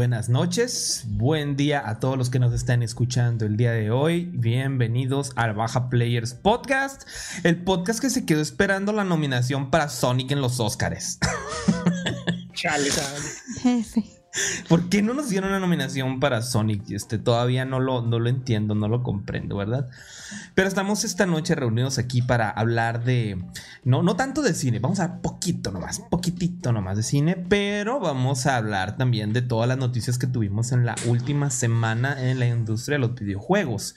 Buenas noches, buen día a todos los que nos están escuchando el día de hoy. Bienvenidos al Baja Players Podcast, el podcast que se quedó esperando la nominación para Sonic en los Oscars. Chale, Jefe. ¿Por qué no nos dieron una nominación para Sonic? Este, todavía no lo, no lo entiendo, no lo comprendo, ¿verdad? Pero estamos esta noche reunidos aquí para hablar de. No, no tanto de cine, vamos a hablar poquito nomás, poquitito nomás de cine, pero vamos a hablar también de todas las noticias que tuvimos en la última semana en la industria de los videojuegos.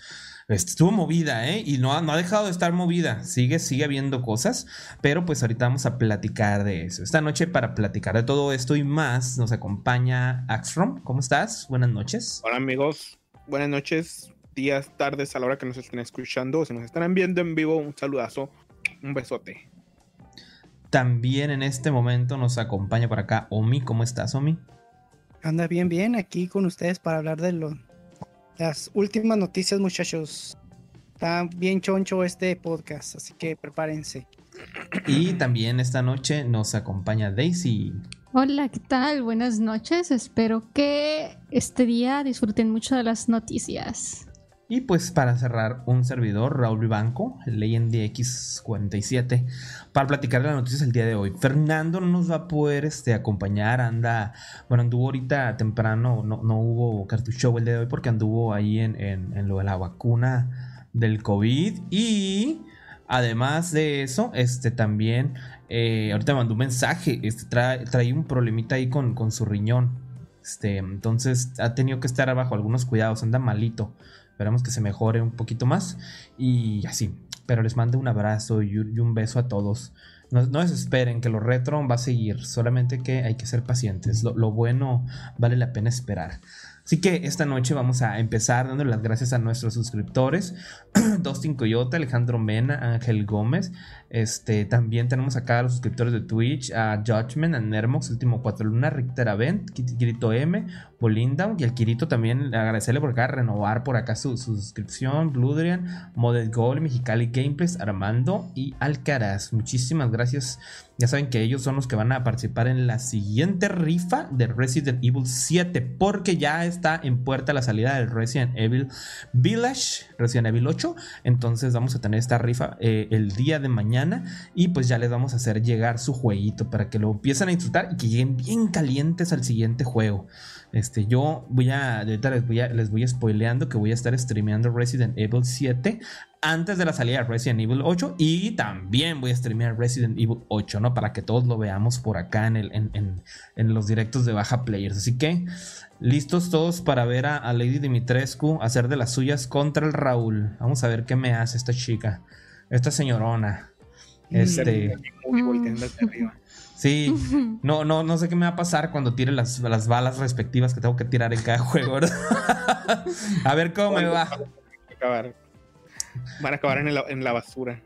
Estuvo movida, ¿eh? Y no ha, no ha dejado de estar movida. Sigue, sigue habiendo cosas. Pero pues ahorita vamos a platicar de eso. Esta noche, para platicar de todo esto y más, nos acompaña Axrom. ¿Cómo estás? Buenas noches. Hola amigos, buenas noches, días, tardes a la hora que nos estén escuchando o si nos están viendo en vivo, un saludazo, un besote. También en este momento nos acompaña por acá Omi. ¿Cómo estás, Omi? Anda bien, bien, aquí con ustedes para hablar de lo- las últimas noticias, muchachos. Está bien choncho este podcast, así que prepárense. Y también esta noche nos acompaña Daisy. Hola, ¿qué tal? Buenas noches. Espero que este día disfruten mucho de las noticias. Y pues para cerrar, un servidor, Raúl Vivanco, Legend X47, para platicar de las noticias el día de hoy. Fernando no nos va a poder este, acompañar, anda, bueno, anduvo ahorita temprano, no, no hubo cartucho el día de hoy porque anduvo ahí en, en- lo de la vacuna del COVID. Y además de eso, este también, eh, ahorita mandó un mensaje, este, trae, trae un problemita ahí con, con su riñón. Este, entonces ha tenido que estar bajo algunos cuidados, anda malito. Esperamos que se mejore un poquito más y así. Pero les mando un abrazo y un, beso a todos. No, no desesperen que lo retro va a seguir, solamente que hay que ser pacientes. Lo, lo bueno vale la pena esperar. Así que esta noche vamos a empezar dándole las gracias a nuestros suscriptores. Dustin Coyote, Alejandro Mena, Ángel Gómez. Este, también tenemos acá a los suscriptores de Twitch, a Judgment, a Nermox, Último Cuatro Luna, Richter Avent, Kirito M, Bolindown y al Kirito también agradecerle por acá, renovar por acá su, su suscripción, Bludrian, Model Gold, Mexicali Gameplays, Armando y Alcaraz. Muchísimas gracias. Ya saben que ellos son los que van a participar en la siguiente rifa de Resident Evil 7 porque ya está en puerta la salida del Resident Evil Village, Resident Evil 8. Entonces vamos a tener esta rifa eh, el día de mañana y pues ya les vamos a hacer llegar su jueguito para que lo empiecen a disfrutar y que lleguen bien calientes al siguiente juego. Este, yo voy a, ahorita les voy a, les voy spoileando que voy a estar streameando Resident Evil 7 antes de la salida de Resident Evil 8 y también voy a streamear Resident Evil 8, ¿no? Para que todos lo veamos por acá en, el, en, en- en los directos de Baja Players. Así que, listos todos para ver a, a Lady Dimitrescu hacer de las suyas contra el Raúl. Vamos a ver qué me hace esta chica, esta señorona. Este, Muy volteando hacia arriba. sí, no, no, no sé qué me va a pasar cuando tire las, las balas respectivas que tengo que tirar en cada juego, ¿verdad? a ver cómo me va. Acabar. Van a acabar en la, en la basura.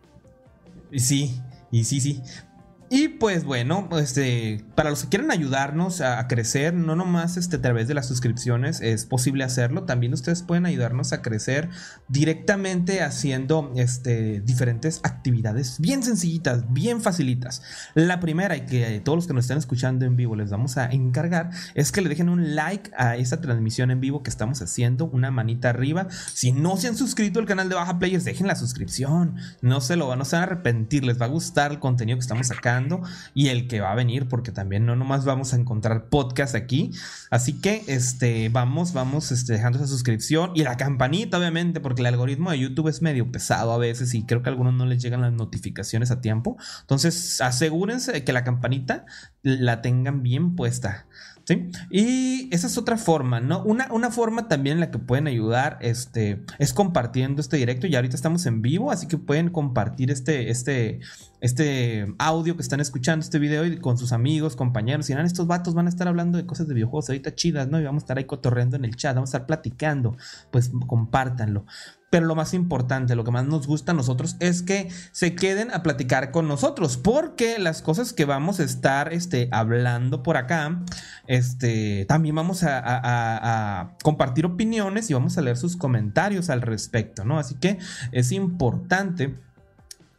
Y sí, y sí, sí. Y pues bueno, este, para los que quieran ayudarnos a, crecer, no nomás este, a través de las suscripciones es posible hacerlo, también ustedes pueden ayudarnos a crecer directamente haciendo este, diferentes actividades bien sencillitas, bien facilitas. La primera y que todos los que nos están escuchando en vivo les vamos a encargar es que le dejen un like a esta transmisión en vivo que estamos haciendo, una manita arriba. Si no se han suscrito al canal de Baja Players, dejen la suscripción. No se lo no se van a arrepentir, les va a gustar el contenido que estamos y el que va a venir, porque también no nomás vamos a encontrar podcast aquí. Así que este, vamos, vamos este, dejando esa suscripción y la campanita, obviamente, porque el algoritmo de YouTube es medio pesado a veces y creo que a algunos no les llegan las notificaciones a tiempo. Entonces, asegúrense de que la campanita la tengan bien puesta. ¿Sí? Y esa es otra forma, ¿no? Una, una, forma también en la que pueden ayudar este, es compartiendo este directo. Y ahorita estamos en vivo, así que pueden compartir este, este, este audio que están escuchando, este video y con sus amigos, compañeros. Y dirán, estos vatos van a estar hablando de cosas de videojuegos ahorita chidas, ¿no? Y vamos a estar ahí cotorreando en el chat, vamos a estar platicando. Pues compártanlo. Pero lo más importante, lo que más nos gusta a nosotros es que se queden a platicar con nosotros, porque las cosas que vamos a estar este, hablando por acá, este, también vamos a, compartir opiniones y vamos a leer sus comentarios al respecto, ¿no? Así que es importante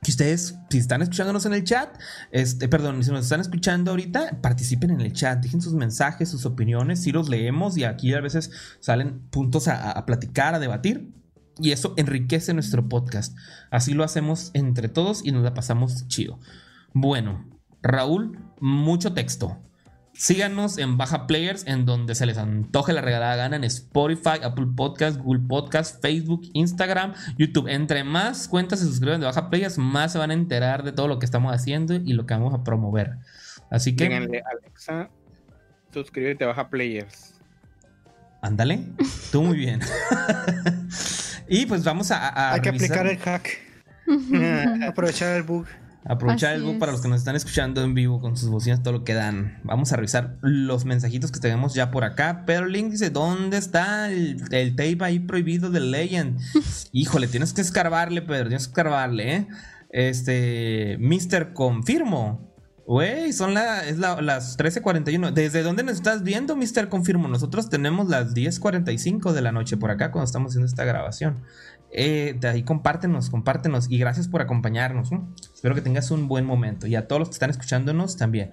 que ustedes, si están escuchándonos en el chat, este, perdón, si nos están escuchando ahorita, participen en el chat, dejen sus mensajes, sus opiniones, si los leemos y aquí a veces salen puntos a platicar, a debatir. Y eso enriquece nuestro podcast. Así lo hacemos entre todos y nos la pasamos chido. Bueno, Raúl, mucho texto. Síganos en Baja Players, en donde se les antoje la regalada gana en Spotify, Apple Podcast, Google Podcast, Facebook, Instagram, YouTube. Entre más cuentas se suscriben de Baja Players, más se van a enterar de todo lo que estamos haciendo y lo que vamos a promover. Así que. Díganle, Alexa, suscríbete a Baja Players. Ándale, tú muy bien. Y pues vamos a. Hay que aplicar el hack. Aprovechar el bug. Aprovechar el bug para los que nos están escuchando en vivo con sus bocinas, todo lo que dan. Vamos a revisar los mensajitos que tenemos ya por acá. Pero Link dice: ¿Dónde está el, tape ahí prohibido de Legend? Híjole, tienes que escarbarle, Pedro. Tienes que escarbarle, ¿eh? Este. Mister Confirmo. Güey, son las 13.41. ¿Desde dónde nos estás viendo, Mr. Confirmo? Nosotros tenemos las 10.45 de la noche por acá cuando estamos haciendo esta grabación. Eh, de ahí compártenos, compártenos y gracias por acompañarnos. Espero que tengas un buen momento y a todos los que están escuchándonos también.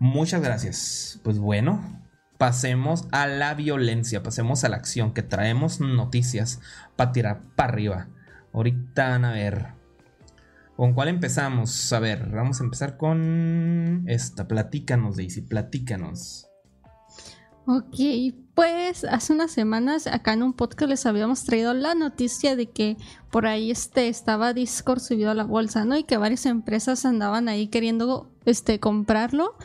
Muchas gracias. Pues bueno, pasemos a la violencia, pasemos a la acción, que traemos noticias para tirar para arriba. Ahorita van a ver. ¿Con cuál empezamos? A ver, vamos a empezar con esta. Platícanos, Daisy, platícanos. Ok, pues hace unas semanas acá en un podcast les habíamos traído la noticia de que por ahí este estaba Discord subido a la bolsa, ¿no? Y que varias empresas andaban ahí queriendo este comprarlo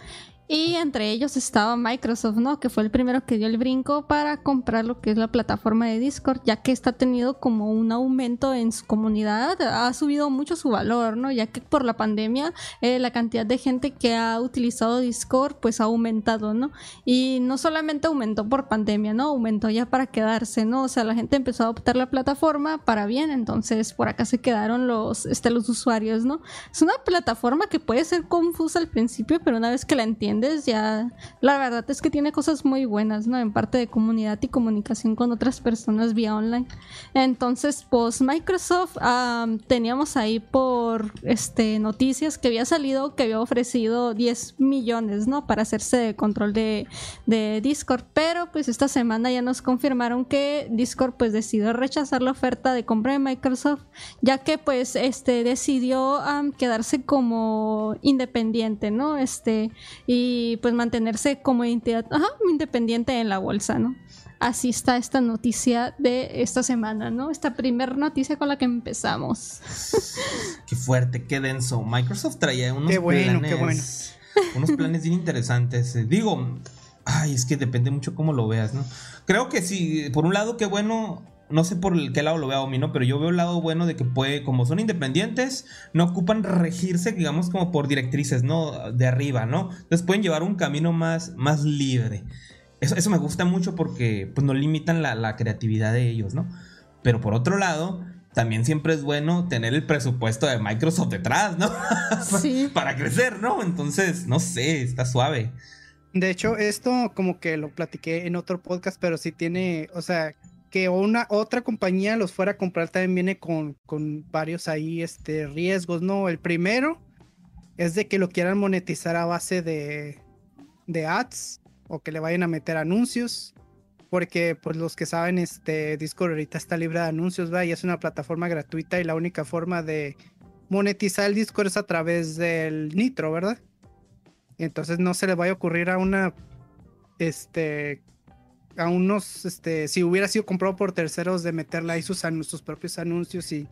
y entre ellos estaba Microsoft, ¿no? Que fue el primero que dio el brinco para comprar lo que es la plataforma de Discord, ya que está tenido como un aumento en su comunidad, ha subido mucho su valor, ¿no? Ya que por la pandemia eh, la cantidad de gente que ha utilizado Discord pues ha aumentado, ¿no? Y no solamente aumentó por pandemia, ¿no? Aumentó ya para quedarse, ¿no? O sea, la gente empezó a adoptar la plataforma para bien, entonces por acá se quedaron los, este, los usuarios, ¿no? Es una plataforma que puede ser confusa al principio, pero una vez que la entiendes, ya la verdad es que tiene cosas muy buenas, ¿no? En parte de comunidad y comunicación con otras personas vía online. Entonces, pues Microsoft teníamos ahí por este noticias que había salido que había ofrecido 10 millones, ¿no? Para hacerse de control de, de Discord, pero pues esta semana ya nos confirmaron que Discord pues decidió rechazar la oferta de compra de Microsoft, ya que pues este decidió quedarse como independiente, ¿no? Este y y pues mantenerse como independiente en la bolsa, ¿no? Así está esta noticia de esta semana, ¿no? Esta primera noticia con la que empezamos. qué fuerte, qué denso. Microsoft traía unos planes. Unos planes bien interesantes. Digo, ay, es que depende mucho cómo lo veas, ¿no? Creo que sí, por un lado, qué bueno no sé por qué lado lo vea Omi, ¿no? Pero yo veo el lado bueno de que puede, como son independientes, no ocupan regirse, digamos, como por directrices, ¿no? De arriba, ¿no? Entonces pueden llevar un camino más, más libre. Eso, eso me gusta mucho porque pues no limitan la, creatividad de ellos, ¿no? Pero por otro lado, también siempre es bueno tener el presupuesto de Microsoft detrás, ¿no? Sí. Para crecer, ¿no? Entonces, no sé, está suave. De hecho, esto como que lo platiqué en otro podcast, pero sí tiene, o sea, que una otra compañía los fuera a comprar también viene con, con varios ahí este, riesgos, ¿no? El primero es de que lo quieran monetizar a base de, de ads o que le vayan a meter anuncios. Porque, pues, los que saben, este Discord ahorita está libre de anuncios, ¿va? Y es una plataforma gratuita y la única forma de monetizar el Discord es a través del Nitro, ¿verdad? Entonces no se le vaya a ocurrir a una este a unos, este, si hubiera sido comprado por terceros, de meterle ahí sus, propios anuncios y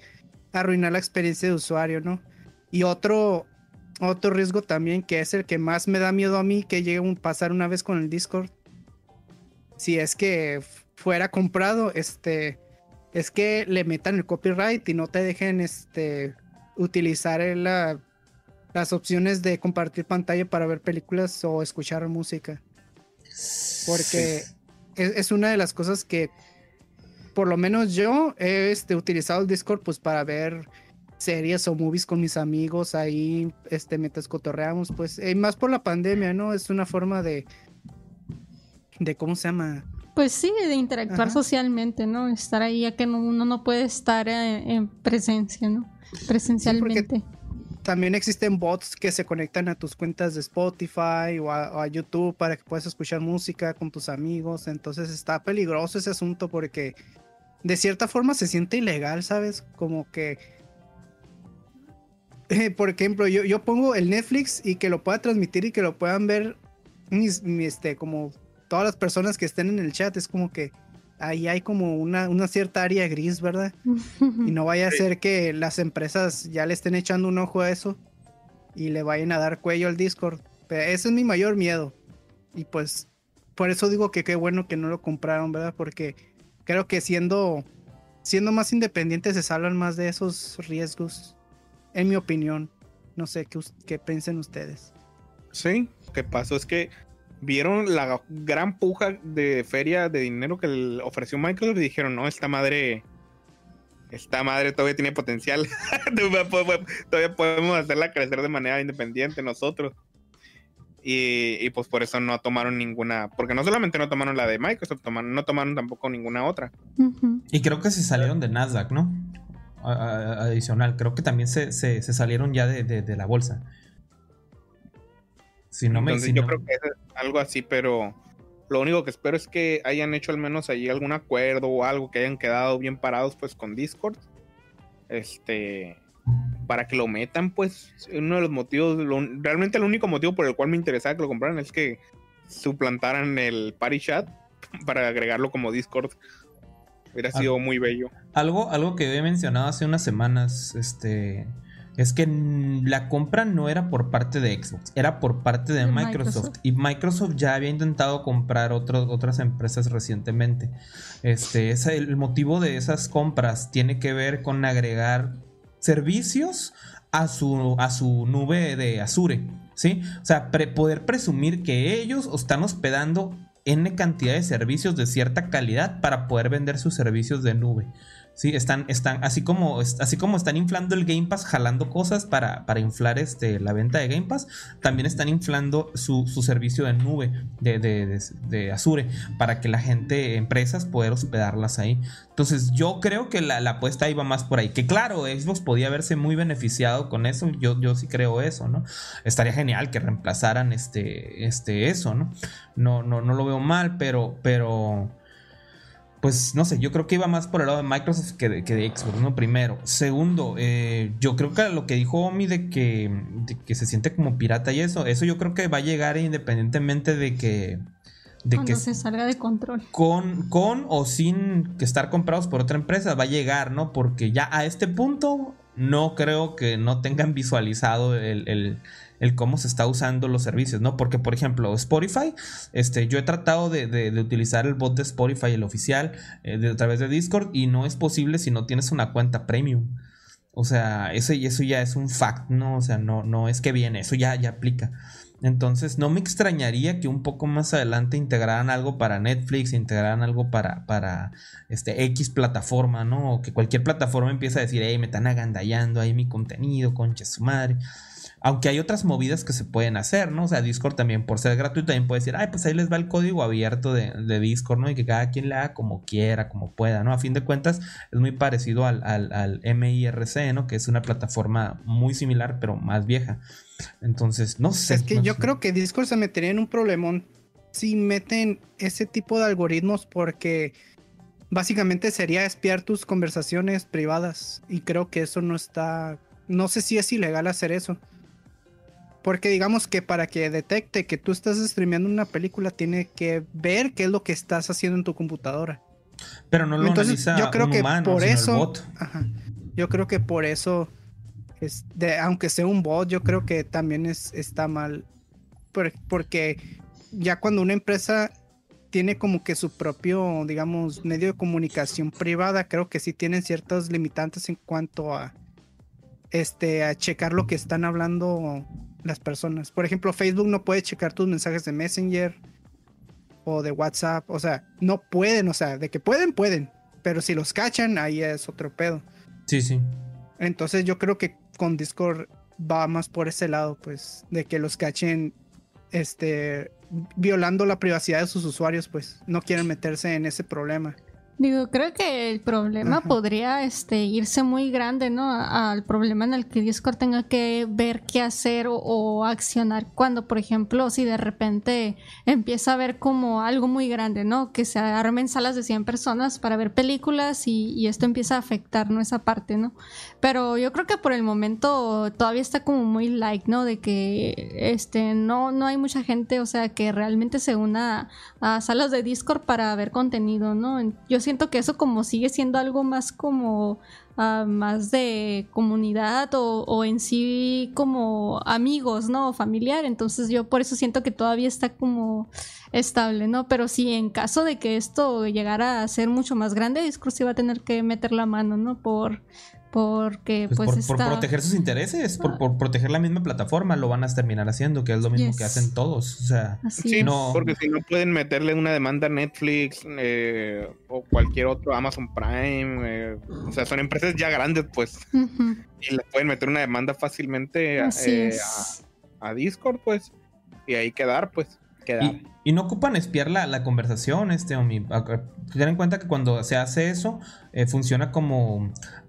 arruinar la experiencia de usuario, ¿no? Y otro, otro riesgo también que es el que más me da miedo a mí que llegue a pasar una vez con el Discord. Si es que fuera comprado, este, es que le metan el copyright y no te dejen, este, utilizar las opciones de compartir pantalla para ver películas o escuchar música. Porque es, una de las cosas que, por lo menos yo, he este, utilizado el Discord pues para ver series o movies con mis amigos ahí, este, mientras cotorreamos, pues, eh, más por la pandemia, ¿no? Es una forma de, de, ¿cómo se llama? Pues sí, de interactuar socialmente, ¿no? Estar ahí ya que uno no puede estar eh, en presencia, ¿no? Presencialmente. También existen bots que se conectan a tus cuentas de Spotify o a, YouTube para que puedas escuchar música con tus amigos. Entonces está peligroso ese asunto porque de cierta forma se siente ilegal, ¿sabes? Como que por ejemplo, yo, yo pongo el Netflix y que lo pueda transmitir y que lo puedan ver mis, este, como todas las personas que estén en el chat. Es como que ahí hay como una, una cierta área gris, ¿verdad? y no vaya a ser que las empresas ya le estén echando un ojo a eso y le vayan a dar cuello al Discord. Pero ese es mi mayor miedo. Y pues por eso digo que qué bueno que no lo compraron, ¿verdad? Porque creo que siendo, siendo más independientes se salvan más de esos riesgos en mi opinión. No sé qué, qué piensen ustedes. Sí, lo que pasó es que vieron la gran puja de feria de dinero que le ofreció Microsoft y dijeron, no, esta madre, esta madre todavía tiene potencial, todavía podemos hacerla crecer de manera independiente nosotros. Y, pues por eso no tomaron ninguna, porque no solamente no tomaron la de Microsoft, tomaron, no tomaron tampoco ninguna otra. Y creo que se salieron de Nasdaq, ¿no? adicional. Creo que también se, se, salieron ya de, de, la bolsa. Si no me Yo creo que es algo así, pero lo único que espero es que hayan hecho al menos allí algún acuerdo o algo, que hayan quedado bien parados pues con Discord. Este, para que lo metan, pues, uno de los motivos, realmente el único motivo por el cual me interesaba que lo compraran es que suplantaran el Party Chat para agregarlo como Discord Hubiera sido muy bello. Algo, algo que he mencionado hace unas semanas, este, es que la compra no era por parte de Xbox, era por parte de, Microsoft. Y Microsoft ya había intentado comprar otras empresas recientemente. Este, es el motivo de esas compras tiene que ver con agregar servicios a su, a su nube de Azure. ¿Sí? O sea, poder presumir que ellos están hospedando N cantidad de servicios de cierta calidad para poder vender sus servicios de nube. Sí, están, están, así como, así como están inflando el Game Pass, jalando cosas para, para inflar este, la venta de Game Pass, también están inflando su, servicio de nube de, de, Azure para que la gente, empresas, puedan hospedarlas ahí. Entonces, yo creo que la, apuesta iba más por ahí. Que claro, Xbox podía haberse muy beneficiado con eso. Yo, yo sí creo eso, ¿no? Estaría genial que reemplazaran este, este, eso, ¿no? No, no, no lo veo mal, pero, pero pues no sé, yo creo que iba más por el lado de Microsoft que de, que de Xbox, ¿no? Primero. Segundo, eh, yo creo que lo que dijo Omi de que, que se siente como pirata y eso, eso yo creo que va a llegar independientemente de que... De Cuando que se salga de control. Con, con o sin que estar comprados por otra empresa, va a llegar, ¿no? Porque ya a este punto no creo que no tengan visualizado el el cómo se está usando los servicios, ¿no? Porque, por ejemplo, Spotify, este, yo he tratado de, utilizar el bot de Spotify, el oficial, eh, a través de Discord, y no es posible si no tienes una cuenta premium. O sea, eso, eso ya es un fact, ¿no? O sea, no, no es que viene, eso ya, ya aplica. Entonces, no me extrañaría que un poco más adelante integraran algo para Netflix, integraran algo para, para este, X plataforma, ¿no? O que cualquier plataforma empiece a decir, hey, me están agandallando ahí mi contenido, concha su madre. Aunque hay otras movidas que se pueden hacer, ¿no? O sea, Discord también, por ser gratuito, también puede decir, ay, pues ahí les va el código abierto de, Discord, ¿no? Y que cada quien le haga como quiera, como pueda, ¿no? A fin de cuentas, es muy parecido al, al, MIRC, ¿no? Que es una plataforma muy similar, pero más vieja. Entonces, no sé. Es que yo creo que Discord se metería en un problemón si meten ese tipo de algoritmos porque básicamente sería espiar tus conversaciones privadas y creo que eso no está, no sé si es ilegal hacer eso. Porque digamos que para que detecte que tú estás streameando una película, tiene que ver qué es lo que estás haciendo en tu computadora. Pero no lo Entonces, yo creo que por eso, yo creo que por eso es de, aunque sea un bot, yo creo que también es, está mal. Por- porque ya cuando una empresa tiene como que su propio, digamos, medio de comunicación privada, creo que sí tienen ciertos limitantes en cuanto a este a checar lo que están hablando las personas. Por ejemplo, Facebook no puede checar tus mensajes de Messenger o de WhatsApp, o sea, no pueden, o sea, de que pueden, pueden, pero si los cachan, ahí es otro pedo. Sí, sí. Entonces yo creo que con Discord va más por ese lado, pues, de que los cachen este violando la privacidad de sus usuarios, pues no quieren meterse en ese problema. Digo, creo que el problema Ajá. podría este, irse muy grande, ¿no? Al problema en el que Discord tenga que ver qué hacer o, o accionar cuando, por ejemplo, si de repente empieza a ver como algo muy grande, ¿no? Que se armen salas de 100 personas para ver películas y, y esto empieza a afectar, ¿no? Esa parte, ¿no? Pero yo creo que por el momento todavía está como muy like, ¿no? De que este no, no hay mucha gente, o sea, que realmente se una a salas de Discord para ver contenido, ¿no? Yo siento que eso como sigue siendo algo más como ah, más de comunidad o, en sí como amigos, ¿no? O familiar. Entonces yo por eso siento que todavía está como estable, ¿no? Pero sí, en caso de que esto llegara a ser mucho más grande, Discord sí va a tener que meter la mano, ¿no? Por porque Pues pues, por, está... por proteger sus intereses, por, Ah. por proteger la misma plataforma, lo van a terminar haciendo, que es lo mismo Yes. que hacen todos. O sea, Así Sí, es. no. porque si no pueden meterle una demanda a Netflix eh, o cualquier otro Amazon Prime. eh, o sea, son empresas ya grandes, pues, y le pueden meter una demanda fácilmente a, eh, a Discord, pues, y ahí quedar, pues, quedar. Y, y no ocupan espiar la, la conversación, este, Omi. Ten en cuenta que cuando se hace eso, eh, funciona como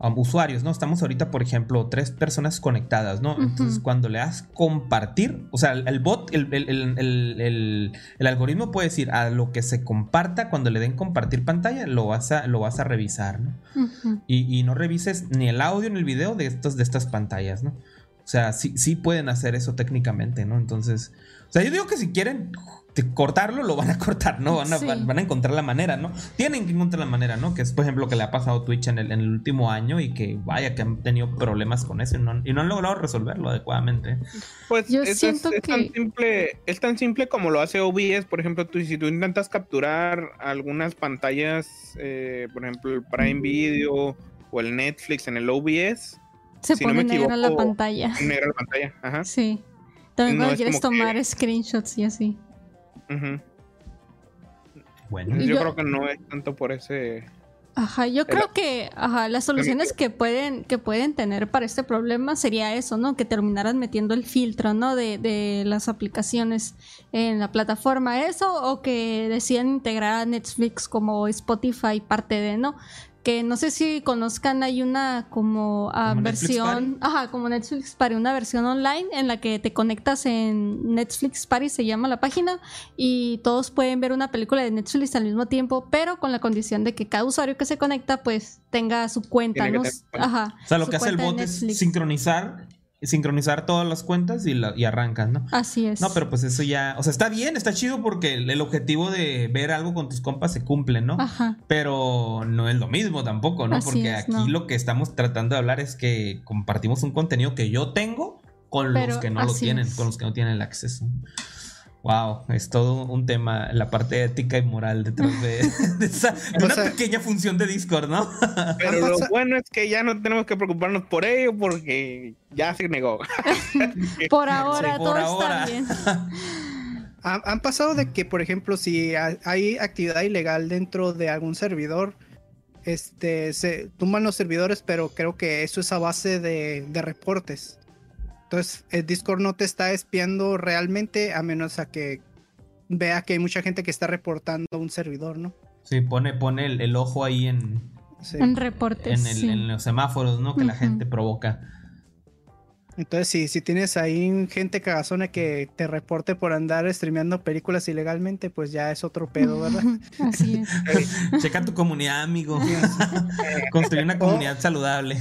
um, usuarios, ¿no? Estamos ahorita, por ejemplo, tres personas conectadas, ¿no? Entonces, cuando le das compartir, o sea, el, el bot, el, el- el- el- el- el algoritmo puede decir a lo que se comparta, cuando le den compartir pantalla, lo vas a, lo vas a revisar, ¿no? Y, y no revises ni el audio ni el video de, estos, de estas pantallas, ¿no? O sea, sí, sí pueden hacer eso técnicamente, ¿no? Entonces, sea, yo digo que si quieren cortarlo, lo van a cortar, ¿no? Van a, Sí. van, van a encontrar la manera, ¿no? Tienen que encontrar la manera, ¿no? Que es, por ejemplo, que le ha pasado a Twitch en el, en el último año y que, vaya, que han tenido problemas con eso y no, y no han logrado resolverlo adecuadamente. Pues Yo es, es- siento es tan que- simple, es tan simple como lo hace OBS, por ejemplo, tú, si tú intentas capturar algunas pantallas, eh, por ejemplo, el Prime Video o el Netflix en el OBS, Se si no pone me negra la equivoco, pantalla. negra la pantalla, ajá. Sí. También No cuando quieres que- tomar screenshots y así. ujú. Bueno, Yo yo- creo que no es tanto por ese... Ajá, yo creo que ajá, las soluciones que pueden, que pueden tener para este problema sería eso, ¿no? Que terminaran metiendo el filtro, ¿no? De, de las aplicaciones en la plataforma, eso, o que decían integrar a Netflix como Spotify parte de, ¿no? Que no sé si conozcan, hay una como ah, ¿Como Netflix versión, ajá, como Netflix Party, una versión online en la que te conectas en Netflix Party, se llama la página, y todos pueden ver una película de Netflix al mismo tiempo, pero con la condición de que cada usuario que se conecta pues tenga su cuenta, ¿no? Ajá. o sea, lo que hace el bot es sincronizar, sincronizar todas las cuentas y, la, y arrancan, ¿no? Así es. No, pero pues eso ya, o sea, está bien, está chido porque el, el objetivo de ver algo con tus compas se cumple, ¿no? Ajá. Pero no es lo mismo tampoco, ¿no? Así Porque es, aquí no. lo que estamos tratando de hablar es que compartimos un contenido que yo tengo con los que no lo tienen, es. con los que no tienen el acceso. Wow, es todo un tema, la parte ética y moral detrás de, de esa, de O una sea- pequeña función de Discord, ¿no? Pero lo bueno es que ya no tenemos que preocuparnos por ello porque ya se negó. Por ahora, por todo ahora. está bien. Ha- Han pasado de que, por ejemplo, si ha- hay actividad ilegal dentro de algún servidor, este, se tumban los servidores, pero creo que eso es a base de, de reportes. Entonces, el Discord no te está espiando realmente a menos a que vea que hay mucha gente que está reportando un servidor, ¿no? Sí, pone, pone el, el ojo ahí en, Sí. En reportes. en, el- sí. en los semáforos, ¿no? Que la gente provoca. Entonces, si, si tienes ahí gente cagazona que te reporte por andar streameando películas ilegalmente, pues ya es otro pedo, ¿verdad? Así es. Checa tu comunidad, amigo. Construir una comunidad saludable.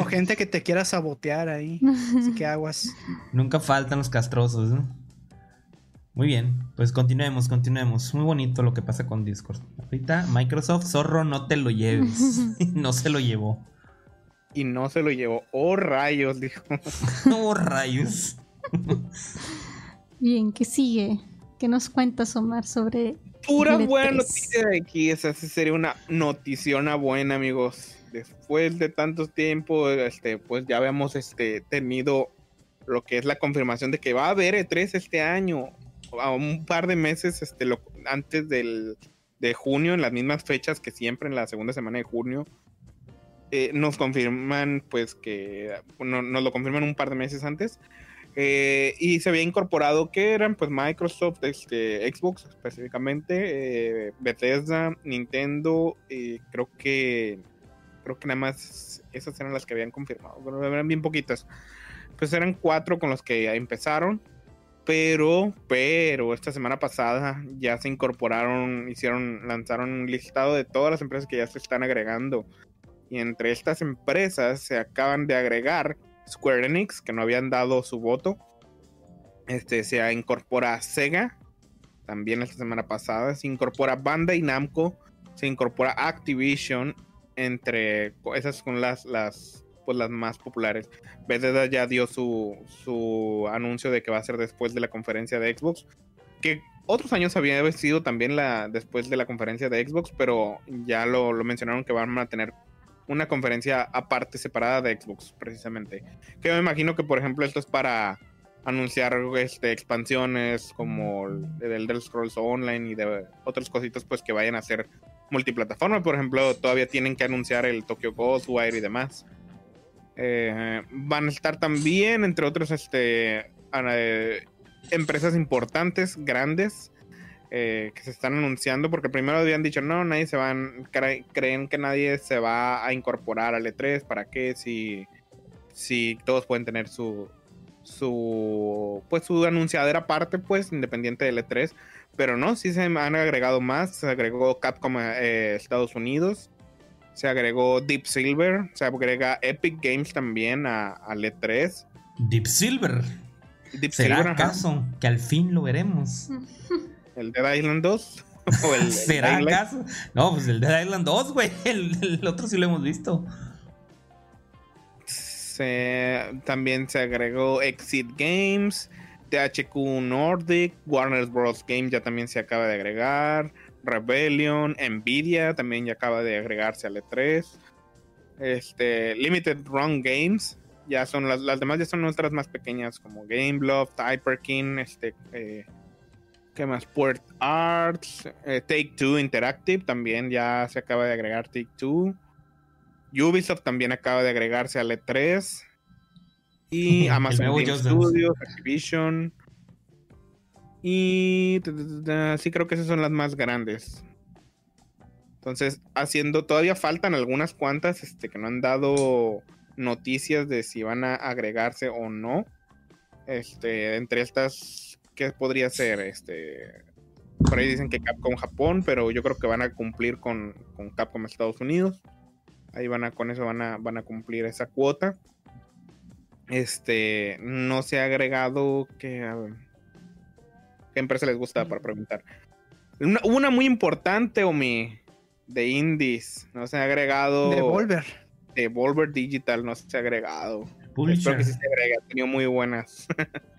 o gente que te quiera sabotear ahí. Así que aguas. Nunca faltan los castrosos, ¿no? Muy bien, pues continuemos, continuemos. Muy bonito lo que pasa con Discord. Ahorita Microsoft, zorro, no te lo lleves. no se lo llevó. Y no se lo llevó. Oh, rayos, dijo. oh, rayos. Bien, ¿qué sigue? ¿Qué nos cuentas, Omar, sobre... Pura buena noticia de aquí. Esa sería una noticiona buena, amigos. Después de tanto tiempo, este, pues ya habíamos este, tenido lo que es la confirmación de que va a haber E3 este año. A un par de meses este, lo, antes del, de junio, en las mismas fechas que siempre, en la segunda semana de junio. Eh, nos confirman, pues que nos lo confirman un par de meses antes. Eh, y se había incorporado que eran pues Microsoft, este, Xbox específicamente, eh, Bethesda, Nintendo, y creo que creo que nada más esas eran las que habían confirmado, pero eran bien poquitas. Pues eran cuatro con los que empezaron, pero, pero esta semana pasada ya se incorporaron, hicieron, lanzaron un listado de todas las empresas que ya se están agregando y entre estas empresas se acaban de agregar Square Enix, que no habían dado su voto. Este, se incorpora Sega, también esta semana pasada. Se incorpora Bandai Namco, se incorpora Activision, entre esas son las, las, pues las más populares. Bethesda ya dio su, su anuncio de que va a ser después de la conferencia de Xbox, que otros años había sido también la, después de la conferencia de Xbox, pero ya lo, lo mencionaron que van a tener una conferencia aparte, separada de Xbox, precisamente. Que me imagino que, por ejemplo, esto es para anunciar este, expansiones como el Elder Scrolls Online y de otras cositas pues que vayan a ser multiplataforma. Por ejemplo, todavía tienen que anunciar el Tokyo Ghostwire y demás. Eh, van a estar también, entre otros, este, eh, empresas importantes, grandes, eh, que se están anunciando, porque primero habían dicho, no, nadie se van, creen que nadie se va a incorporar al E3, ¿para qué? Si, si todos pueden tener su, su, pues su anunciadera aparte, pues, independiente del E3, pero no, sí se han agregado más, se agregó Capcom eh, Estados Unidos, se agregó Deep Silver, se agrega Epic Games también a, al E3. Deep Silver. Deep ¿Será acaso que al fin lo veremos? ¿El Dead Island 2? ¿O el, ¿Será acaso? No, pues el Dead Island 2, güey. El, otro sí lo hemos visto. también se agregó Exit Games, THQ Nordic, Warner Bros. Games ya también se acaba de agregar, Rebellion, Nvidia también ya acaba de agregarse al E3. Este, Limited Run Games, ya son las, las demás ya son otras más pequeñas como Gameloft, Hyperkin, este, eh, ¿Qué más? Port Arts, eh, Take Two Interactive también ya se acaba de agregar Take Two. Ubisoft también acaba de agregarse al E3. Y Amazon Game Studios, Activision. Y sí creo que esas son las más grandes. Entonces, haciendo, todavía faltan algunas cuantas este, que no han dado noticias de si van a agregarse o no. Este, entre estas ¿qué podría ser? Este, por ahí dicen que Capcom Japón, pero yo creo que van a cumplir con, Capcom Estados Unidos. Ahí van a, con eso van a, van a cumplir esa cuota. Este, no se ha agregado que... ¿Qué empresa les gusta para preguntar? Una, muy importante, Omi, de indies. No se ha agregado... Devolver. Devolver Digital no se ha agregado. Espero que sí se agregue. Ha tenido muy buenas.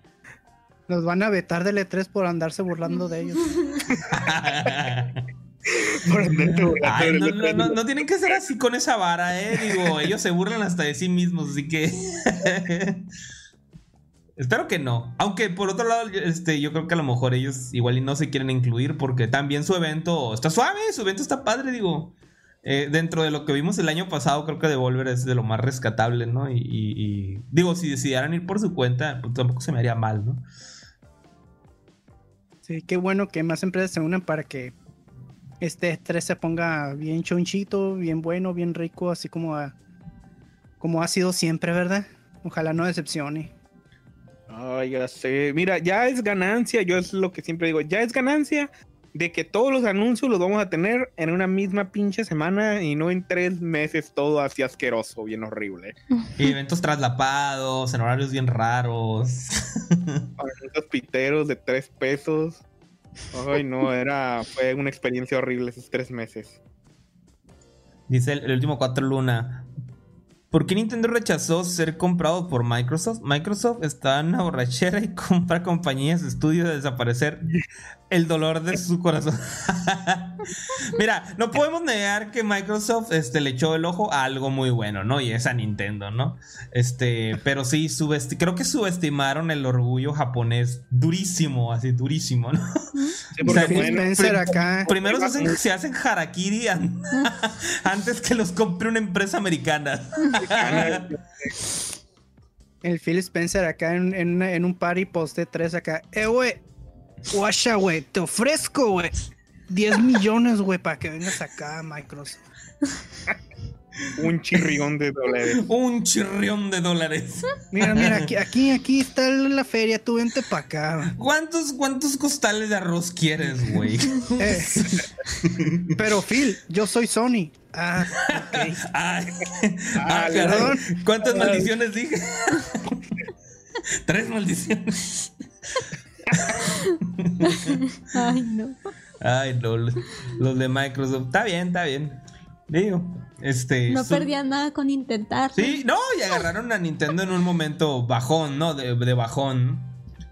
Nos van a vetar del E3 por andarse burlando de ellos. no, tienen que ser así con esa vara, eh. Digo, ellos se burlan hasta de sí mismos, así que. Espero que no. Aunque por otro lado, este, yo creo que a lo mejor ellos igual y no se quieren incluir porque también su evento está suave, su evento está padre, digo. Eh, dentro de lo que vimos el año pasado, creo que Devolver es de lo más rescatable, ¿no? Y, digo, si decidieran ir por su cuenta, pues tampoco se me haría mal, ¿no? Sí, qué bueno que más empresas se unan para que este estrés se ponga bien chonchito, bien bueno, bien rico, así como como ha sido siempre, ¿verdad? Ojalá no decepcione. Ay, ya sé. Mira, ya es ganancia, yo es lo que siempre digo, ya es ganancia de que todos los anuncios los vamos a tener en una misma pinche semana y no en tres meses todo así asqueroso, bien horrible. Y eventos traslapados, en horarios bien raros. Esos piteros de tres pesos. Ay, no, era, fue una experiencia horrible esos tres meses. Dice el, último cuatro luna. ¿Por qué Nintendo rechazó ser comprado por Microsoft? Microsoft está en una borrachera y compra compañías de estudio de desaparecer el dolor de su corazón. Mira, no podemos negar que Microsoft este, le echó el ojo a algo muy bueno, ¿no? Y es a Nintendo, ¿no? Este, pero sí, creo que subestimaron el orgullo japonés durísimo, así durísimo, ¿no? Sí, porque acá. Primero se hacen, se hacen harakiri antes que los compre una empresa americana. el Phil Spencer acá en, en, un party poste 3 acá. Eh, güey, guacha, güey, te ofrezco, güey. 10 millones, güey, para que vengas acá, Microsoft. Un chirrión de dólares. Un chirrión de dólares. Mira, mira, aquí, aquí, aquí está la feria, tú vente para acá. ¿Cuántos, ¿Cuántos costales de arroz quieres, güey? Eh, pero Phil, yo soy Sony. Ah, ok. ah, ah perdón. ¿Cuántas maldiciones dije? Tres maldiciones. Ay, no. Ay, no. Los de Microsoft. Está bien, está bien. Digo, este. No perdían nada con intentar. Sí, no, y agarraron a Nintendo en un momento bajón, ¿no? De, bajón.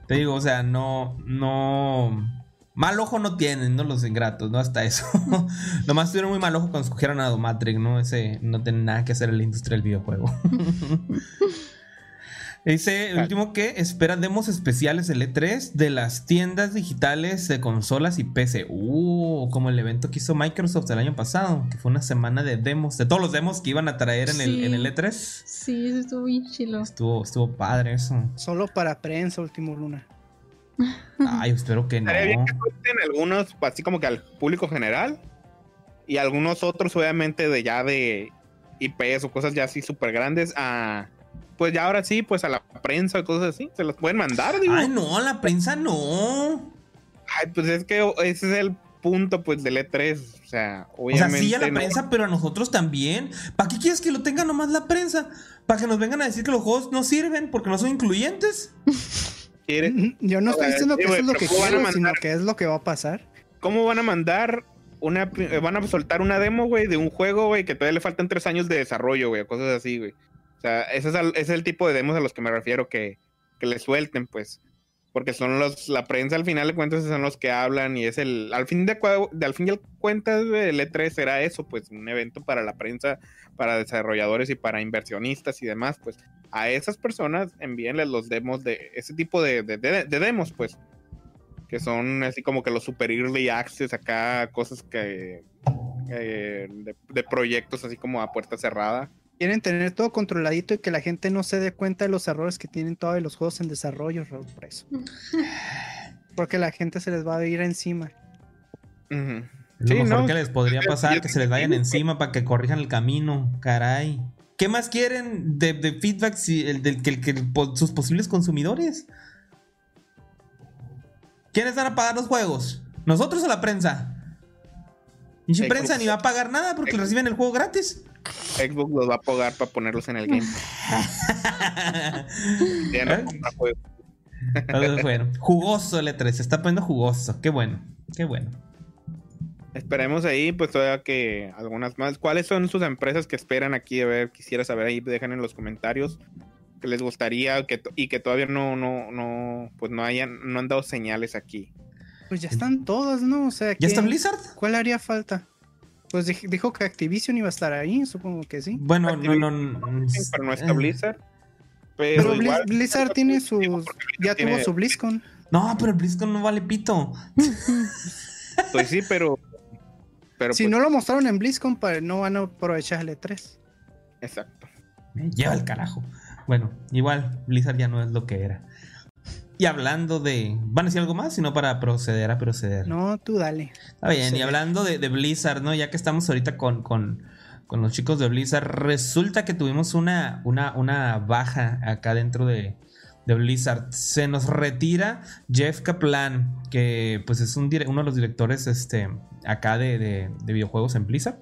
Te digo, o sea, no, no. Mal ojo no tienen, ¿no? Los ingratos, ¿no? Hasta eso. Nomás tuvieron muy mal ojo cuando escogieron a Domatrix, ¿no? Ese no tiene nada que hacer en la industria del videojuego. Dice el último que espera demos especiales del E3 de las tiendas digitales de consolas y PC. Uh, como el evento que hizo Microsoft el año pasado, que fue una semana de demos, de todos los demos que iban a traer en, el, en el E3. Sí, eso estuvo bien chilo. Estuvo, estuvo padre eso. Solo para prensa, último luna. Ay, espero que no. Bien que algunos, así como que al público general. Y algunos otros, obviamente, de ya de IPs o cosas ya así súper grandes a pues ya ahora sí, pues a la prensa o cosas así, se los pueden mandar, digo. Ay, no, a la prensa no. Ay, pues es que ese es el punto, pues, del E3. O sea, obviamente. O sea, sí a la prensa, pero a nosotros también. ¿Para qué quieres que lo tenga nomás la prensa? ¿Para que nos vengan a decir que los juegos no sirven porque no son incluyentes? Yo no estoy diciendo que eso es lo que quiero, sino que es lo que va a pasar. ¿Cómo van a mandar una. Van a soltar una demo, güey, de un juego, güey, que todavía le faltan tres años de desarrollo, güey, cosas así, güey? O sea, ese es, el, tipo de demos a los que me refiero que, que le suelten, pues. Porque son los, la prensa al final de cuentas son los que hablan y es el, al fin de, de al fin de cuentas el E3 será eso, pues un evento para la prensa, para desarrolladores y para inversionistas y demás, pues. A esas personas envíenles los demos de ese tipo de, de, demos, pues, que son así como que los super early access acá, cosas que, eh, de proyectos así como a puerta cerrada quieren tener todo controladito y que la gente no se dé cuenta de los errores que tienen todos los juegos en desarrollo, por eso. Porque la gente se les va a ir encima. Lo mejor que les podría pasar, que se les vayan encima para que corrijan el camino, caray. ¿Qué más quieren de, feedback si, el, del, que, sus posibles consumidores? ¿Quiénes van a pagar los juegos? ¿Nosotros o la prensa? Y si prensa ni va a pagar nada porque reciben el juego gratis. Xbox los va a pagar para ponerlos en el game. bueno, jugoso el E3, se está poniendo jugoso. Qué bueno, qué bueno. Esperemos ahí, pues todavía que algunas más. ¿Cuáles son sus empresas que esperan aquí? A ver, quisiera saber ahí, dejan en los comentarios que les gustaría que y que todavía no, no, no, pues no hayan, no han dado señales aquí. Pues ya están todas, ¿no? O sea, ¿ya está Blizzard? ¿Cuál haría falta? Pues dijo que Activision iba a estar ahí, supongo que sí. Bueno, no, no, no, Pero no está Blizzard. Pero, Blizzard tiene su. Ya tuvo su BlizzCon. No, pero el BlizzCon no vale pito. pues sí, pero. pero si pues no lo mostraron en BlizzCon, no van a aprovechar el E3. Exacto. Me lleva el carajo. Bueno, igual Blizzard ya no es lo que era. Y hablando de. ¿Van a decir algo más? Sino para proceder a proceder. No, tú dale. Está bien, y hablando de, Blizzard, ¿no? Ya que estamos ahorita con, con, los chicos de Blizzard, resulta que tuvimos una, una, una baja acá dentro de, Blizzard. Se nos retira Jeff Kaplan, que pues es un uno de los directores este, acá de, de, videojuegos en Blizzard.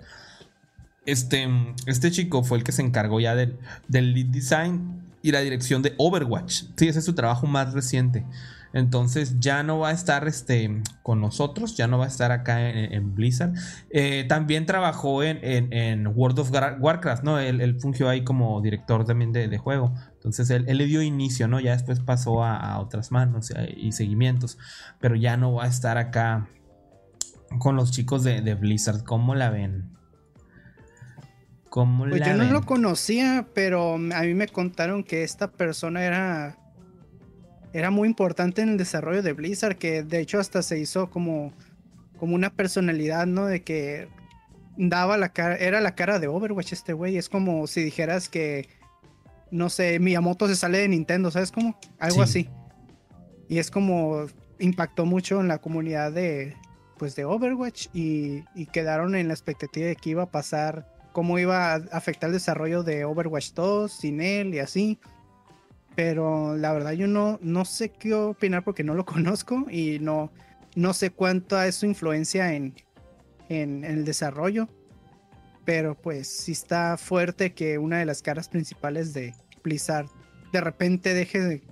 Este, este chico fue el que se encargó ya del, del lead design y la dirección de Overwatch. Sí, ese es su trabajo más reciente. Entonces ya no va a estar este, con nosotros, ya no va a estar acá en, Blizzard. Eh, también trabajó en, World of Warcraft, ¿no? Él, fungió ahí como director también de, juego. Entonces él, le dio inicio, ¿no? Ya después pasó a, otras manos eh, y, seguimientos. Pero ya no va a estar acá con los chicos de, Blizzard. ¿Cómo la ven? ¿Cómo pues yo no lo conocía, pero a mí me contaron que esta persona era era muy importante en el desarrollo de Blizzard, que de hecho hasta se hizo como, como una personalidad, ¿no? De que daba la cara, era la cara de Overwatch este güey. Es como si dijeras que, no sé, Miyamoto se sale de Nintendo, ¿sabes? Como algo así. Y es como impactó mucho en la comunidad de, pues, de Overwatch y, y quedaron en la expectativa de que iba a pasar, cómo iba a afectar el desarrollo de Overwatch 2 sin él y así pero la verdad yo no, no sé qué opinar porque no lo conozco y no, no sé cuánto es su influencia en, en, el desarrollo. Pero pues sí está fuerte que una de las caras principales de Blizzard de repente deje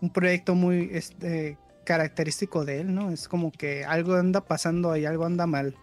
un proyecto muy este, característico de él, ¿no? Es como que algo anda pasando ahí, algo anda mal.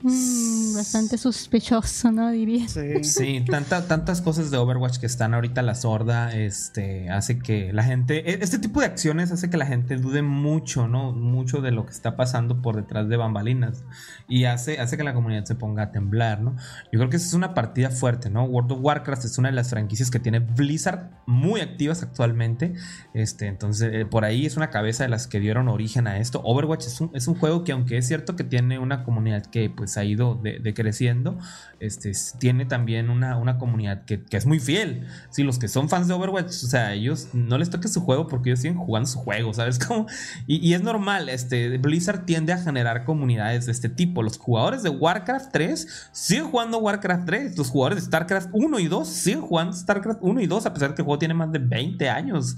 Mm, bastante sospechoso, ¿no? Diría. Sí, tantas cosas de Overwatch que están ahorita a la sorda, este, hace que la gente, e, este tipo de acciones hace que la gente dude mucho, ¿no? Mucho de lo que está pasando por detrás de bambalinas y hace, hace que la comunidad se ponga a temblar, ¿no? Yo creo que esa es una partida fuerte, ¿no? World of Warcraft es una de las franquicias que tiene Blizzard muy activas actualmente, este, entonces eh, por ahí es una cabeza de las que dieron origen a esto. Overwatch es un, es un juego que aunque es cierto que tiene una comunidad que pues ha ido decreciendo, este, tiene también una, una comunidad que, es muy fiel. Si los que son fans de Overwatch, o sea, ellos no les toca su juego porque ellos siguen jugando su juego, ¿sabes? cómo? Y, es normal, este, Blizzard tiende a generar comunidades de este tipo. Los jugadores de Warcraft 3 siguen jugando Warcraft 3, los jugadores de StarCraft 1 y 2 siguen jugando StarCraft 1 y 2, a pesar de que el juego tiene más de 20 años.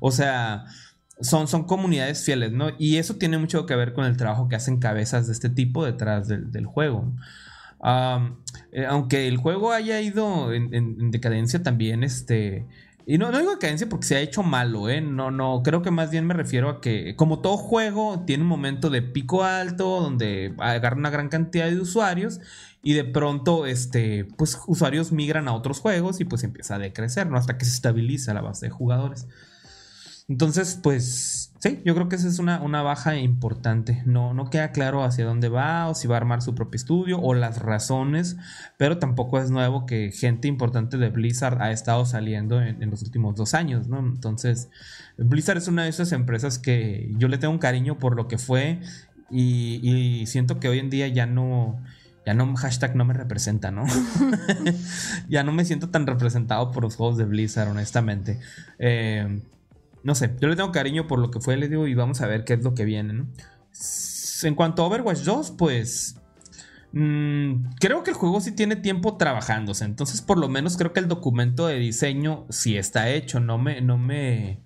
O sea, son, son comunidades fieles, ¿no? Y eso tiene mucho que ver con el trabajo que hacen cabezas de este tipo detrás del, juego. Eh, aunque el juego haya ido en, decadencia también, este... Y no, no, digo decadencia porque se ha hecho malo, ¿eh? No, no, creo que más bien me refiero a que, como todo juego, tiene un momento de pico alto donde agarra una gran cantidad de usuarios y de pronto, este, pues usuarios migran a otros juegos y pues empieza a decrecer, ¿no? Hasta que se estabiliza la base de jugadores. Entonces, pues sí, yo creo que esa es una, baja importante. No, no queda claro hacia dónde va o si va a armar su propio estudio o las razones, pero tampoco es nuevo que gente importante de Blizzard ha estado saliendo en, los últimos dos años, ¿no? Entonces, Blizzard es una de esas empresas que yo le tengo un cariño por lo que fue y, siento que hoy en día ya no ya no, hashtag no me representa, ¿no? ya no me siento tan representado por los juegos de Blizzard, honestamente. Eh, no sé, yo le tengo cariño por lo que fue, le digo, y vamos a ver qué es lo que viene, ¿no? En cuanto a Overwatch 2, pues... Mm, creo que el juego sí tiene tiempo trabajándose, entonces por lo menos creo que el documento de diseño sí está hecho, no me, no me,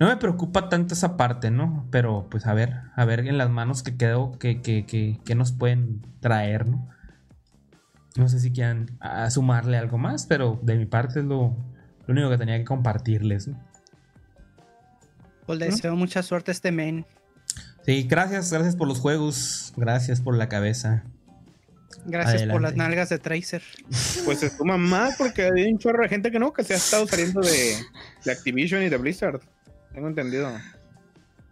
no me preocupa tanto esa parte, ¿no? Pero pues a ver, a ver en las manos que quedó, que, que, que, nos pueden traer, ¿no? No sé si quieran sumarle algo más, pero de mi parte es lo, lo único que tenía que compartirles, ¿no? Pues le deseo mucha suerte a este men. Sí, gracias, gracias por los juegos. Gracias por la cabeza. Gracias por las nalgas de Tracer. Pues se suma más porque hay un chorro de gente que no, que se ha estado saliendo de, de Activision y de Blizzard. Tengo entendido.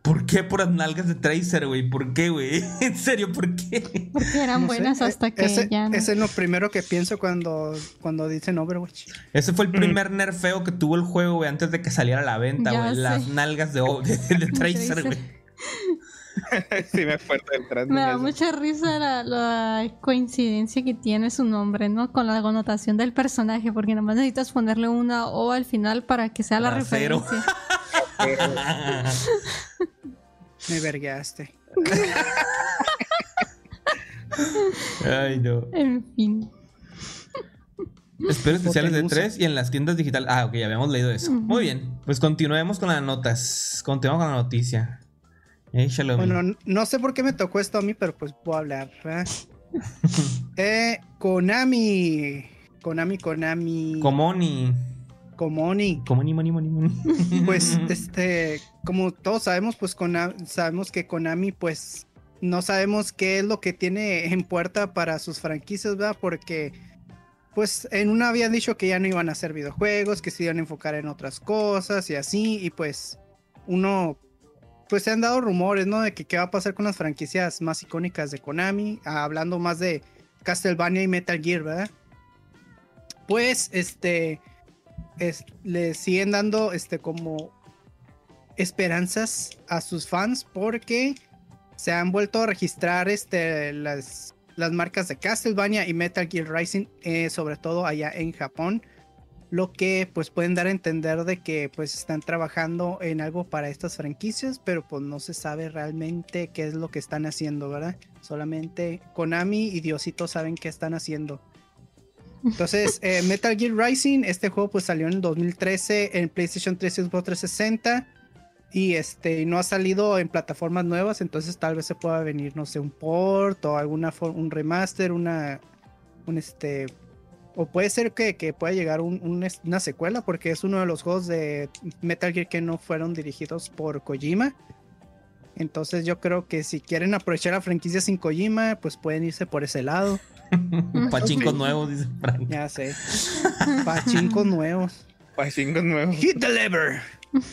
¿Por qué por las nalgas de Tracer, güey? ¿Por qué, güey? ¿En serio, por qué? Porque eran buenas hasta que ese, ya Ese es lo primero que pienso cuando, cuando dicen Overwatch. Ese fue el primer nerfeo que tuvo el juego, güey, antes de que saliera a la venta, güey. Las nalgas de, de, Tracer, güey. sí, me fuerte el Me da mucha risa la, la, coincidencia que tiene su nombre, ¿no? Con la connotación del personaje, porque nomás necesitas ponerle una O al final para que sea la referencia. Me vergaste. Ay, no. En fin. Espero especiales de 3 y en las tiendas digitales. Ah, ok, ya habíamos leído eso. Muy bien, pues continuemos con las notas. Continuamos con la noticia. bueno, no sé por qué me tocó esto a mí, pero pues puedo hablar. eh, Konami. Konami, Konami. Komoni. Comoni. Comoni, moni, moni, moni. Pues, este, como todos sabemos, pues Konami, sabemos que Konami, pues, no sabemos qué es lo que tiene en puerta para sus franquicias, ¿verdad? Porque, pues, en una habían dicho que ya no iban a hacer videojuegos, que se iban a enfocar en otras cosas y así, y pues, uno, pues se han dado rumores, ¿no? De que qué va a pasar con las franquicias más icónicas de Konami, ah, hablando más de Castlevania y Metal Gear, ¿verdad? Pues, este, es- le siguen dando, este, como esperanzas a sus fans porque se han vuelto a registrar este, las, las marcas de Castlevania y Metal Gear Rising, eh, sobre todo allá en Japón, lo que pues pueden dar a entender de que pues están trabajando en algo para estas franquicias, pero pues no se sabe realmente qué es lo que están haciendo, ¿verdad? Solamente Konami y Diosito saben qué están haciendo. Entonces, eh, Metal Gear Rising, este juego pues salió en el 2013 en PlayStation 3 y Xbox 360 y este no ha salido en plataformas nuevas, entonces tal vez se pueda venir, no sé, un port o alguna un remaster, una un este o puede ser que, que pueda llegar una secuela porque es uno de los juegos de Metal Gear que no fueron dirigidos por Kojima. Entonces yo creo que si quieren aprovechar la franquicia sin Kojima, pues pueden irse por ese lado. Pachincos nuevos, dice Frank. Ya sé. Pachincos nuevos. Chingos nuevos. Hit the lever.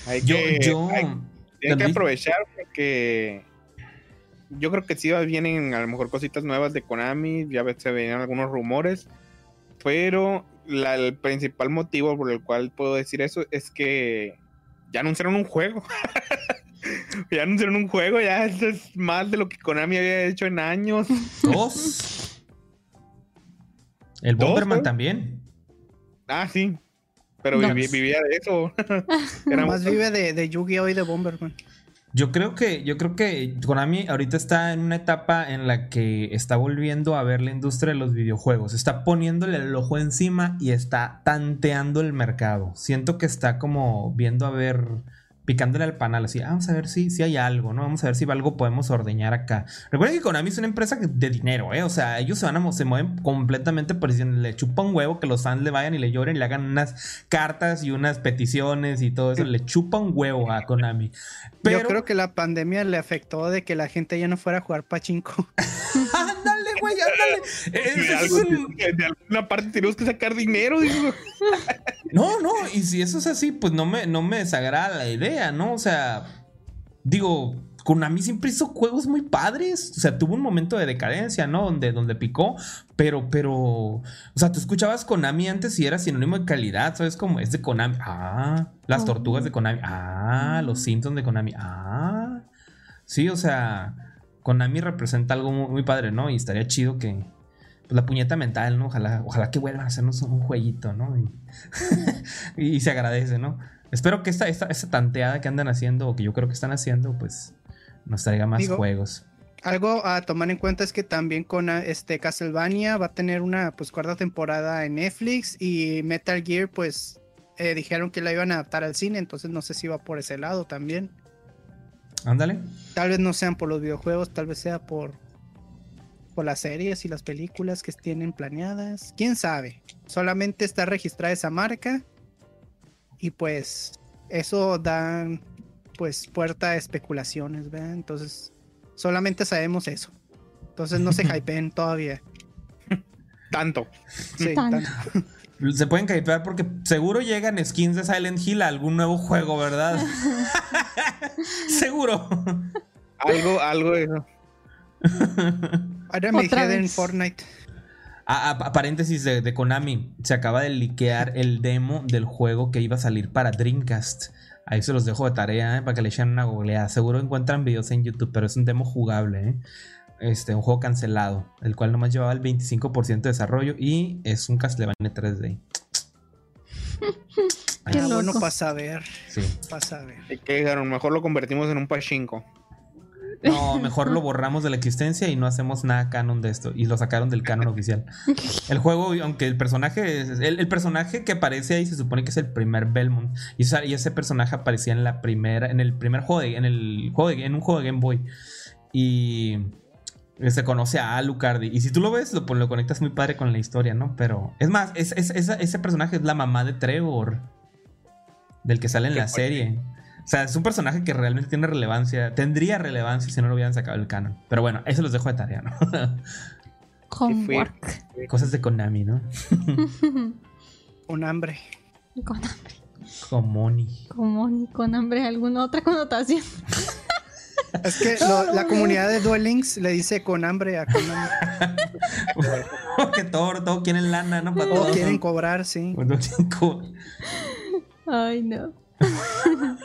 Hay Yo, que, yo. hay- hay que aprovechar porque yo creo que sí vienen a lo mejor cositas nuevas de Konami, ya ves, se venían algunos rumores, pero la- el principal motivo por el cual puedo decir eso es que ya anunciaron un juego. ya anunciaron un juego, ya esto es más de lo que Konami había hecho en años. Dos. El Bomberman también. Ah, sí. Pero vivía de eso. Era Más vive de, de Yu-Gi-Oh! y de Bomberman. Yo creo que, yo creo que Konami ahorita está en una etapa en la que está volviendo a ver la industria de los videojuegos. Está poniéndole el ojo encima y está tanteando el mercado. Siento que está como viendo a ver, picándole al panal, así, "Ah, vamos a ver si, si hay algo, ¿no? Vamos a ver si algo podemos ordeñar acá. Recuerden que Konami es una empresa de dinero, ¿eh? O sea, ellos se van a, se mueven completamente por si le chupa un huevo que los fans le vayan y le lloren y le hagan unas cartas y unas peticiones y todo eso. Le chupa un huevo a Konami. Pero... Yo creo que la pandemia le afectó de que la gente ya no fuera a jugar pachinko. ándale, güey, ándale. Ese de, es algo- un- de alguna parte tenemos que sacar dinero. digo. No, no, y si eso es así, pues no me, no me desagrada la idea, ¿no? O sea, digo, Konami siempre hizo juegos muy padres. O sea, tuvo un momento de decadencia, ¿no? Donde, donde picó. Pero, pero. O sea, tú escuchabas Konami antes y era sinónimo de calidad. ¿Sabes cómo? Es de Konami. Ah, las tortugas de Konami. Ah, los Simpsons de Konami. Ah. Sí, o sea, Konami representa algo muy, muy padre, ¿no? Y estaría chido que. Pues la puñeta mental, ¿no? Ojalá, ojalá que vuelvan a hacernos un jueguito, ¿no? Y, y se agradece, ¿no? Espero que esta, esta, esta tanteada que andan haciendo, o que yo creo que están haciendo, pues nos traiga más Digo, juegos. Algo a tomar en cuenta es que también con este Castlevania va a tener una pues cuarta temporada en Netflix y Metal Gear pues eh, dijeron que la iban a adaptar al cine, entonces no sé si va por ese lado también. Ándale. Tal vez no sean por los videojuegos, tal vez sea por por las series y las películas que tienen planeadas. ¿Quién sabe? Solamente está registrada esa marca y pues eso da pues puerta a especulaciones, ¿verdad? Entonces solamente sabemos eso. Entonces no se hypeen todavía. Tanto. Sí, Tan- tanto. Se pueden capear porque seguro llegan skins de Silent Hill a algún nuevo juego, ¿verdad? seguro. Algo, algo eso. Ahora me quedé en. Fortnite. A, a- a paréntesis de, de Konami, se acaba de liquear el demo del juego que iba a salir para Dreamcast. Ahí se los dejo de tarea ¿eh? para que le echen una googleada. Seguro encuentran videos en YouTube, pero es un demo jugable. ¿eh? Este, un juego cancelado, el cual nomás llevaba el 25% de desarrollo y es un Castlevania 3D. Ahí Qué Ah, bueno, para saber, sí. para saber. ¿Y qué dijeron? Mejor lo convertimos en un pachinko. No, mejor lo borramos de la existencia y no hacemos nada canon de esto. Y lo sacaron del canon oficial. El juego, aunque el personaje, es- el, el personaje que aparece ahí se supone que es el primer Belmont. Y, ese personaje aparecía en la primera, en el primer juego, de- en el juego, de- en un juego de Game Boy. Y se conoce a Alucard. Y si tú lo ves, lo, pues, lo conectas muy padre con la historia, ¿no? Pero es más, es, es- ese personaje es la mamá de Trevor. del que sale en la serie. O sea, es un personaje que realmente tiene relevancia, tendría relevancia si no lo hubieran sacado el canon. Pero bueno, eso los dejo de tarea, ¿no? Homework. Cosas de Konami, ¿no? Con hambre. Con hambre. Comoni. Como con hambre, alguna otra connotación. Es que lo- la comunidad de Duel Links le dice con hambre a Konami. Porque todo, todo quieren lana, ¿no? Para O todo. quieren cobrar, sí. Ay, no.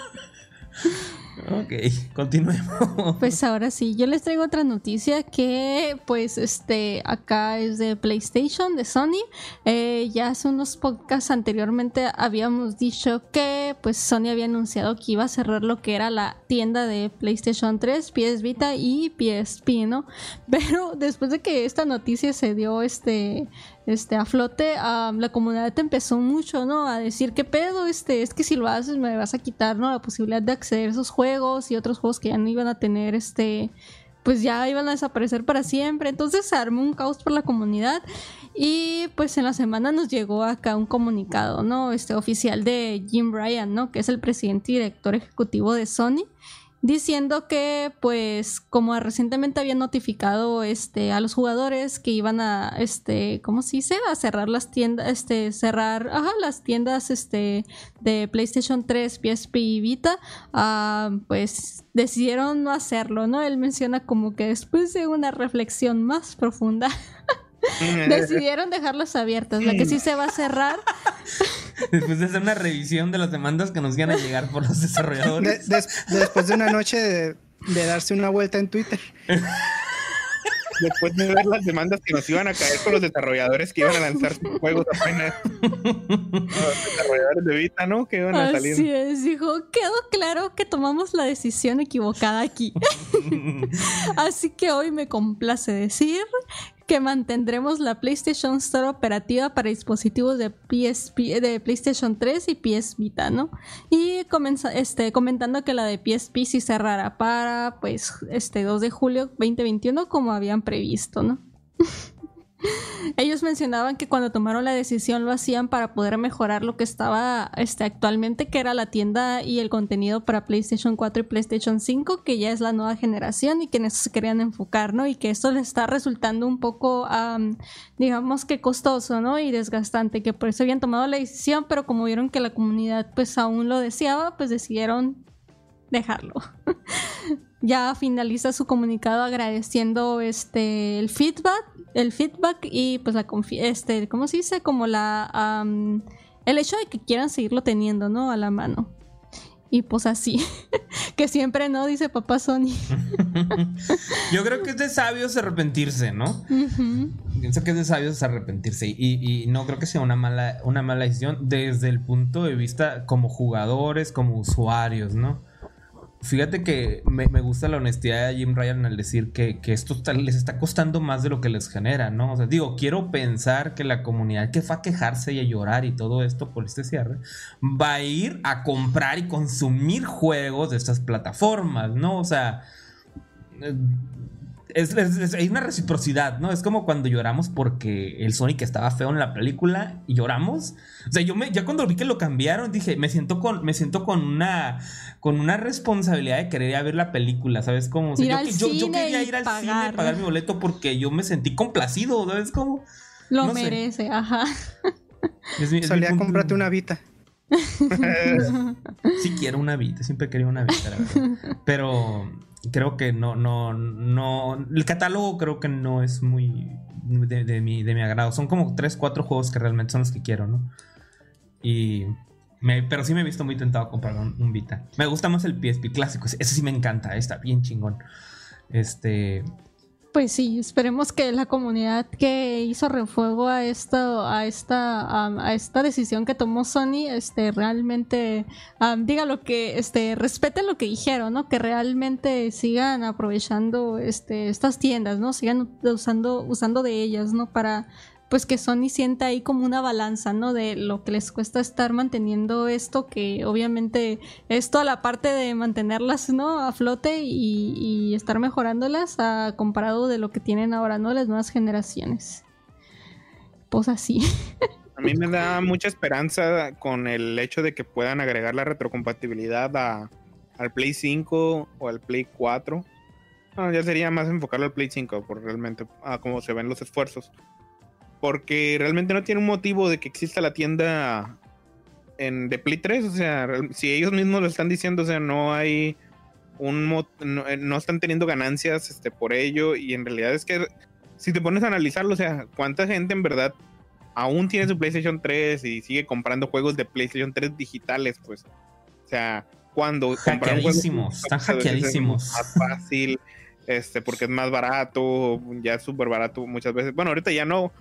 Ok, continuemos. Pues ahora sí, yo les traigo otra noticia que pues este acá es de PlayStation, de Sony. Eh, ya hace unos podcasts anteriormente habíamos dicho que pues Sony había anunciado que iba a cerrar lo que era la tienda de PlayStation 3, PS Vita y PSP, ¿no? Pero después de que esta noticia se dio este este a flote, la comunidad empezó mucho, ¿no? A decir qué pedo, este, es que si lo haces me vas a quitar, ¿no? La posibilidad de acceder a esos juegos y otros juegos que ya no iban a tener, este, pues ya iban a desaparecer para siempre. Entonces se armó un caos por la comunidad y pues en la semana nos llegó acá un comunicado, ¿no? Este oficial de Jim Ryan, ¿no? Que es el presidente y director ejecutivo de Sony diciendo que pues como recientemente había notificado este a los jugadores que iban a este cómo se dice a cerrar las tiendas este cerrar ajá, las tiendas este de PlayStation 3 PSP y Vita ah, pues decidieron no hacerlo no él menciona como que después de una reflexión más profunda decidieron dejarlas abiertas la que sí se va a cerrar Después de hacer una revisión de las demandas que nos iban a llegar por los De- desarrolladores. des- después de una noche de, de darse una vuelta en Twitter. Después de ver las demandas que nos iban a caer con los desarrolladores que iban a lanzar sus juegos apenas. Los desarrolladores de Vita, ¿no? Que iban a salir. Así es, dijo, quedó claro que tomamos la decisión equivocada aquí. Así que hoy me complace decir que mantendremos la PlayStation Store operativa para dispositivos de PSP, de PlayStation 3 y PS Vita, ¿no? Y este, comentando que la de PSP sí cerrará para, pues, este 2 de julio 2021 como habían previsto, ¿no? Ellos mencionaban que cuando tomaron la decisión lo hacían para poder mejorar lo que estaba este, actualmente, que era la tienda y el contenido para PlayStation 4 y PlayStation 5, que ya es la nueva generación y que en eso se querían enfocar, ¿no? Y que esto les está resultando un poco, am, digamos que costoso, ¿no? Y desgastante, que por eso habían tomado la decisión, pero como vieron que la comunidad pues aún lo deseaba, pues decidieron dejarlo. ya finaliza su comunicado agradeciendo este el feedback el feedback y pues la confi- este cómo se dice como la el hecho de que quieran seguirlo teniendo no a la mano. Y pues así que siempre no dice papá Sony. Yo creo que es de sabios arrepentirse, ¿no? Pienso que es de sabios arrepentirse y, y no creo que sea una mala, una mala decisión desde el punto de vista como jugadores, como usuarios, ¿no? Fíjate que me, gusta la honestidad de Jim Ryan al decir que, que esto les está costando más de lo que les genera, ¿no? O sea, digo, quiero pensar que la comunidad que fue a quejarse y a llorar y todo esto por este cierre va a ir a comprar y consumir juegos de estas plataformas, ¿no? O sea, eh, es, es- es- hay una reciprocidad, ¿no? Es como cuando lloramos porque el Sonic estaba feo en la película y lloramos. O sea, yo me, ya cuando vi que lo cambiaron, dije, me siento con, me siento con una, con una responsabilidad de querer ir a ver la película, ¿sabes cómo? O sea, Ir yo, al yo, yo cine quería y ir al pagar. cine, pagar mi boleto porque yo me sentí complacido, ¿sabes cómo? lo No sé. merece ajá Es mi- es mi Salía a punto- comprarte una Vita. Sí quiero una Vita, siempre quería una Vita, la verdad. Pero creo que no, no, no. El catálogo creo que no es muy de, mi, de mi agrado. Son como 3, 4 juegos que realmente son los que quiero, ¿no? Y. pero sí me he visto muy tentado a comprar un, un Vita. Me gusta más el PSP clásico. Ese sí me encanta, está bien chingón. Este. Pues sí, esperemos que la comunidad que hizo refuego a esto, a esta, a esta decisión que tomó Sony, este, realmente am, diga lo que, este, respeten lo que dijeron, ¿no? Que realmente sigan aprovechando, este, estas tiendas, ¿no? Sigan usando, usando de ellas, ¿no? Para, pues que Sony sienta ahí como una balanza, ¿no? De lo que les cuesta estar manteniendo esto, que obviamente es toda la parte de mantenerlas, ¿no? A flote y, estar mejorándolas a comparado de lo que tienen ahora, ¿no? Las nuevas generaciones. Pues así. mí me da mucha esperanza con el hecho de que puedan agregar la retrocompatibilidad a, al Play 5 o al Play 4. ya sería más enfocarlo al Play 5, por realmente a cómo se ven los esfuerzos. Porque realmente no tiene un motivo de que exista la tienda en, de Play 3. O sea, si ellos mismos lo están diciendo, o sea, no hay un eh, no, están teniendo ganancias este, por ello. Y en realidad es que si te pones a analizarlo, o sea, cuánta gente en verdad aún tiene su PlayStation 3 y sigue comprando juegos de PlayStation 3 digitales, pues. O sea, cuando hackeadísimos, están hackeadísimos. más fácil, este, porque es más barato, ya es súper barato muchas veces. Bueno, ahorita ya no.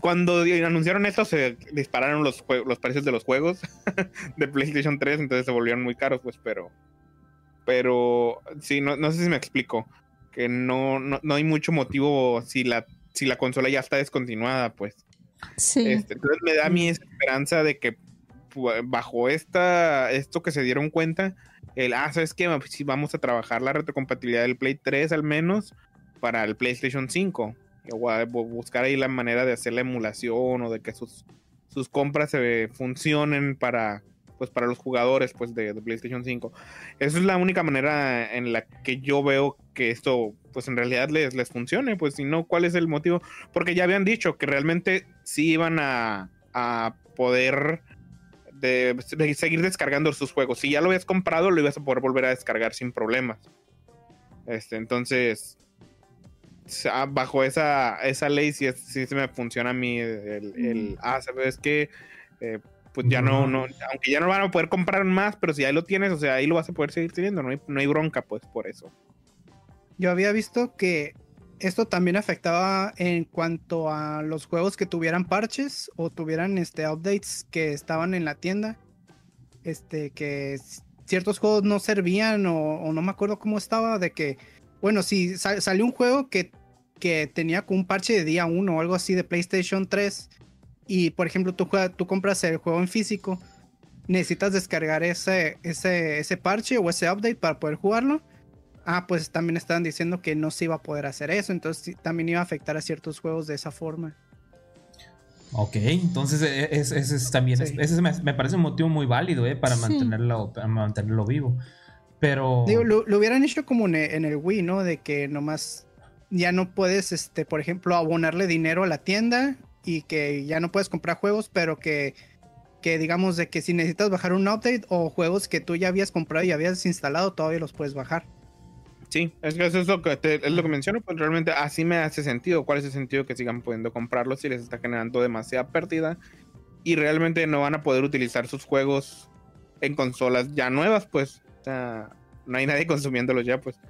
Cuando anunciaron esto, se dispararon los, los precios de los juegos de PlayStation 3, entonces se volvieron muy caros, pues, pero. Pero sí, no, no sé si me explico. Que no, no, no hay mucho motivo si la, si la consola ya está descontinuada, pues. Sí. Este, entonces me da a mí esa esperanza de que bajo esta, esto que se dieron cuenta, el, ah, ¿sabes qué? Si vamos a trabajar la retrocompatibilidad del Play 3 al menos para el PlayStation 5. Buscar ahí la manera de hacer la emulación o de que sus, sus compras se funcionen para, pues, para los jugadores pues, de, PlayStation 5. Esa es la única manera en la que yo veo que esto pues en realidad les, les funcione. Pues si no, ¿cuál es el motivo? Porque ya habían dicho que realmente sí iban a, a poder de, seguir descargando sus juegos. Si ya lo habías comprado, lo ibas a poder volver a descargar sin problemas. Este, entonces, bajo esa, esa ley, si sí, se me funciona a mí el, el ah, sabes que eh, pues ya no, no, aunque ya no van a poder comprar más, pero si ahí lo tienes, o sea, ahí lo vas a poder seguir teniendo, no hay, no hay bronca, pues por eso. Yo había visto que esto también afectaba en cuanto a los juegos que tuvieran parches o tuvieran este updates que estaban en la tienda. Este, que ciertos juegos no servían o, no me acuerdo cómo estaba, de que, bueno, si salió un juego que, que tenía un parche de día 1 o algo así de PlayStation 3 y, por ejemplo, tú, tú compras el juego en físico, necesitas descargar ese, ese, ese parche o ese update para poder jugarlo ah, pues también estaban diciendo que no se iba a poder hacer eso, entonces también iba a afectar a ciertos juegos de esa forma. Ok, entonces e, e, ese es, también, ese me, parece un motivo muy válido eh, para, mantenerlo, mantenerlo vivo. Pero... Digo, lo, hubieran hecho como en el, Wii, ¿no? De que nomás ya no puedes, este, por ejemplo, abonarle dinero a la tienda y que ya no puedes comprar juegos, pero que, que digamos de que si necesitas bajar un update o juegos que tú ya habías comprado y habías instalado, todavía los puedes bajar. Sí, es que eso es lo que, es lo que menciono, pues realmente así me hace sentido. ¿Cuál es el sentido que sigan pudiendo comprarlos si les está generando demasiada pérdida? Y realmente no van a poder utilizar sus juegos en consolas ya nuevas, pues. O sea, no hay nadie consumiéndolos ya, pues.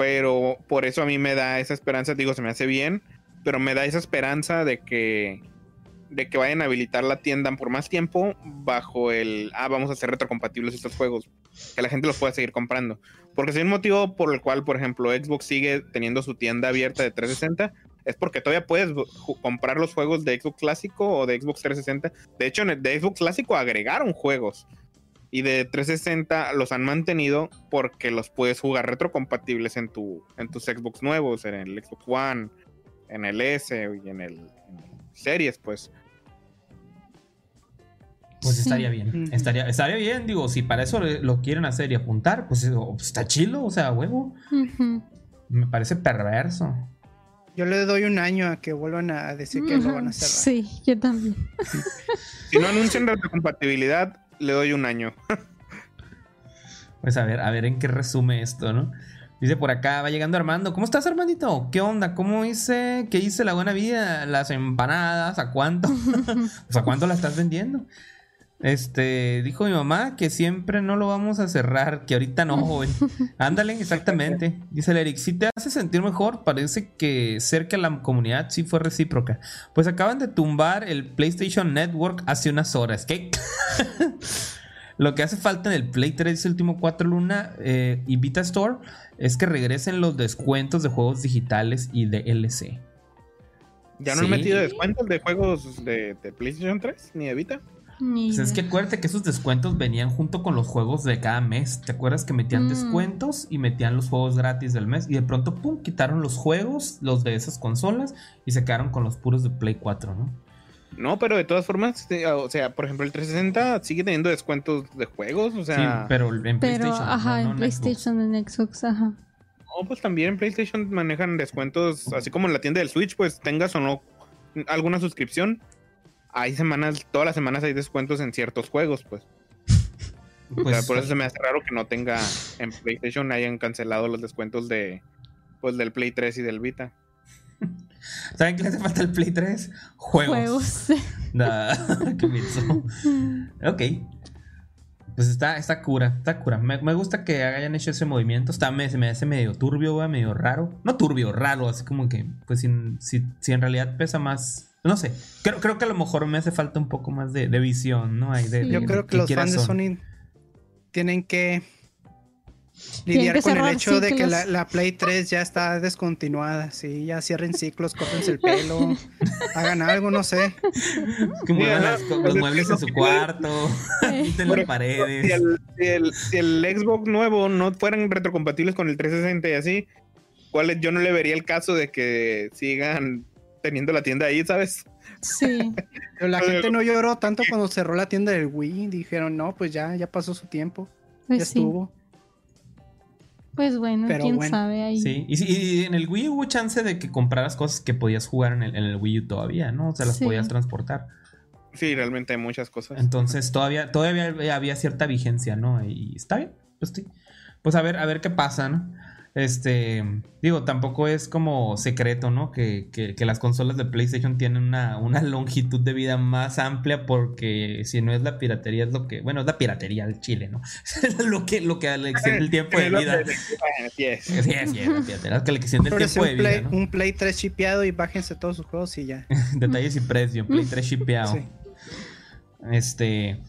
Pero por eso a mí me da esa esperanza, digo, se me hace bien, pero me da esa esperanza de que de que vayan a habilitar la tienda por más tiempo bajo el, ah, vamos a hacer retrocompatibles estos juegos, que la gente los pueda seguir comprando. Porque si hay un motivo por el cual, por ejemplo, Xbox sigue teniendo su tienda abierta de 360, es porque todavía puedes comprar los juegos de Xbox clásico o de Xbox 360. De hecho, de Xbox clásico agregaron juegos. Y de 360 los han mantenido porque los puedes jugar retrocompatibles en, tu, en tus Xbox nuevos, en el Xbox One, en el S y en el Series, pues. Pues estaría bien. Estaría, estaría bien, digo, si para eso lo quieren hacer y apuntar, pues, pues está chilo, o sea, huevo. Me parece perverso. Yo le doy un año a que vuelvan a decir que lo van a hacer. Sí, yo también. si no anuncian retrocompatibilidad, le doy un año. pues a ver, a ver en qué resume esto, ¿no? Dice por acá, va llegando Armando. ¿Cómo estás, Armandito? ¿Qué onda? ¿Cómo hice? ¿Qué hice la buena vida? ¿Las empanadas? ¿A cuánto? pues, ¿A cuánto la estás vendiendo? Este, dijo mi mamá que siempre no lo vamos a cerrar, que ahorita no, joven. Ándale, exactamente. Dice el Eric, si te hace sentir mejor, parece que cerca de la comunidad sí fue recíproca. Pues acaban de tumbar el PlayStation Network hace unas horas. ¿Qué? Lo que hace falta en el Play 3 último 4 Luna eh, y Vita Store es que regresen los descuentos de juegos digitales y de LC. ¿Ya no han metido descuentos de juegos de, de PlayStation 3 ni de Vita? Pues es que acuérdate que esos descuentos venían junto con los juegos de cada mes. ¿Te acuerdas que metían mm. descuentos y metían los juegos gratis del mes? Y de pronto, pum, quitaron los juegos, los de esas consolas, y se quedaron con los puros de Play 4, ¿no? No, pero de todas formas, este, o sea, por ejemplo, el 360 sigue teniendo descuentos de juegos, o sea. Sí, pero en PlayStation. Pero, ajá, en PlayStation, en Xbox, ajá. No, pues también en PlayStation manejan descuentos, así como en la tienda del Switch, pues tengas o no alguna suscripción. Hay semanas, todas las semanas hay descuentos en ciertos juegos, pues. pues por eso se me hace raro que no tenga en PlayStation hayan cancelado los descuentos de pues del Play 3 y del Vita. ¿Saben qué le hace falta al Play 3? Juegos. Juegos. qué ok. Pues está, está cura, está cura. Me, gusta que hayan hecho ese movimiento. Está, me, se me hace medio turbio, medio raro. No turbio, raro, así como que, pues si, si, en realidad pesa más. No sé, creo, creo que a lo mejor me hace falta un poco más de, visión, ¿no? Hay de, Yo creo que los fans de Sony tienen que lidiar con el hecho de que la, Play 3 ya está descontinuada. Sí, ya cierren ciclos, córtense el pelo, hagan algo, no sé. Que muevan los muebles en su cuarto, pinten las paredes. Si el, si, el, Xbox nuevo no fueran retrocompatibles con el 360 y así, ¿cuál, yo no le vería el caso de que sigan teniendo la tienda ahí, ¿sabes? Sí. Pero la gente no lloró tanto cuando cerró la tienda del Wii. Dijeron, no, pues ya, ya pasó su tiempo. Pues ya estuvo. Pues bueno, quién sabe ahí. Sí, y, en el Wii hubo chance de que compraras cosas que podías jugar en el, Wii U todavía, ¿no? O sea, las podías transportar. Sí, realmente hay muchas cosas. Entonces todavía, todavía había cierta vigencia, ¿no? Y está bien, pues sí. Pues a ver, a ver qué pasa, ¿no? Este, digo, tampoco es como secreto, ¿no? Que, las consolas de PlayStation tienen una, longitud de vida más amplia porque si no es la piratería, es lo que, bueno, es la piratería del Chile, ¿no? lo que, lo que extiende el tiempo de vida. Sí, sí, la que extiende el tiempo de vida. Un Play 3 chipeado y bájense todos sus juegos y ya. Detalles y precio, Play 3 chipeado. Este.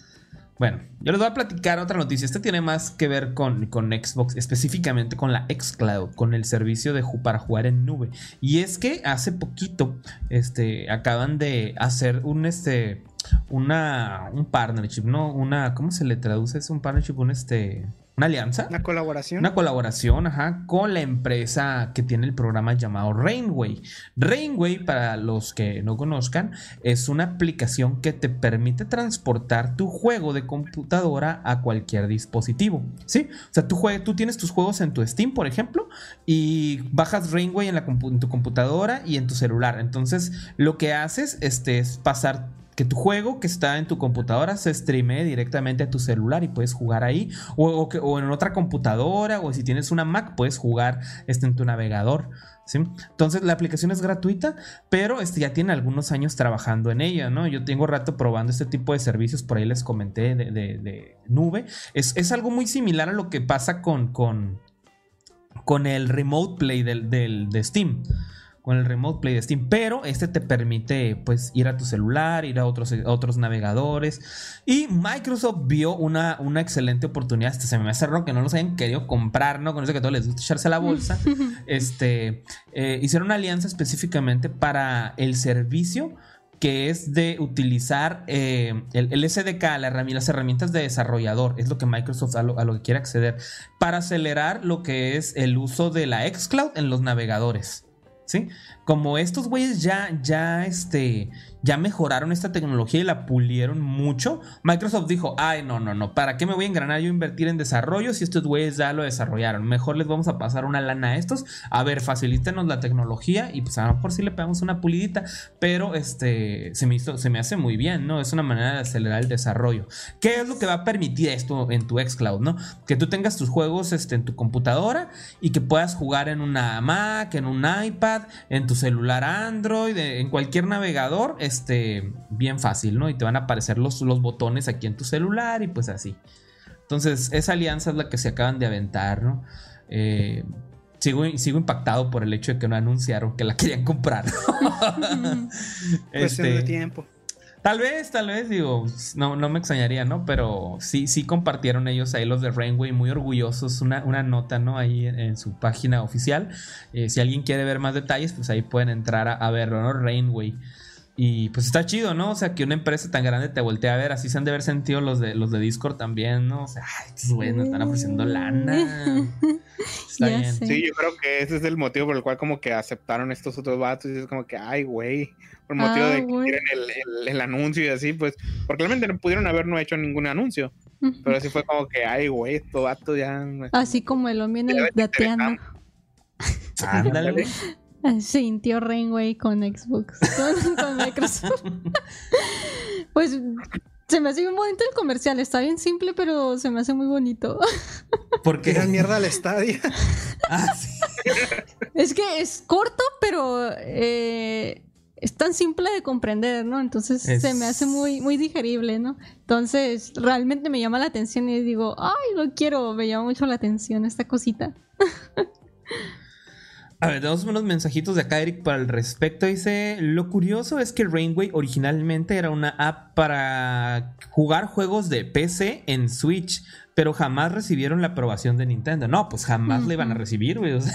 Bueno, yo les voy a platicar otra noticia. Esta tiene más que ver con, con Xbox, específicamente con la Xcloud, con el servicio de para jugar en nube. Y es que hace poquito este, acaban de hacer un este una un partnership, ¿no? Una ¿cómo se le traduce? Es un partnership, un este una alianza. Una colaboración. Una colaboración, ajá, con la empresa que tiene el programa llamado Rainway. Rainway, para los que no conozcan, es una aplicación que te permite transportar tu juego de computadora a cualquier dispositivo. ¿Sí? O sea, tú, tú tienes tus juegos en tu Steam, por ejemplo, y bajas Rainway en, la en tu computadora y en tu celular. Entonces, lo que haces este, es pasar que tu juego que está en tu computadora se streamee directamente a tu celular y puedes jugar ahí o, en otra computadora o si tienes una Mac puedes jugar este, en tu navegador. Entonces la aplicación es gratuita, pero este ya tiene algunos años trabajando en ella, ¿no? Yo tengo rato probando este tipo de servicios, por ahí les comenté de, nube. Es, algo muy similar a lo que pasa con, con, con el Remote Play del, del, de Steam con el Remote Play de Steam, pero este te permite pues ir a tu celular, ir a otros, otros navegadores y Microsoft vio una, una excelente oportunidad, este se me hace raro que no los hayan querido comprar, ¿no? Con eso que todo les gusta echarse a la bolsa, este, eh, hicieron una alianza específicamente para el servicio que es de utilizar eh, el, SDK, las herramientas de desarrollador, es lo que Microsoft a lo, a lo, que quiere acceder, para acelerar lo que es el uso de la xCloud en los navegadores. ¿Sí? Como estos güeyes ya, ya, este, ya mejoraron esta tecnología y la pulieron mucho, Microsoft dijo, ay, no, no, no, ¿para qué me voy a engranar yo a invertir en desarrollo si estos güeyes ya lo desarrollaron? Mejor les vamos a pasar una lana a estos, a ver, facilítenos la tecnología y pues a lo mejor sí le pegamos una pulidita, pero este, se me, hizo, se me hace muy bien, ¿no? Es una manera de acelerar el desarrollo. ¿Qué es lo que va a permitir esto en tu xCloud, ¿no? Que tú tengas tus juegos este, en tu computadora y que puedas jugar en una Mac, en un iPad, en tu celular Android, en cualquier navegador, bien fácil, ¿no? Y te van a aparecer los, los botones aquí en tu celular y pues así. Entonces, esa alianza es la que se acaban de aventar, ¿no? Eh, sigo, sigo, impactado por el hecho de que no anunciaron que la querían comprar. Cuestión de este, tiempo. Tal vez, tal vez, digo, no, no me extrañaría, ¿no? Pero sí, sí compartieron ellos ahí los de Rainway muy orgullosos, una, una nota, ¿no? Ahí en, su página oficial. Eh, si alguien quiere ver más detalles, pues ahí pueden entrar a, verlo, ¿no? Rainway. Y pues está chido, ¿no? O sea, que una empresa tan grande te voltee a ver, así se han de haber sentido los de, los de Discord también, ¿no? O sea, ay, estos güeyes están ofreciendo lana. Está Ya bien. sé. Sí, yo creo que ese es el motivo por el cual como que aceptaron estos otros vatos y es como que, ay, güey, por motivo Ah, de que quieren el, el- el anuncio y así, pues, porque realmente no pudieron haber no hecho ningún anuncio, pero sí fue como que, ay, güey, estos vatos ya... Así como el hombre en el dateando. Ándale. Sí, tío Rainway con Xbox, con, con Microsoft. pues se me hace bien bonito el comercial, está bien simple, pero se me hace muy bonito. Porque Tiran mierda al estadio. Ah, sí. Es que es corto, pero eh, es tan simple de comprender, ¿no? Entonces Es- se me hace muy, muy digerible, ¿no? Entonces realmente me llama la atención y digo, ay, lo quiero, me llama mucho la atención esta cosita. A ver, tenemos unos mensajitos de acá, Eric, para el respecto. Dice, lo curioso es que Rainway originalmente era una app para jugar juegos de PC en Switch, pero jamás recibieron la aprobación de Nintendo. No, pues jamás le iban a recibir, güey. o sea,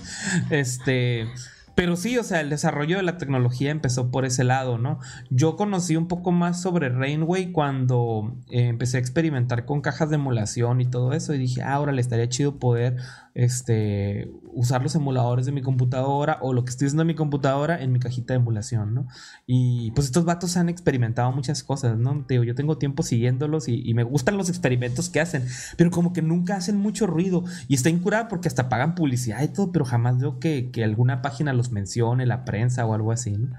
este... Pero sí, o sea, el desarrollo de la tecnología empezó por ese lado, ¿no? Yo conocí un poco más sobre Rainway cuando eh, empecé a experimentar con cajas de emulación y todo eso y dije, ah, ahora le estaría chido poder este, usar los emuladores de mi computadora o lo que estoy usando en mi computadora en mi cajita de emulación, ¿no? Y pues estos vatos han experimentado muchas cosas, ¿no? Te digo, yo tengo tiempo siguiéndolos y, y me gustan los experimentos que hacen, pero como que nunca hacen mucho ruido y está incurada porque hasta pagan publicidad y todo, pero jamás veo que, que alguna página los mencione, la prensa o algo así, ¿no?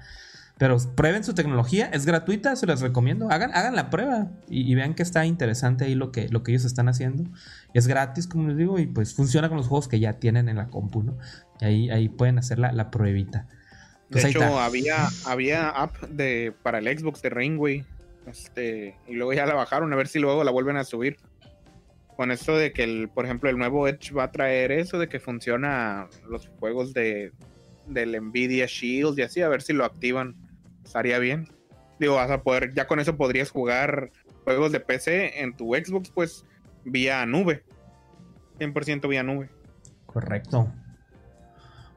Pero prueben su tecnología, es gratuita, se les recomiendo. Hagan, hagan la prueba y, y vean que está interesante ahí lo que, lo que ellos están haciendo. Es gratis, como les digo, y pues funciona con los juegos que ya tienen en la compu, ¿no? Y ahí, ahí pueden hacer la, la pruebita. De Pues hecho, había, había app de, para el Xbox de Rainway. Este, y luego ya la bajaron, a ver si luego la vuelven a subir. Con esto de que, el, por ejemplo, el nuevo Edge va a traer eso de que funciona los juegos de del Nvidia Shield y así, a ver si lo activan. Estaría bien. Digo, vas a poder, ya con eso podrías jugar juegos de PC en tu Xbox, pues vía nube. 100% vía nube. Correcto.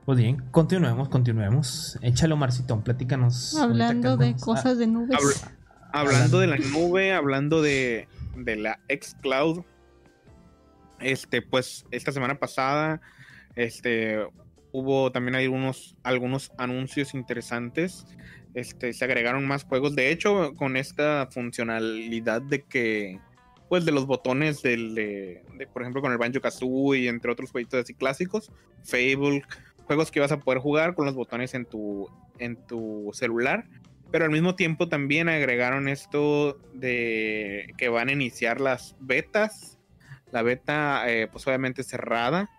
Pues bien, continuemos, continuemos. Échalo, Marcitón, platícanos. Hablando de andamos. cosas de nubes. Habla- Hablando de la nube, hablando de, de la xCloud, este, pues esta semana pasada, este, hubo también algunos, algunos anuncios interesantes. Este, se agregaron más juegos. De hecho, con esta funcionalidad de que, pues, de los botones del, de, de, por ejemplo, con el Banjo Kazooie y entre otros jueguitos así clásicos, Fable, juegos que vas a poder jugar con los botones en tu, en tu celular pero al mismo tiempo también agregaron esto de que van a iniciar las betas, la beta eh, pues obviamente cerrada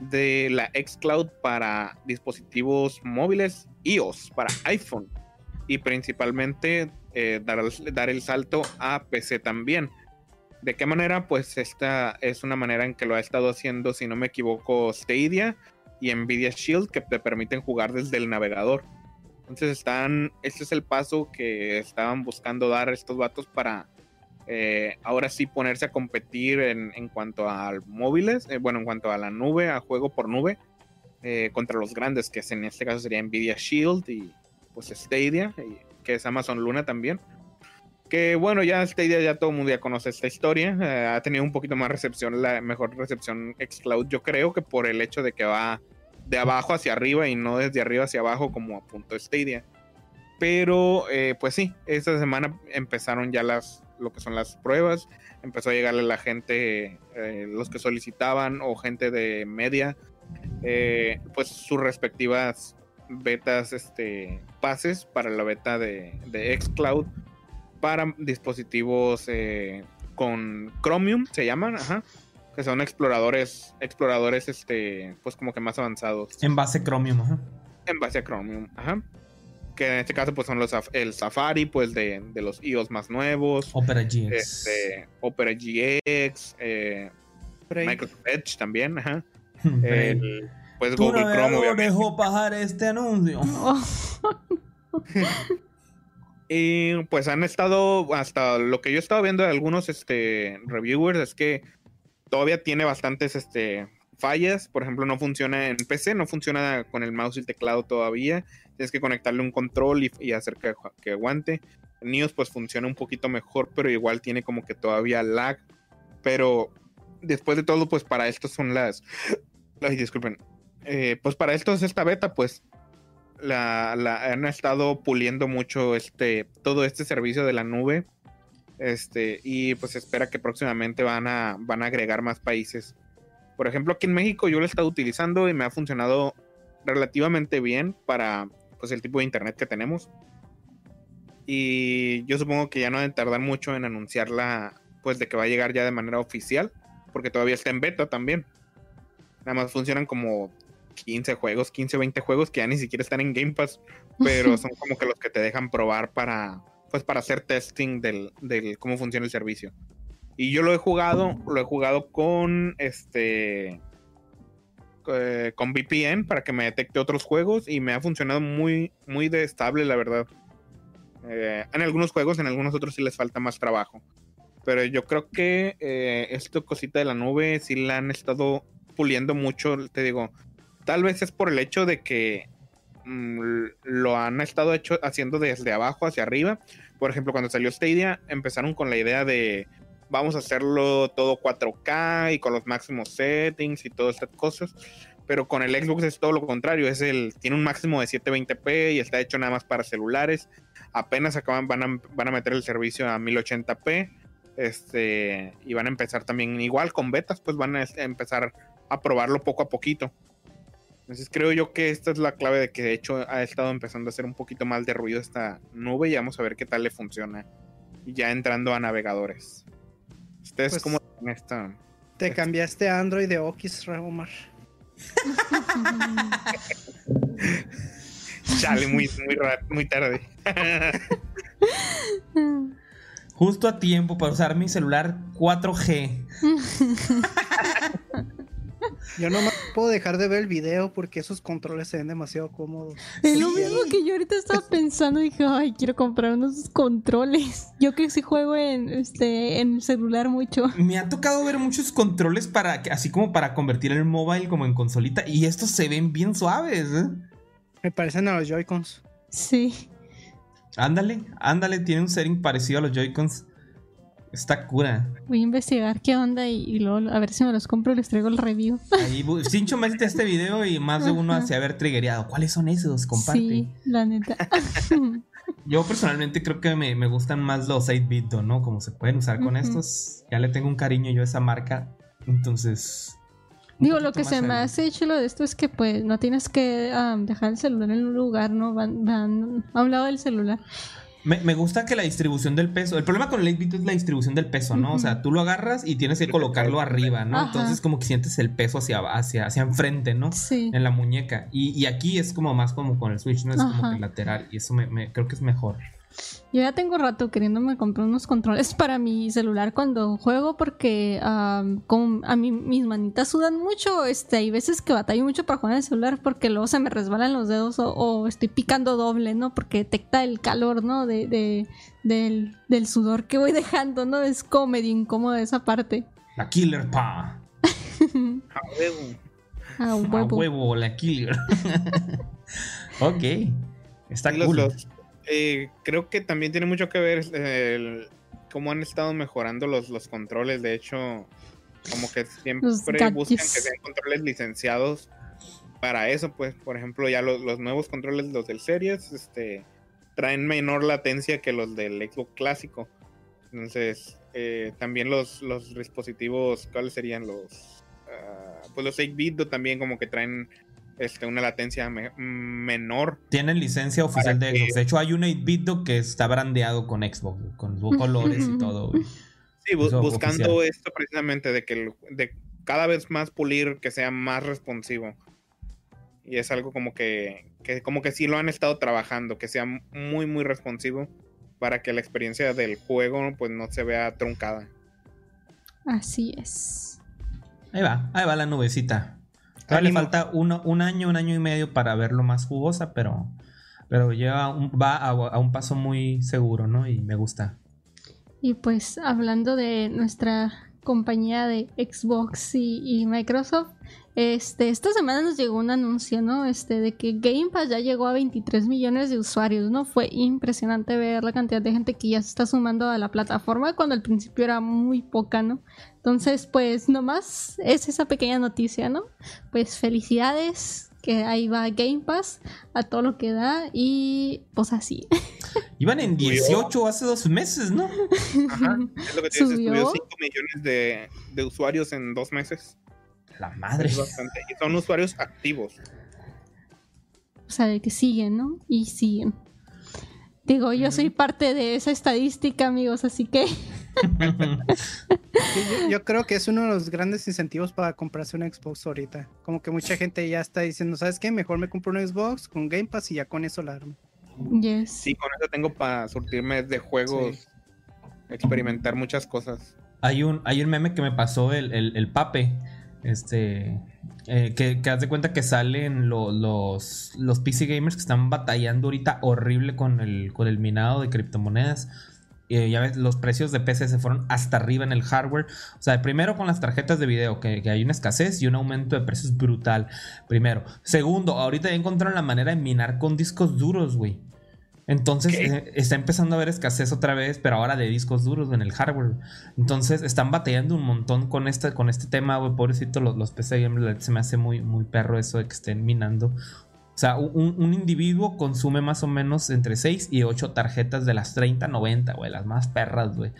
de la xCloud para dispositivos móviles iOS, para iPhone y principalmente eh, dar, dar el salto a PC también. ¿De qué manera? Pues esta es una manera en que lo ha estado haciendo, si no me equivoco, Stadia y Nvidia Shield que te permiten jugar desde el navegador. Entonces están, este es el paso que estaban buscando dar estos vatos para eh, ahora sí ponerse a competir en, en cuanto a móviles, eh, bueno, en cuanto a la nube, a juego por nube, contra los grandes, que en este caso sería Nvidia Shield y pues Stadia, que es Amazon Luna también. Que bueno, ya Stadia ya todo el mundo ya conoce esta historia, eh, ha tenido un poquito más recepción, la mejor recepción xCloud, yo creo que por el hecho de que va de abajo hacia arriba y no desde arriba hacia abajo como apuntó Stadia. Pero eh, pues sí, esta semana empezaron ya las lo que son las pruebas, empezó a llegarle la gente, eh, los que solicitaban o gente de media, eh, pues sus respectivas betas, este, pases para la beta de, de xCloud para dispositivos eh, con Chromium, se llaman, ajá, que son exploradores, exploradores, este, pues como que más avanzados. En base Chromium, ajá. En base a Chromium, ajá. Que en este caso, pues son los el Safari, pues de, de los iOS más nuevos. Opera GX. Este, Opera GX, eh. Microsoft Edge también, ajá. El, pues Tu Google Chrome, obviamente. dejó bajar este anuncio. Y pues han estado, hasta lo que yo he estado viendo de algunos este, reviewers, es que todavía tiene bastantes este, fallas. Por ejemplo, no funciona en PC, no funciona con el mouse y el teclado todavía. Tienes que conectarle un control y, y hacer que, que aguante. En iOS pues funciona un poquito mejor, pero igual tiene como que todavía lag. Pero después de todo, pues para esto son las, Ay, disculpen. Eh, pues para esto es esta beta, pues la, han estado puliendo mucho este todo este servicio de la nube. Este, y pues espera que próximamente van a, van a agregar más países. Por ejemplo, aquí en México yo lo he estado utilizando y me ha funcionado relativamente bien para pues el tipo de internet que tenemos. Y yo supongo que ya no deben tardar mucho en anunciarla, pues de que va a llegar ya de manera oficial, porque todavía está en beta también. Nada más funcionan como 15 juegos, 15 o 20 juegos que ya ni siquiera están en Game Pass, pero son como que los que te dejan probar para, pues para hacer testing del, del cómo funciona el servicio. Y yo lo he jugado, lo he jugado con este eh, con VPN para que me detecte otros juegos y me ha funcionado muy, muy de estable, la verdad. Eh, en algunos juegos, en algunos otros sí les falta más trabajo. Pero yo creo que eh, esto cosita de la nube sí la han estado puliendo mucho, te digo. Tal vez es por el hecho de que mm, lo han estado hecho, haciendo desde abajo hacia arriba. Por ejemplo, cuando salió Stadia, empezaron con la idea de vamos a hacerlo todo 4K y con los máximos settings y todas estas cosas. Pero con el Xbox es todo lo contrario, es el, tiene un máximo de 720p y está hecho nada más para celulares. Apenas acaban, van a, van a meter el servicio a 1080p. Este, y van a empezar también igual con betas, pues van a empezar a probarlo poco a poquito. Entonces creo yo que esta es la clave de que de hecho ha estado empezando a hacer un poquito más de ruido esta nube y vamos a ver qué tal le funciona. Ya entrando a navegadores. ¿Ustedes Pues, cómo esta? Te cambiaste a Android de Okis, Omar. Chale, muy, muy, muy tarde. Justo a tiempo para usar mi celular 4G. Yo no puedo dejar de ver el video porque esos controles se ven demasiado cómodos. Es lo mismo que yo ahorita estaba pensando, dije, ay, quiero comprar unos controles. Yo que sí juego en este en el celular mucho. Me ha tocado ver muchos controles para así como para convertir el mobile como en consolita y estos se ven bien suaves. ¿eh? Me parecen a los Joy-Cons. Sí. Ándale, ándale, tiene un setting parecido a los Joy-Cons. Está cura. Voy a investigar qué onda y, y luego a ver si me los compro y les traigo el review. Ahí, Sincho, métete este video y más de uno Ajá. se ha haber triggereado. ¿Cuáles son esos? Comparte. Sí, la neta. Yo personalmente creo que me, me gustan más los 8-bit, ¿no? Como se pueden usar con estos. Ya le tengo un cariño yo a esa marca. Entonces. Digo, lo que se me hace chulo de esto es que pues no tienes que am, dejar el celular en un lugar, ¿no? Van, van a un lado del celular. Me, me gusta que la distribución del peso. El problema con el 8-bit es la distribución del peso, ¿no? O sea, tú lo agarras y tienes que colocarlo arriba, ¿no? Ajá. Entonces, como que sientes el peso hacia, hacia, hacia enfrente, ¿no? Sí. En la muñeca. Y, y aquí es como más como con el Switch, ¿no? Es como que lateral. Y eso me, me- creo que es mejor. Yo ya tengo rato queriéndome comprar unos controles para mi celular cuando juego porque a mí mis manitas sudan mucho, este, hay veces que batallo mucho para jugar en el celular porque luego se me resbalan los dedos o, o estoy picando doble, ¿no? Porque detecta el calor, ¿no? De, de- del, del sudor que voy dejando, ¿no? Es como medio incómoda esa parte. La Killer Pa. A huevo. A huevo. huevo, la Killer. ok. Está cool. los, eh, creo que también tiene mucho que ver eh, el- cómo han estado mejorando los, los controles. De hecho, como que siempre buscan que sean controles licenciados para eso. Pues, por ejemplo, ya los, los nuevos controles, los del Series, este, traen menor latencia que los del Xbox clásico. Entonces, eh, también los, los dispositivos, ¿cuáles serían los? ah, pues los 8-bit también como que traen este, una latencia me- menor. Tienen licencia oficial de que- Xbox. De hecho, hay un 8-bit que está brandeado con Xbox, con sus colores y todo, güey. Sí, bu- Eso buscando oficial. esto precisamente de que el- de cada vez más pulir, que sea más responsivo. Y es algo como que, que como que sí lo han estado trabajando, que sea muy muy responsivo para que la experiencia del juego pues no se vea truncada. Así es. Ahí va, ahí va la nubecita. Todavía le falta uno, un año, un año y medio para verlo más jugosa, pero, pero lleva un- va a, a un paso muy seguro, ¿no? Y me gusta. Y pues hablando de nuestra compañía de Xbox y, Microsoft, este, esta semana nos llegó un anuncio, ¿no? Este, de que Game Pass ya llegó a 23 millones de usuarios, ¿no? Fue impresionante ver la cantidad de gente que ya se está sumando a la plataforma cuando al principio era muy poca, ¿no? Entonces, pues nomás es esa pequeña noticia, ¿no? Pues felicidades, que ahí va Game Pass a todo lo que da y pues así. Iban en 18 hace dos meses, ¿no? Ajá, es lo que te dices, subió 5 millones de, de, usuarios en dos meses. La madre. Y son usuarios activos. O sea, de que siguen, ¿no? Y siguen. Digo, yo soy parte de esa estadística, amigos, así que yo, creo que es uno de los grandes incentivos para comprarse una Xbox ahorita. Como que mucha gente ya está diciendo, ¿sabes qué? Mejor me compro una Xbox con Game Pass y ya con eso la armo. Yes. Sí, con eso tengo para surtirme de juegos, experimentar muchas cosas. Hay un, hay un meme que me pasó el, el, pape. Este. Eh, que, que haz de cuenta que salen los, los PC gamers que están batallando ahorita horrible con el, con el minado de criptomonedas eh, ya ves, los precios de PC se fueron hasta arriba en el hardware. O sea, primero con las tarjetas de video, que, hay una escasez y un aumento de precios brutal. Primero. Segundo, ahorita ya encontraron la manera de minar con discos duros, güey. Entonces eh, está empezando a haber escasez otra vez, pero ahora de discos duros en el hardware. Entonces están batallando un montón con este, con este tema, güey. Pobrecito, los, los PC gamers, se me hace muy, muy perro eso de que estén minando o sea, un, individuo consume más o menos entre 6 y 8 tarjetas de las 30, 90, güey, las más perras, güey.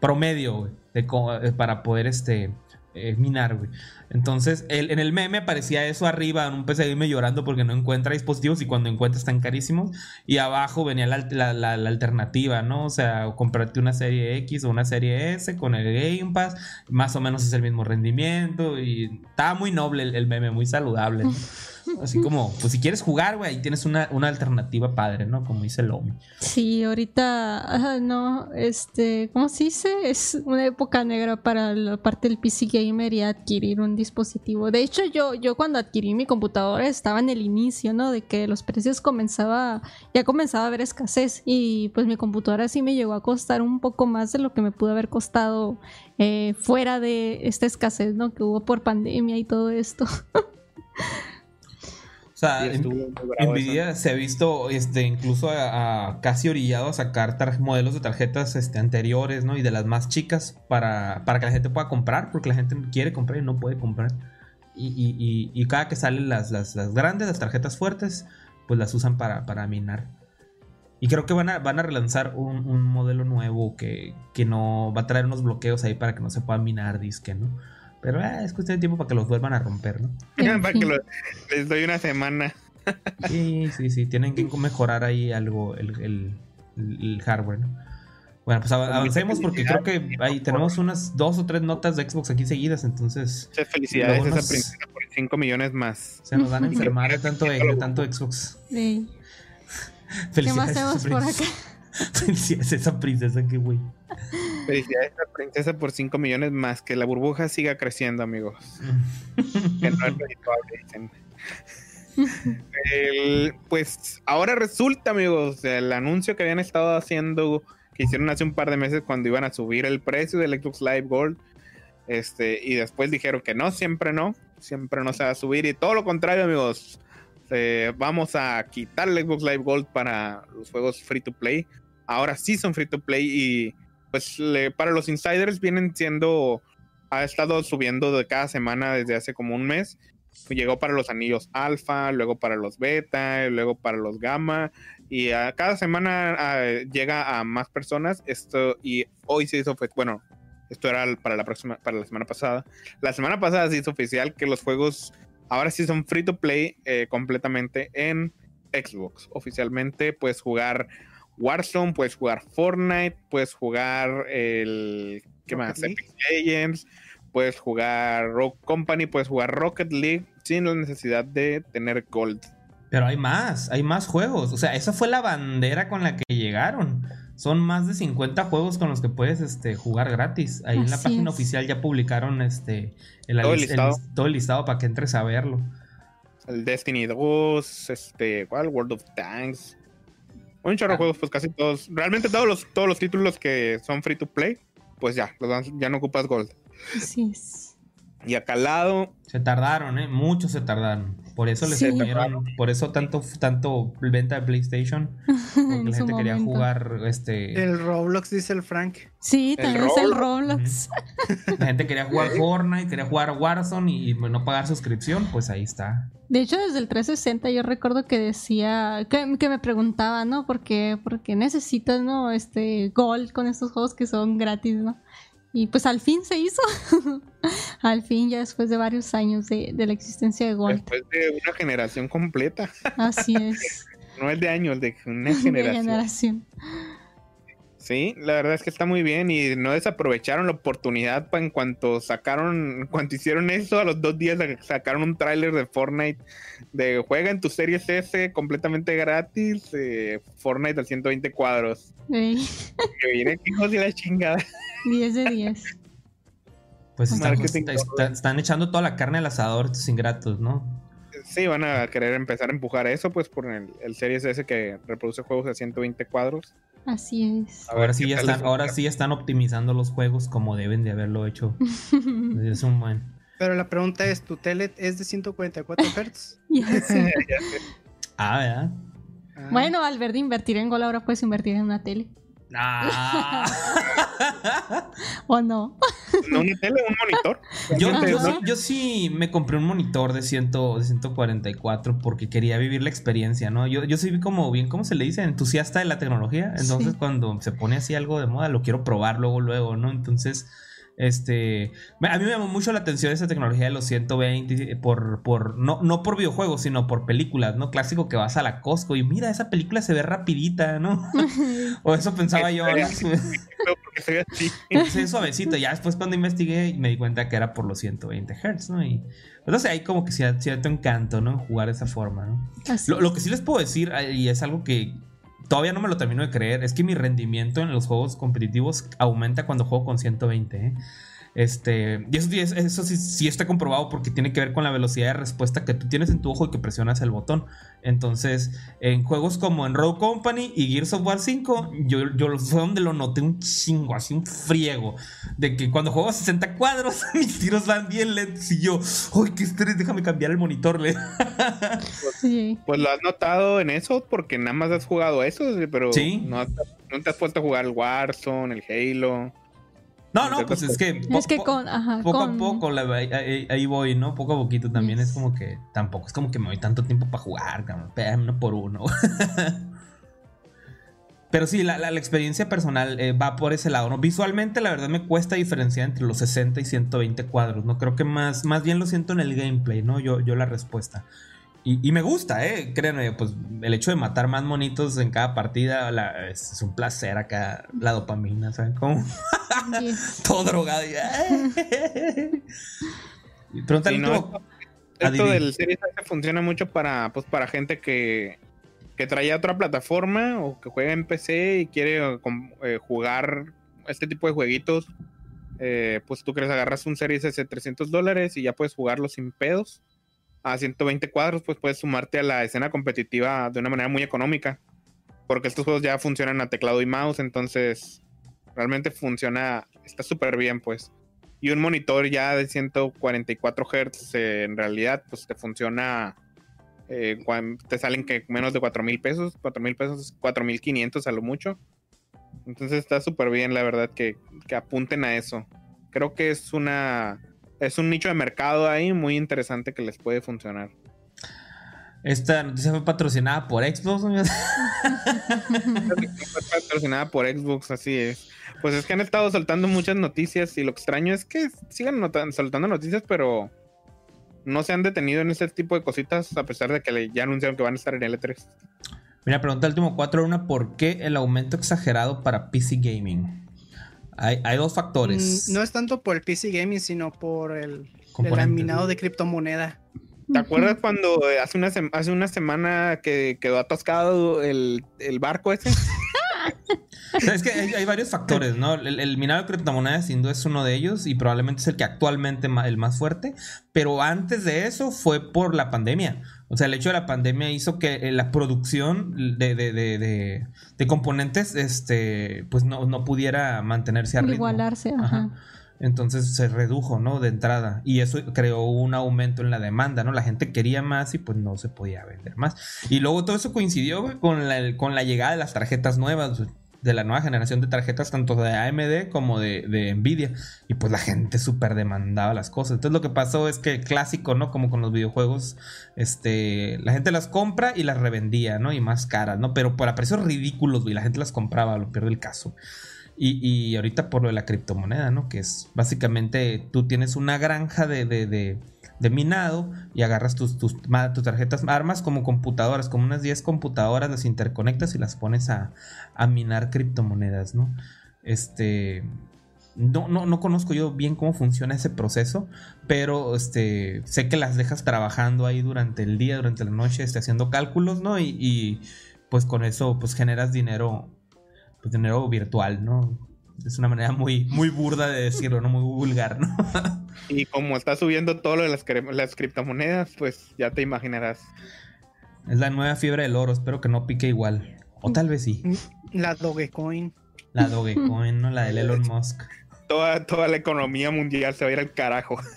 Promedio, güey, eh, para poder este, eh, minar, güey. Entonces, en el meme aparecía eso arriba, en un PC llorando porque no encuentra dispositivos y cuando encuentra están carísimos. Y abajo venía la, alternativa, ¿no? O sea, comprarte una serie X o una serie S con el Game Pass, más o menos es el mismo rendimiento. Y estaba muy noble el, el meme, muy saludable. ¿no? Así como, pues si quieres jugar, güey, ahí tienes una, alternativa padre, ¿no? Como dice Lomi. Sí, ahorita, no, este, ¿cómo se dice? Es una época negra para la parte del PC gamer y adquirir un dispositivo. De hecho, yo, yo cuando adquirí mi computadora estaba en el inicio, ¿no? De que los precios comenzaba, ya comenzaba a haber escasez y pues mi computadora sí me llegó a costar un poco más de lo que me pudo haber costado eh, fuera de esta escasez, ¿no? Que hubo por pandemia y todo esto. O sea, Nvidia se ha visto este, incluso a, casi orillado a sacar modelos de tarjetas este, anteriores, ¿no? Y de las más chicas para, para, que la gente pueda comprar, porque la gente quiere comprar y no puede comprar. Y, cada que salen las, las, grandes, las tarjetas fuertes, pues las usan para, para minar. Y creo que van a, van a relanzar un, un modelo nuevo que, que, no va a traer unos bloqueos ahí para que no se pueda minar disque, ¿no? Pero eh, es cuestión de tiempo para que los vuelvan a romper, ¿no? para que les doy una semana. sí, sí, sí. Tienen que mejorar ahí algo el, hardware, ¿no? Bueno, pues avancemos porque creo que ahí tenemos unas dos o tres notas de Xbox aquí seguidas, entonces. Muchas felicidades a esa princesa por 5 millones más. Se nos van a enfermar de tanto, de tanto Xbox. Sí. Felicidades ¿Qué más hacemos por acá? Felicidades a esa princesa, qué güey. Felicidades a princesa por 5 millones más. Que la burbuja siga creciendo, amigos. que no es dicen. pues ahora resulta, amigos, el anuncio que habían estado haciendo, que hicieron hace un par de meses cuando iban a subir el precio del Xbox Live Gold. Este, y después dijeron que no, siempre no, siempre no se va a subir. Y todo lo contrario, amigos. Eh, vamos a quitar el Xbox Live Gold para los juegos free to play. Ahora sí son free to play y pues para los insiders vienen siendo, ha estado subiendo de cada semana desde hace como un mes. Llegó para los anillos alfa, luego para los beta, luego para los gamma y a cada semana llega a más personas. Esto y hoy se hizo, bueno, esto era para la próxima, para la semana pasada. La semana pasada se hizo oficial que los juegos ahora sí son free to play eh, completamente en Xbox. Oficialmente puedes jugar Warzone, puedes jugar Fortnite, puedes jugar el. ¿Qué más? Epic Legends, puedes jugar Rogue Company, puedes jugar Rocket League sin la necesidad de tener Gold. Pero hay más, hay más juegos. O sea, esa fue la bandera con la que llegaron. Son más de 50 juegos con los que puedes este, jugar gratis. Ahí en la página oficial ya publicaron este, el, todo, el listado. todo el listado para que entres a verlo. El Destiny 2, este, ¿cuál? World of Tanks, un chorro de ah. juegos, pues casi todos. Realmente todos los, todos los títulos que son free to play, pues ya, los ya no ocupas gold. Así es. Y acá al lado, Se tardaron, ¿eh? Muchos se tardaron. Por eso les Sí. dieron, por eso tanto, tanto venta de PlayStation. Porque la gente quería momento. jugar, este. El Roblox, dice el Frank. Sí, también es el Roblox. La gente quería jugar Fortnite, quería jugar Warzone y, y no pagar suscripción, pues ahí está. De hecho, desde el 360 yo recuerdo que decía, que, que me preguntaba, ¿no? ¿Por qué, por qué necesitas, no? Este, Gold con estos juegos que son gratis, ¿no? Y pues al fin se hizo. al fin, ya después de varios años de, de la existencia de Gold. después de una generación completa, Así es. no el de años, de una De generación. Sí, la verdad es que está muy bien y no desaprovecharon la oportunidad pa- en cuanto sacaron, en cuanto hicieron eso, a los dos días sa- sacaron un tráiler de Fortnite de juega en tu Series S completamente gratis, eh, Fortnite a 120 cuadros. Ey, Que viene hijos de la chingada. 10 de 10. Pues están echando toda la carne al asador estos ingratos, ¿no? Sí, van a querer empezar a empujar eso, pues por el, el Series S que reproduce juegos a 120 cuadros. Así es. A ver Ahora sí, ya están, ahora sí están optimizando los juegos como deben de haberlo hecho. Es un buen. Pero la pregunta es, ¿tu tele es de 144 Hz? Ya sé. Ah, ¿verdad? Ah, Bueno, al ver de invertir en Gol, ahora puedes invertir en una tele. Ah. ¿O no? No una tele, un monitor. yo, yo, sí, yo sí me compré un monitor de, 100, de 144 porque quería vivir la experiencia, ¿no? Yo, yo soy como bien, ¿cómo se le dice? Entusiasta de la tecnología. Entonces, Sí. cuando se pone así algo de moda, lo quiero probar luego, luego, ¿no? Entonces, este. A mí me llamó mucho la atención esa tecnología de los 120 por, por no, no por videojuegos, sino por películas, ¿no? Clásico que vas a la Costco y mira, esa película se ve rapidita, ¿no? o eso pensaba yo, ¿no? porque soy así. se ve suavecito. Ya después cuando investigué me di cuenta que era por los 120 Hz, ¿no? Y pues no sé, hay como que cier- cierto encanto, ¿no? Jugar de esa forma, ¿no? Así Lo, lo que sí les puedo decir, y es algo que todavía no me lo termino de creer, es que mi rendimiento en los juegos competitivos aumenta cuando juego con 120, ¿eh? Este, y eso, eso sí, sí está comprobado porque tiene que ver con la velocidad de respuesta que tú tienes en tu ojo y que presionas el botón. Entonces, en juegos como en Rogue Company y Gears of War 5, yo, yo fue donde lo noté un chingo, así un friego. De que cuando juego a 60 cuadros, mis tiros van bien lentos y yo, ¡ay, qué estrés! Déjame cambiar el monitor, le. Sí. Pues lo has notado en eso porque nada más has jugado eso, pero Sí. no, has- no te has puesto a jugar el Warzone, el Halo. No, no, pues es que. Es que con, ajá, Poco con- a poco, la- ahí, voy, ¿no? Poco a poquito también Yes. es como que tampoco es como que me doy tanto tiempo para jugar, cabrón, uno por uno. Pero sí, la, la- la experiencia personal eh, va por ese lado, ¿no? Visualmente, la verdad, me cuesta diferenciar entre los 60 y 120 cuadros, ¿no? Creo que más, más bien lo siento en el gameplay, ¿no? Yo, yo la respuesta. Y, y me gusta, ¿eh? Créanme, pues el hecho de matar más monitos en cada partida la- es, es un placer acá, la dopamina, ¿saben? Yes. todo drogado. y- Y Pregúntale Sí, no, esto, del Series S funciona mucho para, pues, para gente que, que trae otra plataforma o que juega en PC y quiere eh, eh, jugar este tipo de jueguitos. eh, pues tú crees, agarras un Series S de 300 dólares y ya puedes jugarlo sin pedos. A 120 cuadros, pues puedes sumarte a la escena competitiva de una manera muy económica. Porque estos juegos ya funcionan a teclado y mouse, entonces realmente funciona, está súper bien, pues. Y un monitor ya de 144 Hz, eh, en realidad, pues te funciona. eh, te salen que menos de 4 mil pesos, 4 mil pesos, 4 mil 500 a lo mucho. Entonces está súper bien, la verdad, que, que apunten a eso. Creo que es una. Es un nicho de mercado ahí muy interesante que les puede funcionar. Esta noticia fue patrocinada por Xbox. Fue patrocinada por Xbox, así es. Pues es que han estado soltando muchas noticias y lo extraño es que sigan soltando noticias, pero no se han detenido en ese tipo de cositas a pesar de que ya anunciaron que van a estar en L3. Mira, pregunta el último 4 una ¿por qué el aumento exagerado para PC Gaming? Hay, hay dos factores. Mm, No es tanto por el PC Gaming, sino por el, el minado de criptomoneda. ¿Te acuerdas cuando eh, hace una, hace una semana que quedó atascado el, el barco ese? O sea, es que hay, hay varios factores, ¿no? El, el minado de criptomonedas sin duda es uno de ellos y probablemente es el que actualmente ma- el más fuerte, pero antes de eso fue por la pandemia. O sea, el hecho de la pandemia hizo que eh, la producción de, de- de- de- de componentes este, pues no, no pudiera mantenerse a. Igualarse, ajá. Ajá. Entonces se redujo, ¿no? De entrada. Y eso creó un aumento en la demanda, ¿no? La gente quería más y pues no se podía vender más. Y luego todo eso coincidió con, la, con la llegada de las tarjetas nuevas, de la nueva generación de tarjetas, tanto de AMD como de, Nvidia. Y pues la gente súper demandaba las cosas. Entonces lo que pasó es que clásico, ¿no? Como con los videojuegos, este, la gente las compra y las revendía, ¿no? Y más caras, ¿no? Pero por a precios ridículos, y la gente las compraba, lo peor del caso. Y, ahorita por lo de la criptomoneda, ¿no? Que es básicamente tú tienes una granja de, de, minado y agarras tus, tus, tus, tarjetas, armas como computadoras, como unas 10 computadoras, las interconectas y las pones a, a minar criptomonedas, ¿no? Este. No, no, no, conozco yo bien cómo funciona ese proceso, pero este, sé que las dejas trabajando ahí durante el día, durante la noche, este, haciendo cálculos, ¿no? Y, y pues con eso pues generas dinero pues, dinero virtual, ¿no? Es una manera muy, muy burda de decirlo, ¿no? Muy vulgar, ¿no? y como está subiendo todo lo de las, las criptomonedas, pues ya te imaginarás. Es la nueva fiebre del oro, espero que no pique igual. O tal vez sí. La Dogecoin. La Dogecoin, ¿no? La del Elon Musk toda, la economía mundial se va a ir al carajo.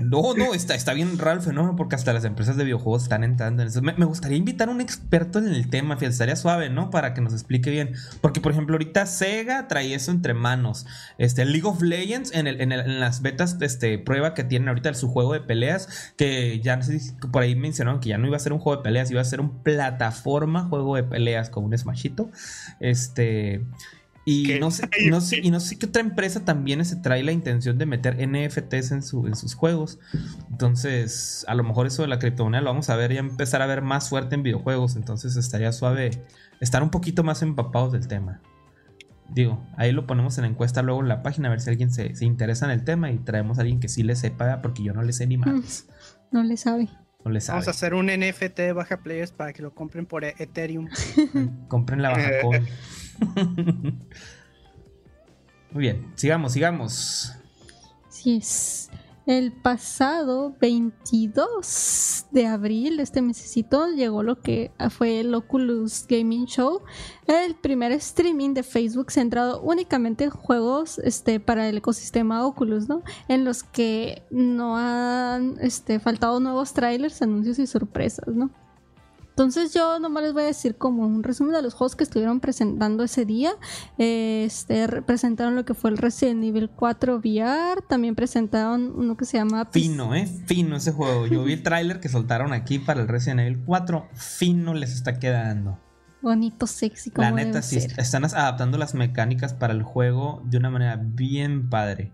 No, no, está, está bien raro el fenómeno porque hasta las empresas de videojuegos están entrando en eso. Me, gustaría invitar a un experto en el tema, fíjate, estaría suave, ¿no? Para que nos explique bien. Porque, por ejemplo, ahorita Sega trae eso entre manos. Este, League of Legends, en, el, en, las betas, este, prueba que tienen ahorita su juego de peleas, que ya no sé si por ahí mencionaron que ya no iba a ser un juego de peleas, iba a ser un plataforma juego de peleas con un smashito. Este. Y no, sé, no sé, y no sé qué otra empresa también se trae la intención de meter NFTs en, su, en sus juegos. Entonces, a lo mejor eso de la criptomoneda lo vamos a ver y empezar a ver más fuerte en videojuegos. Entonces estaría suave estar un poquito más empapados del tema. Digo, ahí lo ponemos en la encuesta luego en la página a ver si alguien se, interesa en el tema y traemos a alguien que sí le sepa porque yo no le sé ni más. Mm, no le sabe. No le sabe. Vamos a hacer un NFT de baja players para que lo compren por Ethereum. compren la baja coin. Muy bien, sigamos, sigamos. Sí es. El pasado 22 de abril, este mesecito, llegó lo que fue el Oculus Gaming Show, el primer streaming de Facebook centrado únicamente en juegos este, para el ecosistema Oculus, ¿no? En los que no han este, faltado nuevos trailers, anuncios y sorpresas, ¿no? Entonces yo nomás les voy a decir como un resumen de los juegos que estuvieron presentando ese día. Este, presentaron lo que fue el Resident Evil 4 VR, también presentaron uno que se llama... Fino, ¿eh? Fino ese juego. Yo vi el tráiler que soltaron aquí para el Resident Evil 4. Fino les está quedando. Bonito, sexy. Como La neta, sí, están adaptando las mecánicas para el juego de una manera bien padre.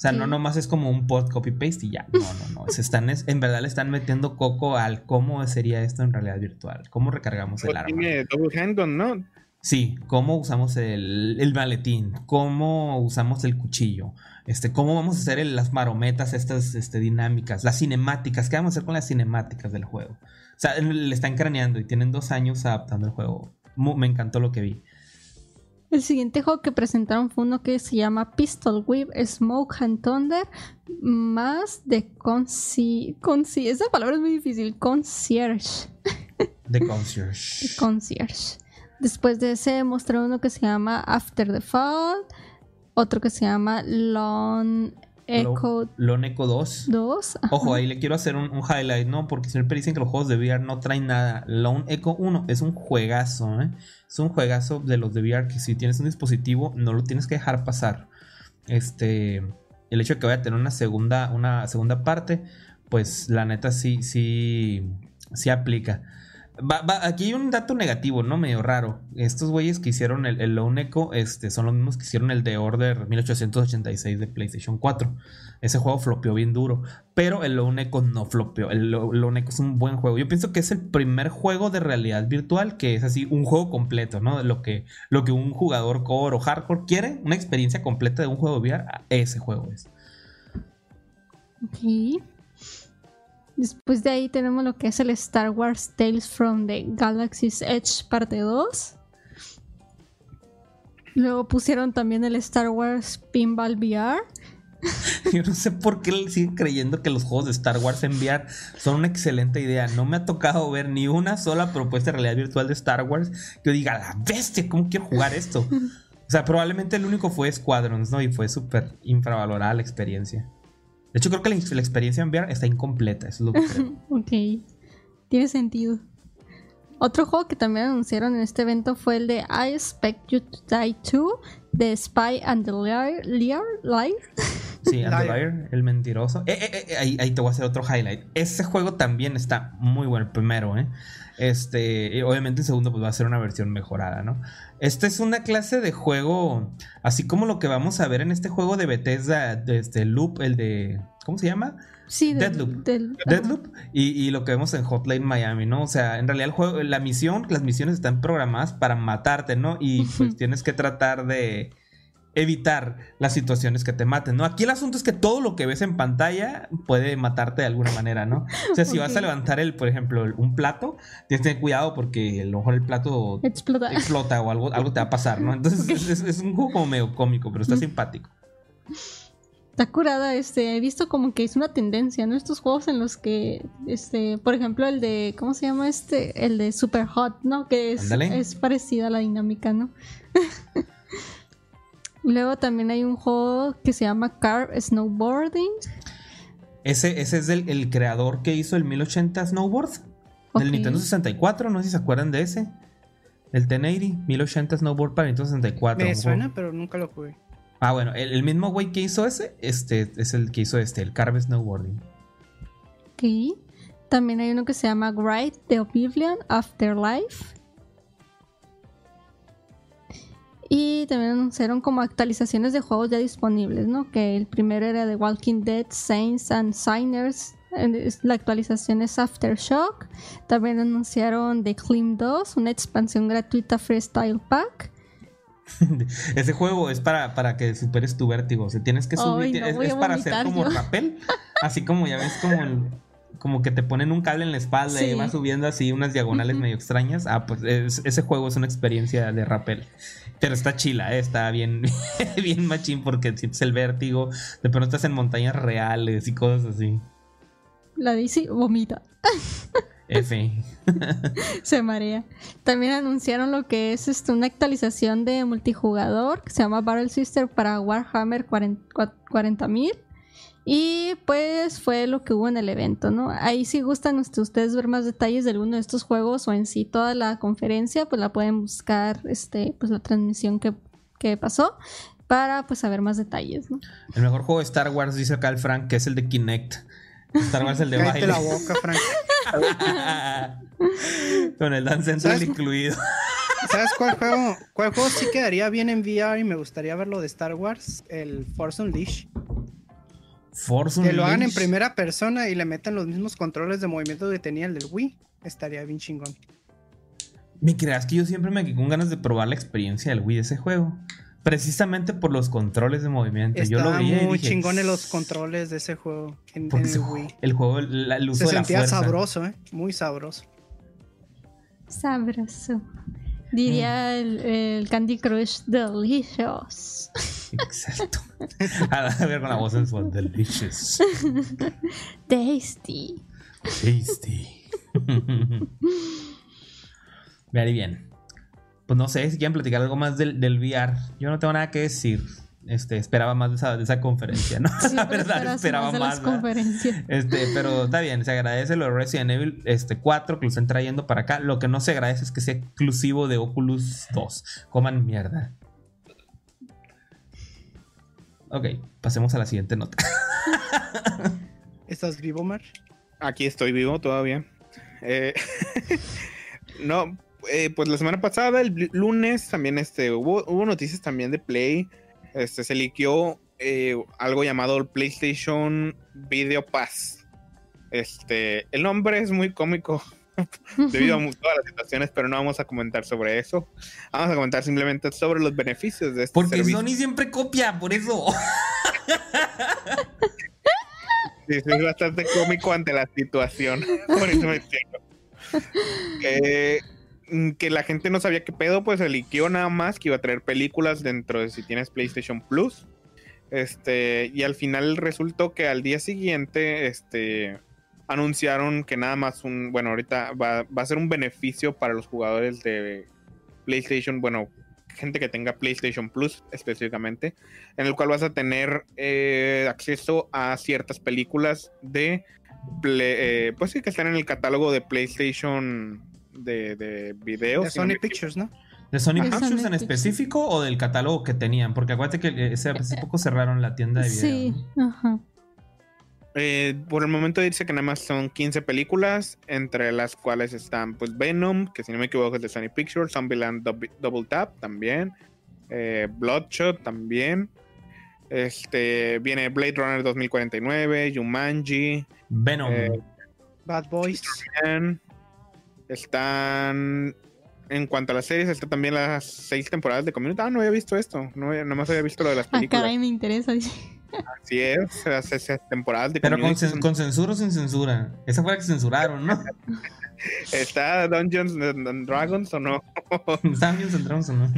O sea, no nomás es como un post copy paste y ya. No, no, no. Se están, en verdad le están metiendo coco al cómo sería esto en realidad virtual. ¿Cómo recargamos el arma? Tiene double handgun, ¿no? Sí, cómo usamos el, el, maletín, cómo usamos el cuchillo, este, cómo vamos a hacer las marometas, estas este, dinámicas, las cinemáticas, qué vamos a hacer con las cinemáticas del juego. O sea, le están craneando y tienen dos años adaptando el juego. me encantó lo que vi. El siguiente juego que presentaron fue uno que se llama Pistol Whip Smoke and Thunder, más de conci... conci esa palabra es muy difícil, concierge. De concierge. concierge. Después de ese mostraron uno que se llama After the Fall, otro que se llama Lone Echo... Lone Echo 2. 2. Ojo, ahí le quiero hacer un, highlight, ¿no? Porque siempre dicen que los juegos de VR no traen nada. Lone Echo 1 es un juegazo, ¿eh? Es un juegazo de los de VR que si tienes un dispositivo no lo tienes que dejar pasar. Este, el hecho de que vaya a tener una segunda, una segunda parte, pues la neta sí, sí, sí aplica. Aquí hay un dato negativo, ¿no? Medio raro. Estos güeyes que hicieron el, el Lone Echo este, son los mismos que hicieron el de Order 1886 de PlayStation 4. Ese juego flopeó bien duro. Pero el Lone Echo no flopeó. El Lone Echo es un buen juego. Yo pienso que es el primer juego de realidad virtual que es así un juego completo, ¿no? Lo que, lo que un jugador core o hardcore quiere, una experiencia completa de un juego VR, ese juego es. Ok. Después de ahí tenemos lo que es el Star Wars Tales from the Galaxy's Edge parte 2. Luego pusieron también el Star Wars Pinball VR. Yo no sé por qué siguen creyendo que los juegos de Star Wars en VR son una excelente idea. No me ha tocado ver ni una sola propuesta de realidad virtual de Star Wars que yo diga, la bestia, ¿cómo quiero jugar esto? O sea, probablemente el único fue Squadrons, ¿no? Y fue súper infravalorada la experiencia. De hecho, creo que la, la experiencia en VR está incompleta, eso es lo que creo. ok, tiene sentido. Otro juego que también anunciaron en este evento fue el de I Expect You to Die 2, The Spy and the Liar. Liar, Liar. Sí, and the Liar. Liar, el mentiroso. Eh, eh, eh, ahí, ahí te voy a hacer otro highlight. Ese juego también está muy bueno, el primero, ¿eh? Este, obviamente el segundo pues va a ser una versión mejorada, ¿no? Este es una clase de juego, así como lo que vamos a ver en este juego de Bethesda, de este Loop, el de, ¿cómo se llama? Sí, Deadloop. del- Deadloop y, y lo que vemos en Hotline Miami, ¿no? O sea, en realidad el juego, la misión, las misiones están programadas para matarte, ¿no? Y pues tienes que tratar de evitar las situaciones que te maten, ¿no? Aquí el asunto es que todo lo que ves en pantalla puede matarte de alguna manera, ¿no? O sea, si vas a levantar el, por ejemplo, un plato, tienes que tener cuidado porque a lo mejor el plato Explota. explota o algo, algo te va a pasar, ¿no? Entonces es, es- es un juego como medio cómico, pero está simpático. Está curada, este, he visto como que es una tendencia, ¿no? Estos juegos en los que, este, por ejemplo, el de, ¿cómo se llama este? El de Super Hot, ¿no? Que es, es parecida a la dinámica, ¿no? Luego también hay un juego que se llama Car Snowboarding. Ese, ese es el, el creador que hizo el 1080 Snowboard. Del. Nintendo 64, no sé si se acuerdan de ese. El 1080, 1080 Snowboard para Nintendo 64. Me suena, juego- pero nunca lo jugué. Ah, bueno, el, el mismo güey que hizo ese, este es el que hizo este, el Carve Snowboarding. Ok. También hay uno que se llama Gride the Oblivion Afterlife. Y también anunciaron como actualizaciones de juegos ya disponibles, ¿no? Que el primero era de Walking Dead, Saints and Signers. La actualización es Aftershock. También anunciaron The Clim 2, una expansión gratuita Freestyle Pack. Ese juego es para, para que superes tu vértigo. O sea, tienes que subir. No es para hacer como yo. rappel. Así como ya ves, como el- como que te ponen un cable en la espalda y vas subiendo así unas diagonales medio extrañas. Ah, pues es- ese juego es una experiencia de rappel. Pero está chila, eh, está bien, bien machín porque sientes el vértigo. De pronto estás en montañas reales y cosas así. La DC vomita. F. Se marea. También anunciaron lo que es este, una actualización de multijugador que se llama Battle Sister para Warhammer 40.000. Y pues fue lo que hubo en el evento, ¿no? Ahí si gustan este, ustedes ver más detalles de alguno de estos juegos o en sí toda la conferencia, pues la pueden buscar, este, pues la transmisión que, que pasó para pues saber más detalles, ¿no? El mejor juego de Star Wars, dice acá el Frank, que es el de Kinect. Star Wars el de Cállate baile. la boca, Frank. Con el Dance Central ¿Sabes? incluido. ¿Sabes cuál juego? ¿Cuál juego sí quedaría bien en VR y me gustaría verlo de Star Wars? El Force Unleashed. Force Que lo hagan en primera persona y le metan los mismos controles de movimiento que tenía el del Wii. Estaría bien chingón. Me creas que yo siempre me quedé con ganas de probar la experiencia del Wii de ese juego. Precisamente por los controles de movimiento. yo lo vi muy chingones los controles de ese juego en, porque en ese el Wii. el juego, la- el uso Se de la sentía sabroso, ¿eh? Muy sabroso. Sabroso. Diría el, el Candy Crush Delicious. Exacto. A ver con la voz sensual. Delicious. Tasty. Tasty. Very bien. Pues no sé si quieren platicar algo más del, del VR. Yo no tengo nada que decir. Este, esperaba más de esa, de esa conferencia, ¿no? la verdad, esperaba más de más. las ¿verdad? conferencias. Este, pero está bien, se agradece lo de Resident Evil este, 4 que lo están trayendo para acá. Lo que no se agradece es que sea exclusivo de Oculus 2. Coman mierda. Ok, pasemos a la siguiente nota. ¿Estás vivo, Mar? Aquí estoy vivo todavía. Eh, no, eh, pues la semana pasada, el lunes, también este, hubo, hubo noticias también de Play. Este, se liqueó eh, algo llamado el PlayStation Video Pass. Este, el nombre es muy cómico debido a todas las situaciones, pero no vamos a comentar sobre eso. Vamos a comentar simplemente sobre los beneficios de este Porque servicio. Sony siempre copia, por eso. Sí, sí, es bastante cómico ante la situación. Por eso me entiendo. Eh, que la gente no sabía qué pedo, pues se nada más que iba a traer películas dentro de si tienes PlayStation Plus. Este, y al final resultó que al día siguiente, este, anunciaron que nada más un, bueno, ahorita va, va a ser un beneficio para los jugadores de PlayStation, bueno, gente que tenga PlayStation Plus específicamente, en el cual vas a tener eh, acceso a ciertas películas de, eh, pues sí, que están en el catálogo de PlayStation de, de videos. De Sony Pictures, ¿no? ¿De Sony Pictures en Pictures. específico o del catálogo que tenían? Porque acuérdate que ese, hace poco cerraron la tienda de video. Sí, ¿no? ajá. Eh, por el momento dice que nada más son 15 películas, entre las cuales están pues Venom, que si no me equivoco es de Sony Pictures, Zombieland Double Tap también, eh, Bloodshot también, este viene Blade Runner 2049, Jumanji, Venom. Eh, Bad Boys. Man, están en cuanto a las series, está también las seis temporadas de Community. Ah, no había visto esto, no había- nada más había visto lo de las Ah, películas. caray, me interesa. Así es, las seis temporadas de Pero con, son- censura o sin censura. Esa fue la que censuraron, ¿no? ¿Está Dungeons and Dragons o no? Estaban bien centrados o no.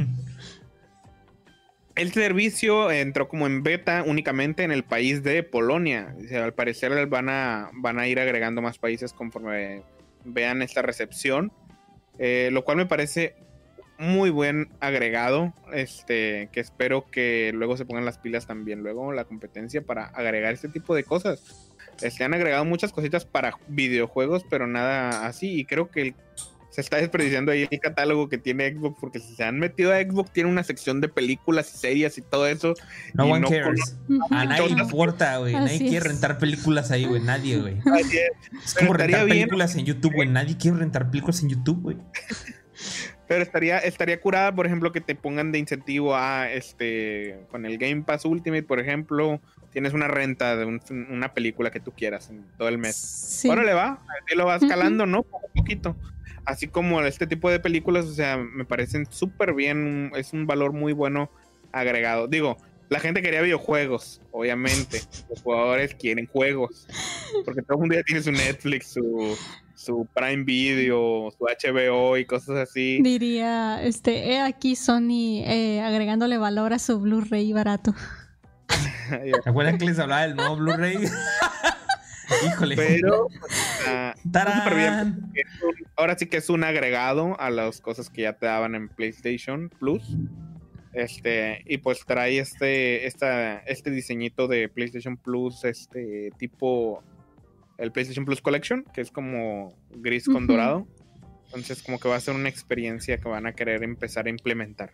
El servicio entró como en beta únicamente en el país de Polonia. O sea, al parecer van a, van a ir agregando más países conforme vean esta recepción. Eh, lo cual me parece muy buen agregado. Este, que espero que luego se pongan las pilas también. Luego la competencia para agregar este tipo de cosas. Este, han agregado muchas cositas para videojuegos, pero nada así. Y creo que el- se está desperdiciando ahí el catálogo que tiene Xbox, porque si se han metido a Xbox, tiene una sección de películas y series y todo eso. No one no cares. A nadie importa, güey. Nadie quiere es. rentar películas ahí, güey. Nadie, güey. Es. Como rentar bien. películas en YouTube, güey. Nadie quiere rentar películas en YouTube, güey. Pero estaría, estaría curada, por ejemplo, que te pongan de incentivo a este con el Game Pass Ultimate, por ejemplo, tienes una renta de un- una película que tú quieras en todo el mes. Sí. Ahora le va, así lo vas calando, ¿no? Poco a poquito. Así como este tipo de películas, o sea, me parecen súper bien, es un valor muy bueno agregado. Digo, la gente quería videojuegos, obviamente. Los jugadores quieren juegos. Porque todo el mundo ya tiene su Netflix, su, su Prime Video, su HBO y cosas así. Diría, este, he aquí Sony eh, agregándole valor a su Blu-ray barato. ¿Se acuerdan que les hablaba del nuevo Blu-ray? Híjole. Pero súper bien. es un- ahora sí que es un agregado a las cosas que ya te daban en PlayStation Plus. Este, y pues trae este, esta, este diseñito de PlayStation Plus, este tipo el PlayStation Plus Collection, que es como gris con dorado. Entonces, como que va a ser una experiencia que van a querer empezar a implementar.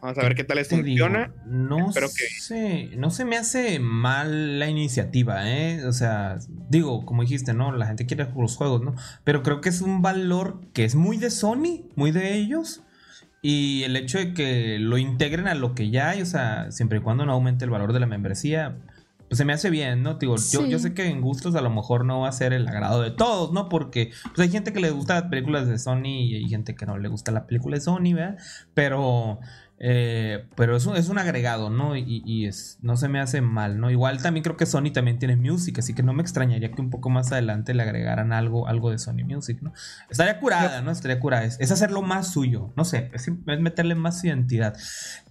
Vamos a ver qué tal les digo, funciona. no Espero que- sé, no se me hace mal la iniciativa, ¿eh? O sea, digo, como dijiste, ¿no? La gente quiere los juegos, ¿no? Pero creo que es un valor que es muy de Sony, muy de ellos. Y el hecho de que lo integren a lo que ya hay, o sea, siempre y cuando no aumente el valor de la membresía, pues se me hace bien, ¿no? Digo, yo, yo sé que en gustos a lo mejor no va a ser el agrado de todos, ¿no? Porque pues hay gente que le gusta las películas de Sony y hay gente que no le gusta la película de Sony, ¿verdad? Pero, eh, pero es un, es un agregado, ¿no? Y, y es, no se me hace mal, ¿no? Igual también creo que Sony también tiene Music, así que no me extrañaría que un poco más adelante le agregaran algo, algo de Sony Music, ¿no? Estaría curada, ¿no? Estaría curada. Es, es hacerlo más suyo, no sé, es, es meterle más identidad.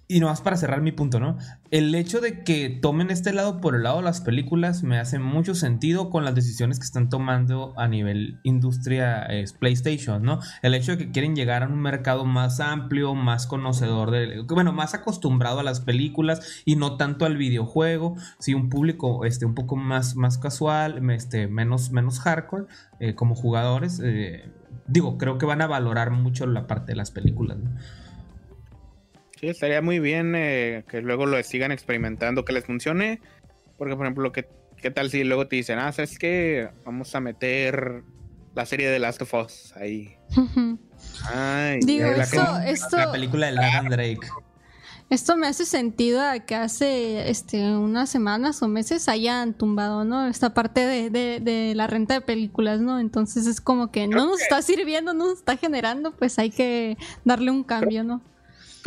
Y nomás para cerrar mi punto, ¿no? El hecho de que tomen este lado por el lado de las películas me hace mucho sentido con las decisiones que están tomando a nivel industria PlayStation, ¿no? El hecho de que quieren llegar a un mercado más amplio, más conocedor de, bueno, más acostumbrado a las películas y no tanto al videojuego, sí, un público este, un poco más, más casual, este, menos, menos hardcore eh, como jugadores. eh, digo, creo que van a valorar mucho la parte de las películas, ¿no? Sí, estaría muy bien eh, que luego lo sigan experimentando, que les funcione. Porque, por ejemplo, ¿qué, qué tal si luego te dicen, ah, ¿sabes qué? Vamos a meter la serie de Last of Us ahí. Ay, Digo, la esto, que- esto, La película de Nathan Drake. esto me hace sentido a que hace este, unas semanas o meses hayan tumbado, ¿no? Esta parte de, de, de la renta de películas, ¿no? Entonces es como que no nos está sirviendo, no nos está generando, pues hay que darle un cambio, ¿no?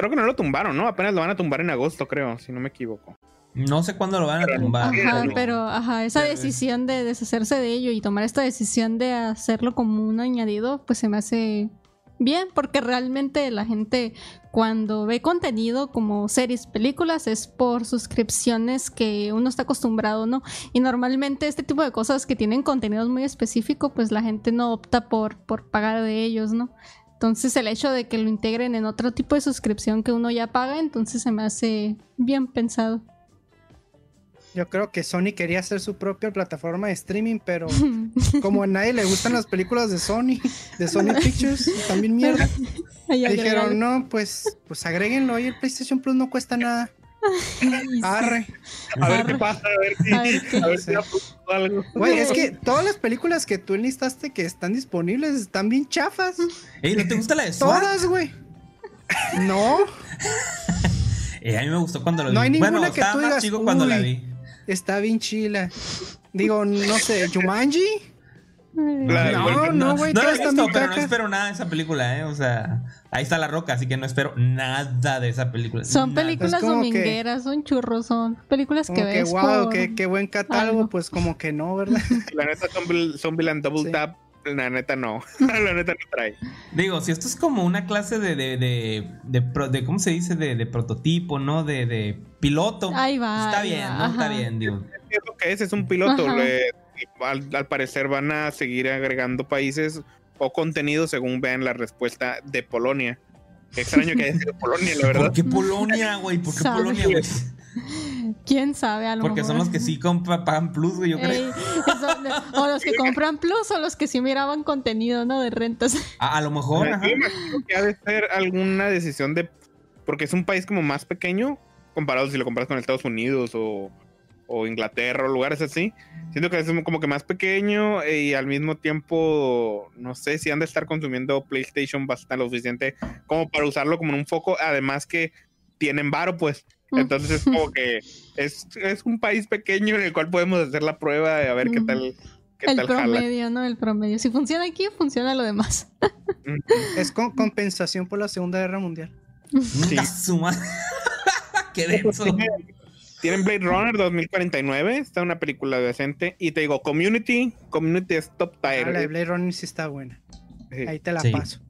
Creo que no lo tumbaron, ¿no? Apenas lo van a tumbar en agosto, creo, si no me equivoco. No sé cuándo lo van a Pero- tumbar. Ajá, pero- pero ajá, esa pero- decisión de deshacerse de ello y tomar esta decisión de hacerlo como un añadido, pues se me hace bien, porque realmente la gente cuando ve contenido como series, películas, es por suscripciones que uno está acostumbrado, ¿no? Y normalmente este tipo de cosas que tienen contenidos muy específicos, pues la gente no opta por, por pagar de ellos, ¿no? Entonces el hecho de que lo integren en otro tipo de suscripción que uno ya paga, entonces se me hace bien pensado. Yo creo que Sony quería hacer su propia plataforma de streaming, pero como a nadie le gustan las películas de Sony, de Sony Pictures, también mierda. Dijeron, no, pues, pues agréguenlo ahí, el PlayStation Plus no cuesta nada. Arre. A ver Arre. qué pasa, a ver si, A ver qué- a ver si apuntó algo. Güey, es que todas las películas que tú enlistaste que están disponibles están bien chafas. Ey, ¿no te gusta la de SWAT? Todas, güey. No, Eh, a mí me gustó cuando lo vi. No hay ninguna bueno, que tú más digas, chico cuando la vi. está bien chila. Digo, no sé, Jumanji. La- No, no, güey, No la he todas están visto, pero no espero nada de esa película, ¿eh? O sea, ahí está la roca, así que no espero nada de esa película. Son Nada. películas que- domingueras, son churros, son películas que que, ves. wow, por- qué, qué buen catálogo, algo. pues como que no, ¿verdad? La neta, Zombie- Zombieland Double Sí. Tap, la neta no. la neta no trae. Digo, si esto es como una clase de, de, de, de, pro- de- ¿cómo se dice? De, de prototipo, ¿no? De, de piloto. Ahí va, Está ahí bien, va, ¿no? Está bien, digo. Es lo que es, es un piloto. Ajá. le- al, al parecer van a seguir agregando países o contenido según vean la respuesta de Polonia. Qué extraño que haya sido Polonia, la ¿Por verdad. qué Polonia, güey? ¿Por qué Sabe. Polonia, güey? ¿Quién sabe? A lo Porque son los que sí compran, pagan plus, güey, yo creo. Eso- o los que compran plus o los que sí miraban contenido, ¿no? De rentas. A, a lo mejor, Yo ajá. me imagino que ha de ser alguna decisión de. Porque es un país como más pequeño, comparado si lo comparas con Estados Unidos o, o Inglaterra o lugares así. Siento que es como que más pequeño eh, y al mismo tiempo, no sé si han de estar consumiendo PlayStation bastante lo suficiente como para usarlo como en un foco. Además que tienen varo, pues. Entonces es como que es, es un país pequeño en el cual podemos hacer la prueba de a ver qué Ujú. tal. Qué El tal jala. promedio, ¿no? El promedio. Si funciona aquí, funciona lo demás. Es con compensación por la Segunda Guerra Mundial. Sí. ¡Qué denso! Tienen Blade Runner 2049, está una película decente. Y te digo, Community, Community es top Ah, tier. la de Blade Runner sí está buena. Sí. Ahí te la Sí. paso.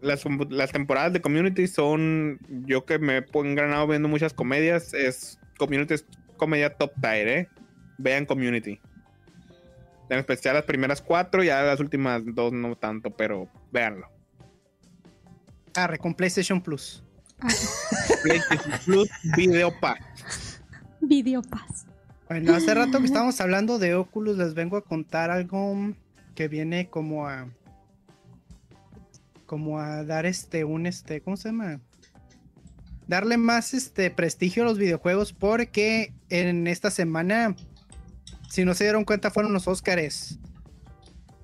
Las, las temporadas de Community son, yo que me he engranado viendo muchas comedias, es Community es comedia top tier, ¿eh? Vean Community. En especial las primeras cuatro, ya las últimas dos no tanto, pero véanlo. Arre, con PlayStation Plus. PlayStation Plus Video Pack. Video Pass. Bueno, hace rato que estábamos hablando de Oculus, les vengo a contar algo que viene como a. como a dar este, un este, ¿cómo se llama? Darle más este prestigio a los videojuegos porque en esta semana, si no se dieron cuenta, fueron los Óscares.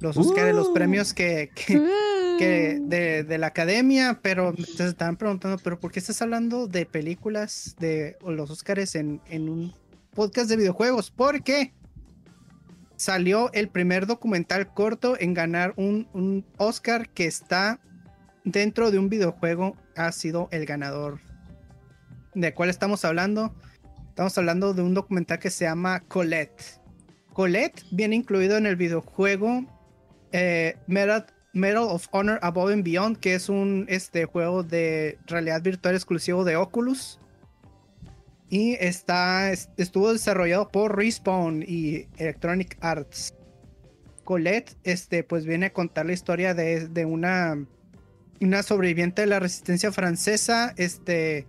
Los Óscares, los Uh. premios que, que, que Uh, de, de la academia, pero se estaban preguntando, pero ¿por qué estás hablando de películas de los Óscares en, en un podcast de videojuegos? Porque salió el primer documental corto en ganar un, un Oscar que está dentro de un videojuego, ha sido el ganador. ¿De cuál estamos hablando? Estamos hablando de un documental que se llama Colette. Colette viene incluido en el videojuego eh, Medal, Medal of Honor Above and Beyond, que es un este, juego de realidad virtual exclusivo de Oculus. Y está, es- estuvo desarrollado por Respawn y Electronic Arts. Colette, este, pues viene a contar la historia de, de una, una sobreviviente de la resistencia francesa, este,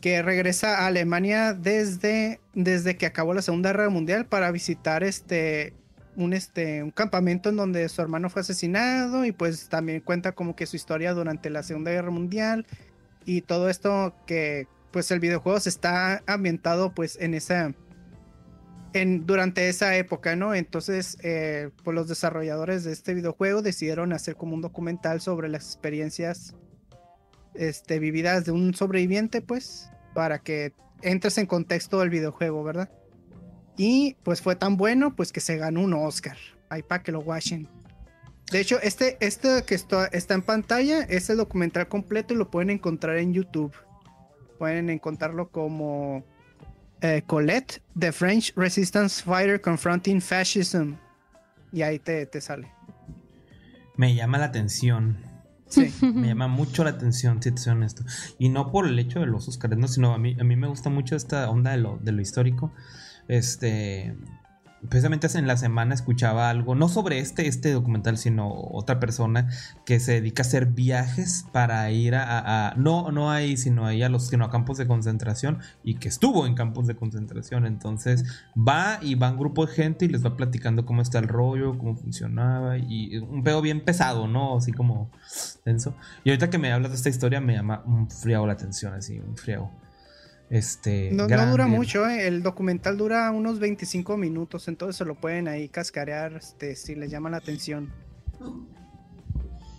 que regresa a Alemania desde, desde que acabó la Segunda Guerra Mundial para visitar este, un, este, un campamento en donde su hermano fue asesinado y pues también cuenta como que su historia durante la Segunda Guerra Mundial y todo esto que pues el videojuego se está ambientado pues en esa en durante esa época, ¿no? Entonces, eh, pues los desarrolladores de este videojuego decidieron hacer como un documental sobre las experiencias este, vividas de un sobreviviente, pues, para que entres en contexto del videojuego, ¿verdad? Y pues fue tan bueno, pues que se ganó un Oscar. Ahí para que lo watchen. De hecho, este, este que está, está en pantalla es el documental completo y lo pueden encontrar en YouTube. Pueden encontrarlo como eh, Colette, The French Resistance Fighter Confronting Fascism. Y ahí te, te sale. Me llama la atención. Sí. Me llama mucho la atención, si te soy honesto. Y no por el hecho de los Oscars, no, sino a mí, a mí me gusta mucho esta onda de lo, de lo histórico. Este. precisamente hace- en la semana escuchaba algo, no sobre este, este documental, sino otra persona que se dedica a hacer viajes para ir a, no, no ahí, sino ahí a los, sino a campos de concentración y que estuvo en campos de concentración. Entonces va y va un grupo de gente y les va platicando cómo está el rollo, cómo funcionaba y un pedo bien pesado, ¿no? Así como denso. Y ahorita que me hablas de esta historia me llama un friego la atención, así, un friego. Este, No, no dura mucho, ¿eh? el documental dura unos 25 minutos, entonces se lo pueden ahí cascarear este, si les llama la atención.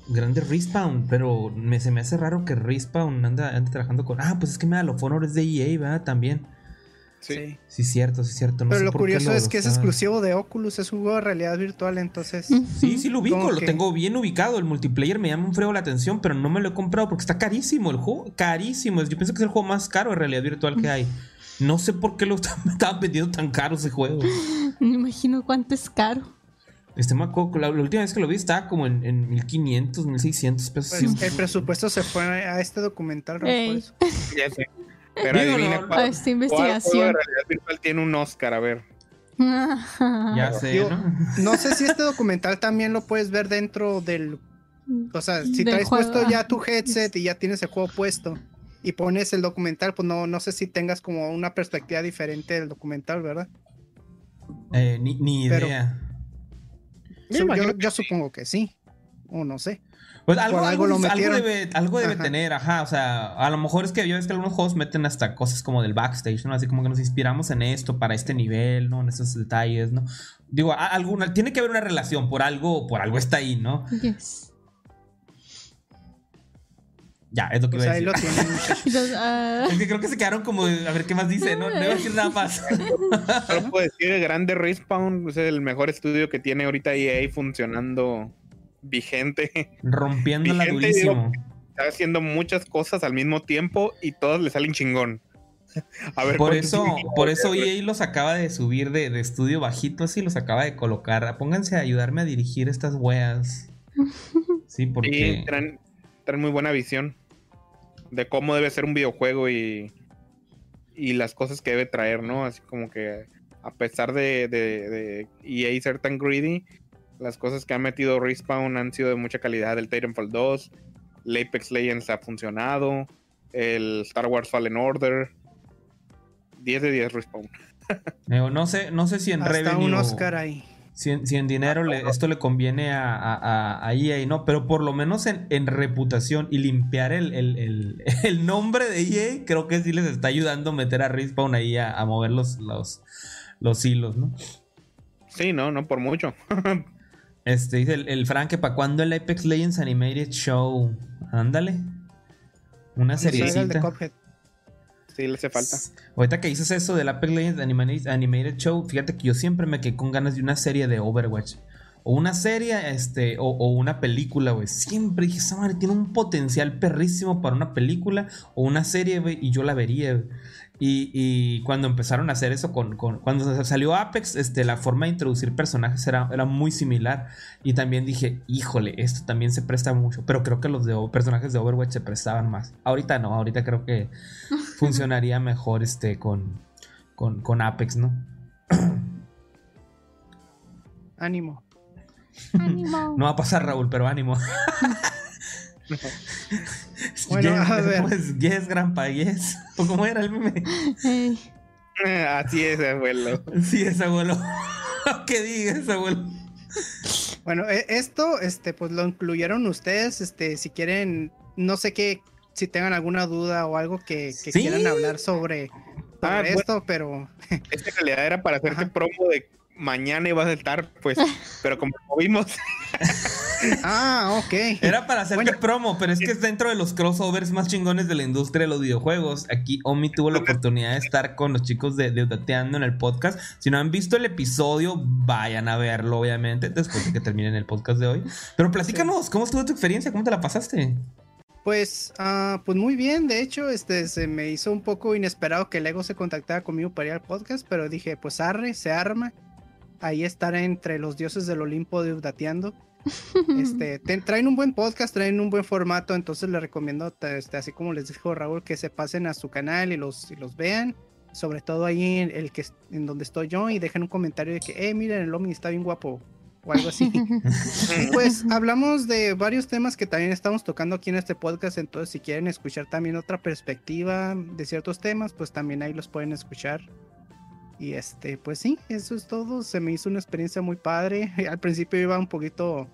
Grande Respawn, pero me, se me hace raro que Respawn anda, ande trabajando con. Ah, pues es que Medal of Honor es de EA, ¿verdad? También. Sí. Sí. Cierto, sí, cierto. No Pero sé lo por qué curioso lo- es que es exclusivo de Oculus, es un juego de realidad virtual, entonces... Sí, sí lo ubico, lo que- tengo bien ubicado. El multiplayer me llama un frego la atención, pero no me lo he comprado porque está carísimo el juego. Carísimo. Yo pienso que es el juego más caro de realidad virtual que hay. No sé por qué lo estaban vendiendo tan caro ese juego. Me imagino cuánto es caro. Este acuerdo, la, la última vez que lo vi estaba como en, en 1500, 1600 pesos. Pues, Sí. el presupuesto se fue a este documental, por eso. Ya sé. Pero Digo, adivina no, cuál, A esta cuál juego de investigación. realidad virtual tiene un Oscar, a ver. Ya sé, Digo, ¿no? No sé si este documental también lo puedes ver dentro del... O sea, si traes juego, puesto ya ajá. tu headset y ya tienes el juego puesto y pones el documental, pues no, no sé si tengas como una perspectiva diferente del documental, ¿verdad? Eh, ni, idea. Yo, yo supongo que sí. O no sé. Pues algo, algo, algo lo algo metieron. debe, algo debe Ajá. tener, ajá. O sea, a lo mejor es que yo ves que algunos juegos meten hasta cosas como del backstage, ¿no? Así como que nos inspiramos en esto para este nivel, ¿no? En esos detalles, ¿no? Digo, alguna, tiene que haber una relación, por algo, por algo está ahí, ¿no? Yes. Ya, es lo que Pues iba a ahí decir. lo tienen, ah, Es que creo que se quedaron como, de, a ver qué más dice, ¿no? No iba a decir nada más. Solo puedo decir que Grande Respawn es el mejor estudio que tiene ahorita EA funcionando vigente. Rompiéndola Vigente, durísimo. Está haciendo muchas cosas al mismo tiempo y todas le salen chingón. A ver, Por ¿cuánto eso, por eso eso? EA los acaba de subir de, de estudio bajito, así los acaba de colocar. Pónganse a ayudarme a dirigir estas weas. Sí, porque. Sí, traen, traen muy buena visión de cómo debe ser un videojuego y, y las cosas que debe traer, ¿no? Así como que a pesar de, de, de EA ser tan greedy, las cosas que ha metido Respawn han sido de mucha calidad. El Titanfall 2, el Apex Legends ha funcionado, el Star Wars Fallen Order. 10 de 10 Respawn. Digo, no sé, no sé si en Hasta revenue. un Oscar ahí. Si en, si en dinero le- esto le conviene a, a, a- EA, ¿no? Pero por lo menos en, en reputación y limpiar el, el- el- el nombre de EA, creo que sí les está ayudando a meter a Respawn ahí a, a mover los, los, los hilos, ¿no? Sí, no, no por mucho. Este dice el, el Frank que para cuándo el Apex Legends Animated Show. Ándale. Una seriecita. Sí, le hace falta. Ahorita que dices eso del Apex Legends Animated, Animated Show, fíjate que yo siempre me quedé con ganas de una serie de Overwatch. O una serie, este, o, o una película, güey. Siempre dije, esa madre tiene un potencial perrísimo para una película o una serie, güey, y yo la vería, güey. Y, y cuando empezaron a hacer eso con, con- Cuando salió Apex, este, la forma de introducir personajes era, era muy similar. Y también dije, híjole, esto también se presta mucho. Pero creo que los de, personajes de Overwatch se prestaban más. Ahorita no, ahorita creo que funcionaría mejor este con, con, con Apex, ¿no? Ánimo. ánimo. No va a pasar, Raúl, pero ánimo. Bueno, yes, a ver. Pues, yes, grandpa, yes. ¿O cómo era el meme? Ey, Así es, abuelo. Sí, es abuelo. ¿Qué digas, abuelo? Bueno, e- esto, este, pues lo incluyeron ustedes, este, si quieren, no sé qué, si tengan alguna duda o algo que, que Sí. quieran hablar sobre, sobre Ah, bueno. esto, pero Esta en realidad era para hacerte Ajá. promo de mañana ibas a estar, pues, pero como lo vimos, ah, ok. Era para hacerte Bueno. promo, pero es que es dentro de los crossovers más chingones de la industria de los videojuegos. Aquí Omi tuvo la oportunidad de estar con los chicos de, de Dateando en el podcast. Si no han visto el episodio, vayan a verlo, obviamente, después de que terminen el podcast de hoy. Pero platícanos, ¿cómo estuvo tu experiencia? ¿Cómo te la pasaste? Pues, ah, pues muy bien, de hecho, este, se me hizo un poco inesperado que Lego se contactara conmigo para ir al podcast, pero dije, pues arre, se arma. Ahí estaré entre los dioses del Olimpo de Dateando. Este, te- traen un buen podcast, traen un buen formato, entonces les recomiendo, te- este, así como les dijo Raúl, que se pasen a su canal y los, y los vean. sobre todo ahí en, el que, en donde estoy yo y dejen un comentario de que, eh, miren, el Omni está bien guapo o algo así. pues hablamos de varios temas que también estamos tocando aquí en este podcast, entonces si quieren escuchar también otra perspectiva de ciertos temas, pues también ahí los pueden escuchar. Y este, pues sí, eso es todo. Se me hizo una experiencia muy padre. Al principio iba un poquito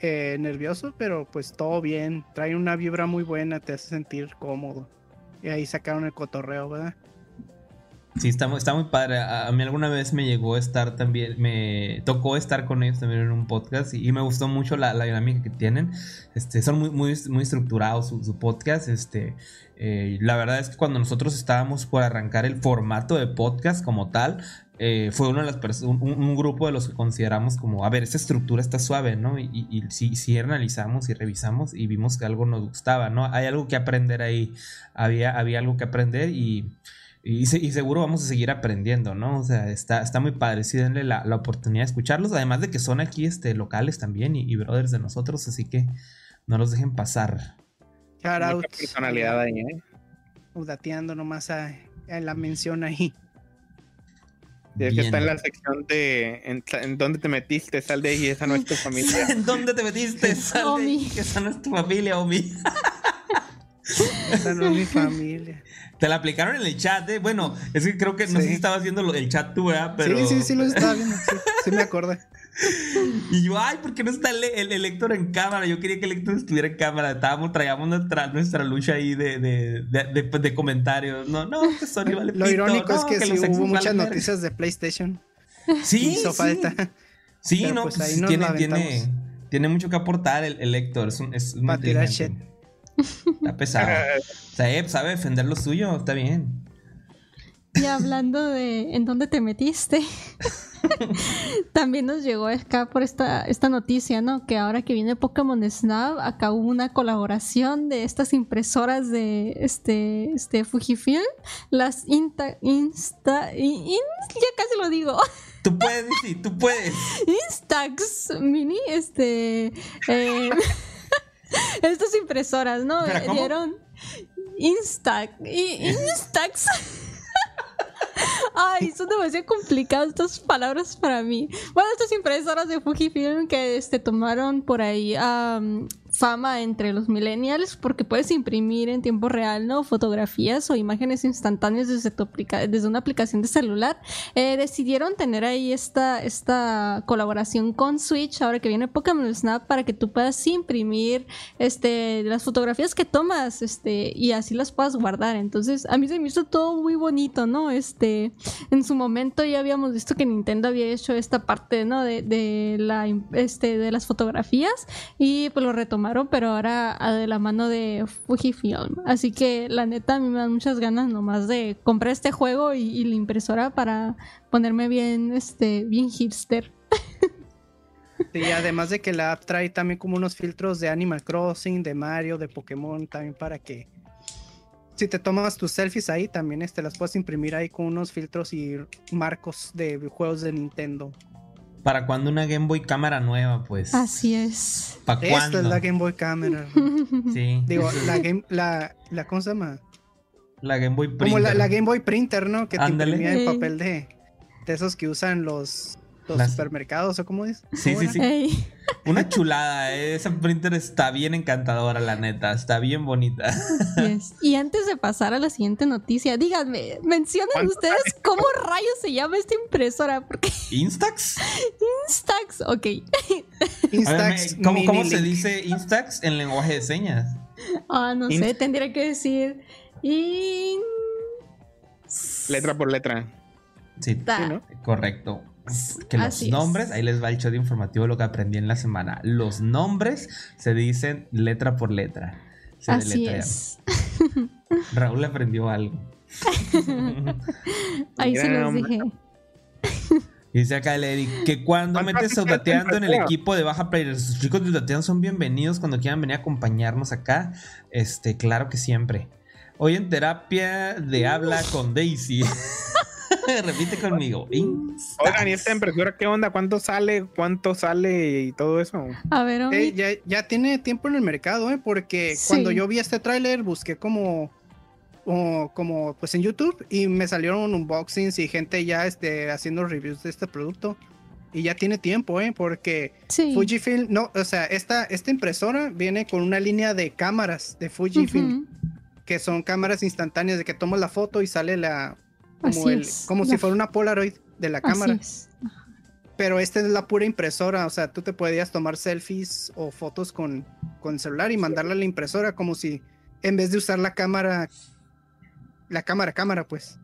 eh, nervioso, pero pues todo bien. Trae una vibra muy buena, te hace sentir cómodo. Y ahí sacaron el cotorreo, ¿verdad? Sí, está, está muy padre. A, mí alguna vez me llegó a estar también, me tocó estar con ellos también en un podcast y, me gustó mucho la, dinámica que tienen. Este, son muy, muy, muy estructurados su, podcast. Este, eh, la verdad es que cuando nosotros estábamos por arrancar el formato de podcast como tal, eh, fue uno de las personas, un, grupo de los que consideramos como, a ver, esta estructura está suave, ¿no? Y, y, si, analizamos y revisamos y vimos que algo nos gustaba, ¿no? Hay algo que aprender ahí, había, había algo que aprender y, y, seguro vamos a seguir aprendiendo, ¿no? O sea, está, está muy padre, sí, denle la, oportunidad de escucharlos, además de que son aquí este, locales también y, brothers de nosotros, así que no los dejen pasar. Shout personalidad ahí, ¿eh? Dateando nomás a la mención ahí. Es que está en la sección de en, dónde te metiste, sal de ahí, esa no es tu familia. ¿En dónde te metiste? Sal de ahí, que esa no es tu familia, Omi. esa no es mi familia. Te la aplicaron en el chat, ¿eh? Bueno, es que creo que no sé si estaba haciendo el chat tú, ¿verdad? Pero... Sí, sí, sí lo estaba viendo, sí, me acordé. Y yo, ay, ¿por qué no está el, el, Héctor en cámara? Yo quería que el Héctor estuviera en cámara. Estábamos, traíamos nuestra, nuestra lucha ahí de, de, de, de, comentarios. No, no, que Sony vale Lo irónico es que, sí, hubo muchas noticias de PlayStation. Sí, hizo sí. falta. Sí, no, pues, pues tiene, tiene, tiene, mucho que aportar el, el Héctor. Es, un, es Para tirar shit. Está pesado. sabe, sabe defender lo suyo, está bien. Y hablando de en dónde te metiste, también nos llegó acá por esta, esta noticia, ¿no? Que ahora que viene Pokémon Snap, acá hubo una colaboración de estas impresoras de este, este Fujifilm, las Insta, Insta, ya casi lo digo. Tú puedes, sí, tú puedes. Instax Mini, este, eh, estas impresoras, ¿no? Dieron Instax, Instax. Ay, son demasiado complicadas estas palabras para mí. Bueno, estas impresoras de Fujifilm que este, tomaron por ahí fama entre los millennials porque puedes imprimir en tiempo real, ¿no? Fotografías o imágenes instantáneas desde, tu desde una aplicación de celular. Eh, decidieron tener ahí esta, esta colaboración con Switch ahora que viene Pokémon Snap para que tú puedas imprimir este, las fotografías que tomas este, y así las puedas guardar. Entonces, a mí se me hizo todo muy bonito, ¿no? Este, en su momento ya habíamos visto que Nintendo había hecho esta parte, ¿no? De, de la, este, de las fotografías y pues lo pero ahora de la mano de Fujifilm. Así que la neta a mí me dan muchas ganas nomás de comprar este juego y, la impresora para ponerme bien, este, bien hipster. Y además de que la app trae también como unos filtros de Animal Crossing, de Mario, de Pokémon, también para que si te tomas tus selfies ahí, también este, las puedes imprimir ahí con unos filtros y marcos de juegos de Nintendo. ¿Para cuando una Game Boy cámara nueva, pues? Así es. ¿Para Esta es la Game Boy cámara. sí. Digo, la Game, la, la, ¿cómo se llama? La Game Boy Printer. Como la, Game Boy Printer, ¿no? Que te imprimía el papel de, de esos que usan los, los supermercados o cómo es. Sí, sí, sí. Una chulada, ¿eh? esa printer está bien encantadora, la neta, está bien bonita. Y antes de pasar a la siguiente noticia, díganme, mencionen ustedes cómo rayos se llama esta impresora. Porque... ¿Instax? Instax, ok. Instax ¿Cómo, se dice Instax en lenguaje de señas? Ah, no sé, tendría que decir. Letra por letra. Sí, correcto que los nombres, ahí les va el show de informativo lo que aprendí en la semana. Los nombres se dicen letra por letra. Así es. Raúl aprendió algo. ahí se los dije. Dice acá el Eric que cuando metes Saudateando en el equipo de Baja Players, los chicos de Saudateando son bienvenidos cuando quieran venir a acompañarnos acá. Este, claro que siempre. Hoy en terapia de habla con Daisy. Repite conmigo. Oigan, ¿y esta impresora qué onda? ¿Cuánto sale? ¿Cuánto sale y todo eso? A ver, ya, tiene tiempo en el mercado, ¿eh? Porque cuando yo vi este tráiler busqué como como pues en YouTube y me salieron unboxings y gente ya este, haciendo reviews de este producto. Y ya tiene tiempo, ¿eh? Porque Sí. Fujifilm, no, o sea, esta, esta impresora viene con una línea de cámaras de Fujifilm, Ujú. que son cámaras instantáneas de que tomas la foto y sale la... Como, Así el, es, como la si fuera una Polaroid de la Así cámara. es. Pero esta es la pura impresora, o sea, tú te podías tomar selfies o fotos con, con el celular y mandarla a la impresora como si en vez de usar la cámara, la cámara, cámara, pues.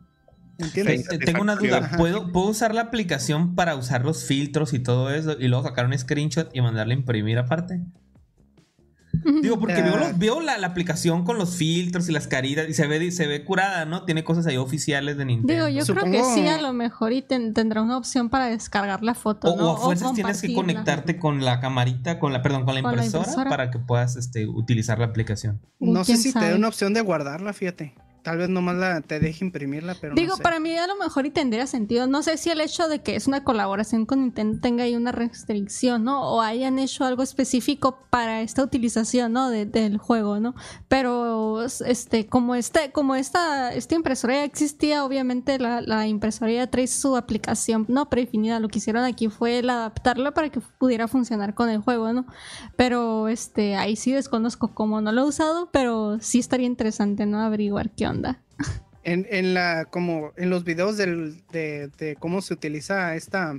¿Entiendes? Tengo una duda. ¿Puedo, ¿Puedo usar la aplicación para usar los filtros y todo eso y luego sacar un screenshot y mandarle a imprimir aparte? Digo, porque veo, los- veo la, la aplicación con los filtros y las caritas y se ve, se ve curada, ¿no? Tiene cosas ahí oficiales de Nintendo. Digo, yo creo que sí, a lo mejor y ten- tendrá una opción para descargar la foto. O, ¿no? o a fuerzas tienes que conectarte con la camarita, con la, perdón, con la Con la impresora, para que puedas este, utilizar la aplicación. No sé si te da una opción de guardarla, fíjate. Tal vez nomás la, te deje imprimirla, pero Digo, no sé. para mí a lo mejor y tendría sentido. No sé si el hecho de que es una colaboración con Nintendo tenga ahí una restricción, ¿no? O hayan hecho algo específico para esta utilización, ¿no? De- del juego, ¿no? Pero, este, como este, como esta, esta impresora ya existía, obviamente la, la impresora ya trae su aplicación, ¿no? Predefinida. Lo que hicieron aquí fue el adaptarla para que pudiera funcionar con el juego, ¿no? Pero, este, ahí sí desconozco cómo no lo he usado, pero sí estaría interesante, ¿no? Averiguar qué onda. En, en la, como en los videos del, de, de cómo se utiliza esta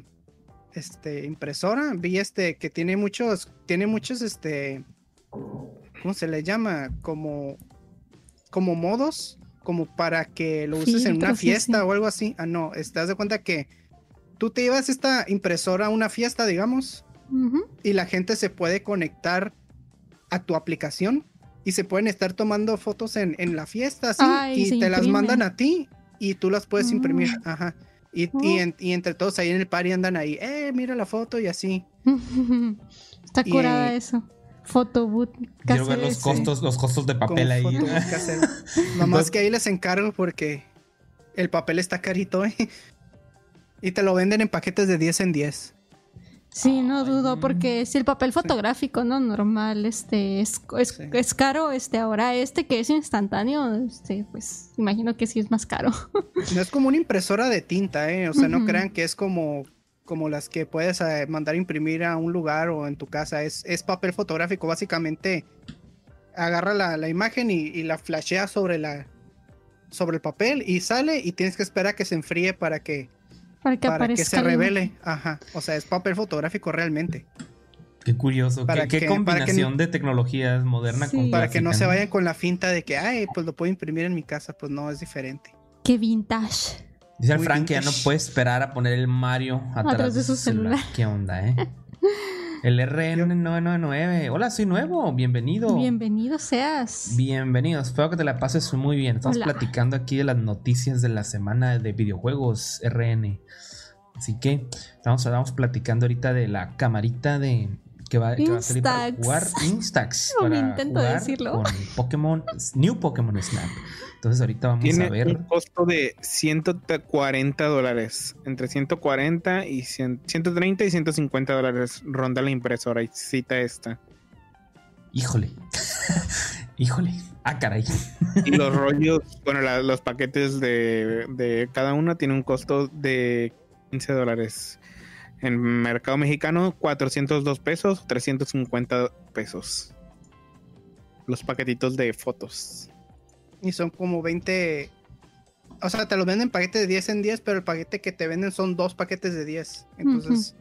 este, impresora, vi este que tiene muchos, tiene muchos, este, ¿cómo se le llama? Como, como modos, como para que lo uses en una fiesta o algo así. Ah, no, estás de cuenta que tú te llevas esta impresora a una fiesta, digamos, y la gente se puede conectar a tu aplicación y se pueden estar tomando fotos en, en la fiesta así, Ah, y te las mandan a ti y tú las puedes imprimir. Ajá. Y, Oh. y, en- y entre todos ahí en el party andan ahí, eh, mira la foto y así. Está Y- curada eso. Photoboot. Quiero ver los costos, los costos de papel Con ahí. Nomás que ahí les encargo porque el papel está carito, ¿eh? Y te lo venden en paquetes de 10 en 10. Sí, no dudo, porque si el papel fotográfico, ¿no? Normal, este, es, es, Sí. es caro, este, ahora este que es instantáneo, este, pues, imagino que sí es más caro. No es como una impresora de tinta, ¿eh? O sea, no crean que es como, como las que puedes eh, mandar imprimir a un lugar o en tu casa. Es, es papel fotográfico. Básicamente, agarra la, la imagen y, y la flashea sobre, la, sobre el papel y sale y tienes que esperar a que se enfríe para que, Para que para que se revele. Ajá. O sea, es papel fotográfico realmente. Qué curioso. Qué, Para qué que- para que- combinación de tecnologías moderna Sí. con Para que no se vayan con la finta de que, ay, pues lo puedo imprimir en mi casa. Pues no, es diferente. Qué vintage. Dice el Frank que ya no puede esperar a poner el Mario atrás, de su celular. ¿Qué onda, eh? El RN999. Hola, soy nuevo. Bienvenido. Bienvenido seas. Bienvenidos. Espero que te la pases muy bien. Estamos Hola. platicando aquí de las noticias de la semana de videojuegos RN. Así que estamos, estamos platicando ahorita de la camarita de que va, que va a salir para Instax. jugar Instax. Para intento jugar decirlo. Con Pokémon, New Pokémon Snap. Entonces ahorita vamos Tiene a ver. un costo de 140 dólares. Entre 140 y 100 130 y 150 dólares ronda la impresora y cita esta. Híjole. Híjole. Ah, caray. Y los rollos, bueno, la- los paquetes de, de cada uno tiene un costo de 15 dólares. En mercado mexicano, 402 pesos, 350 pesos. Los paquetitos de fotos. Y son como 20. O sea, te lo venden paquete de 10 en 10, pero el paquete que te venden son dos paquetes de 10. Entonces,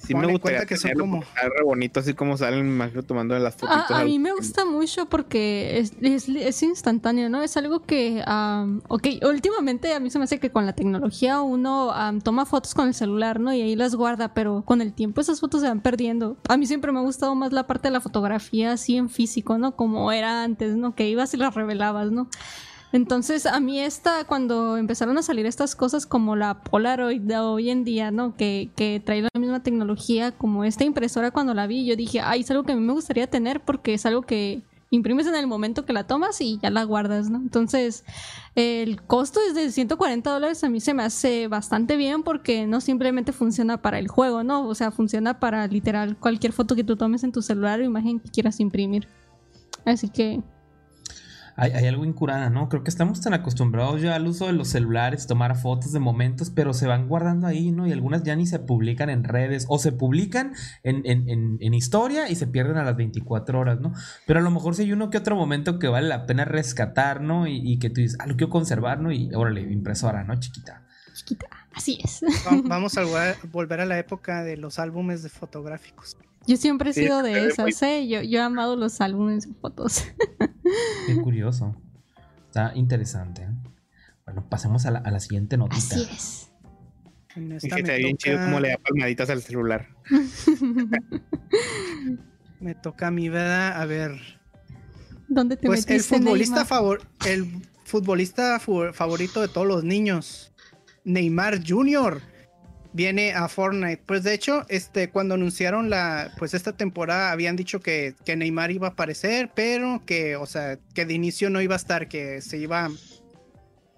Sí me gustaría cuenta que son tenerlo como- re bonito, así como salen, me imagino, tomando las fotitos. A, a al- mí me gusta mucho porque es, es, es instantáneo, ¿no? Es algo que, am, ok, últimamente a mí se me hace que con la tecnología uno am, toma fotos con el celular, ¿no? Y ahí las guarda, pero con el tiempo esas fotos se van perdiendo. A mí siempre me ha gustado más la parte de la fotografía así en físico, ¿no? Como era antes, ¿no? Que ibas y las revelabas, ¿no? Entonces, a mí esta, cuando empezaron a salir estas cosas como la Polaroid de hoy en día, ¿no? Que, que trae la misma tecnología como esta impresora cuando la vi, yo dije, ay, es algo que a mí me gustaría tener porque es algo que imprimes en el momento que la tomas y ya la guardas, ¿no? Entonces, el costo es de 140 dólares, a mí se me hace bastante bien porque no simplemente funciona para el juego, ¿no? O sea, funciona para literal cualquier foto que tú tomes en tu celular o imagen que quieras imprimir. Así que, hay, hay, algo incurada, ¿no? Creo que estamos tan acostumbrados ya al uso de los celulares, tomar fotos de momentos, pero se van guardando ahí, ¿no? Y algunas ya ni se publican en redes o se publican en, en, en, en historia y se pierden a las 24 horas, ¿no? Pero a lo mejor si hay uno que otro momento que vale la pena rescatar, ¿no? Y, y que tú dices, ah, lo quiero conservar, ¿no? Y órale, impresora, ¿no? Chiquita. Chiquita, así es. Vamos a volver a la época de los álbumes de fotográficos. Yo siempre he sido de esas, ¿eh? Yo, yo he amado los álbumes de fotos. Qué curioso. Está interesante. Bueno, pasemos a la, a la siguiente notita. Así es. Fíjate bien chido cómo le da palmaditas al celular. me toca a mi ¿verdad? A ver. ¿Dónde te pues metiste, el futbolista favor el futbolista favorito de todos los niños, Neymar Jr viene a Fortnite. Pues de hecho, este, cuando anunciaron la, pues esta temporada habían dicho que, que, Neymar iba a aparecer, pero que, o sea, que de inicio no iba a estar, que se iba,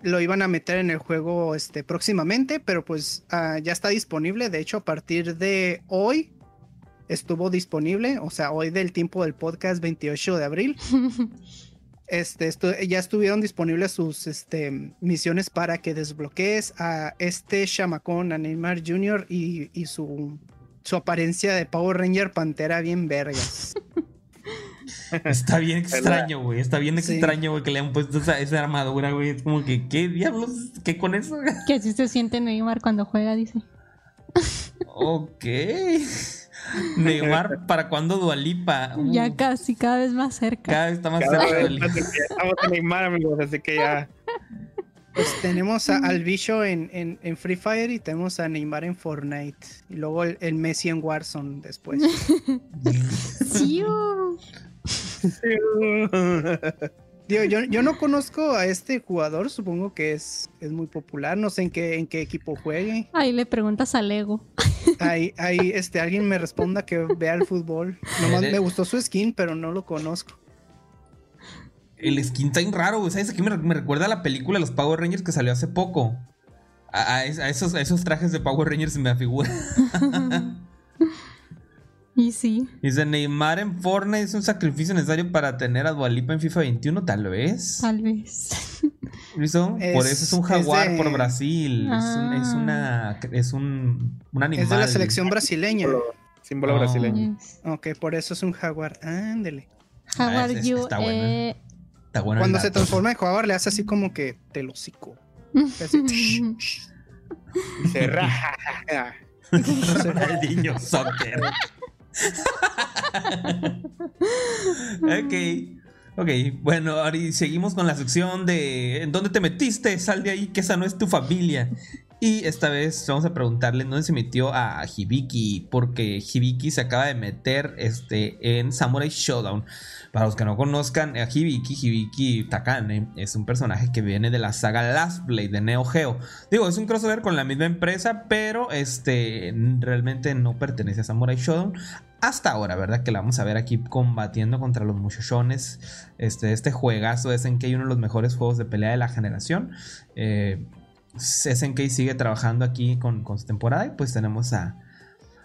lo iban a meter en el juego, este, próximamente, pero pues uh, ya está disponible. De hecho, a partir de hoy estuvo disponible, o sea, hoy del tiempo del podcast 28 de abril. Este, esto, ya estuvieron disponibles sus este, misiones para que desbloquees a este chamacón, a Neymar Jr. y, y su, su apariencia de Power Ranger Pantera bien vergas. Está bien extraño, güey. Está bien extraño, güey, que le han puesto esa, esa, armadura, güey. Es como que, ¿qué diablos? ¿Qué con eso? Que así se siente Neymar cuando juega, dice. Ok. Neymar, ¿para cuándo Dualipa? Uh. Ya casi, cada vez más cerca. Cada vez está más Cada cerca. vez. Estamos en Neymar, amigos, así que ya. Pues tenemos a, al bicho en, en, en, Free Fire y tenemos a Neymar en Fortnite. Y luego el, el Messi en Warzone después. sí, oh. Digo, yo, yo, no conozco a este jugador, supongo que es, es muy popular, no sé en qué, en qué equipo juegue. Ahí le preguntas al Lego. Ahí, ahí este, alguien me responda que vea el fútbol. Nomás me gustó su skin, pero no lo conozco. El skin está bien raro, güey. ¿Sabes? Aquí me, me, recuerda a la película de los Power Rangers que salió hace poco. A, a, esos, a esos, trajes de Power Rangers me afigura. y sí. Dice Neymar en Fortnite es un sacrificio necesario para tener a Dualipa en FIFA 21, tal vez. Tal vez. ¿Listo? Es, por eso es un jaguar es de... por Brasil. Ah. Es, un, es, una. Es un, un animal. Es de la selección brasileña. Símbolo, símbolo oh. brasileño. Ok, por eso es un jaguar. Ándele. Jaguar, ah, you, está bueno. eh... Está bueno Cuando se transforma en jaguar, le hace así como que te lo. Así, se raja. el niño soccer. ok. Ok, bueno, ahora seguimos con la sección de ¿En dónde te metiste? Sal de ahí, que esa no es tu familia. Y esta vez vamos a preguntarle dónde se metió a Hibiki, porque Hibiki se acaba de meter este, en Samurai Showdown. Para los que no conozcan a Hibiki, Hibiki Takane es un personaje que viene de la saga Last Blade de Neo Geo. Digo, es un crossover con la misma empresa, pero este realmente no pertenece a Samurai Showdown hasta ahora, ¿verdad? Que la vamos a ver aquí combatiendo contra los muchachones. Este, este juegazo es en que hay uno de los mejores juegos de pelea de la generación. Eh, SNK sigue trabajando aquí con, con, su temporada y pues tenemos a,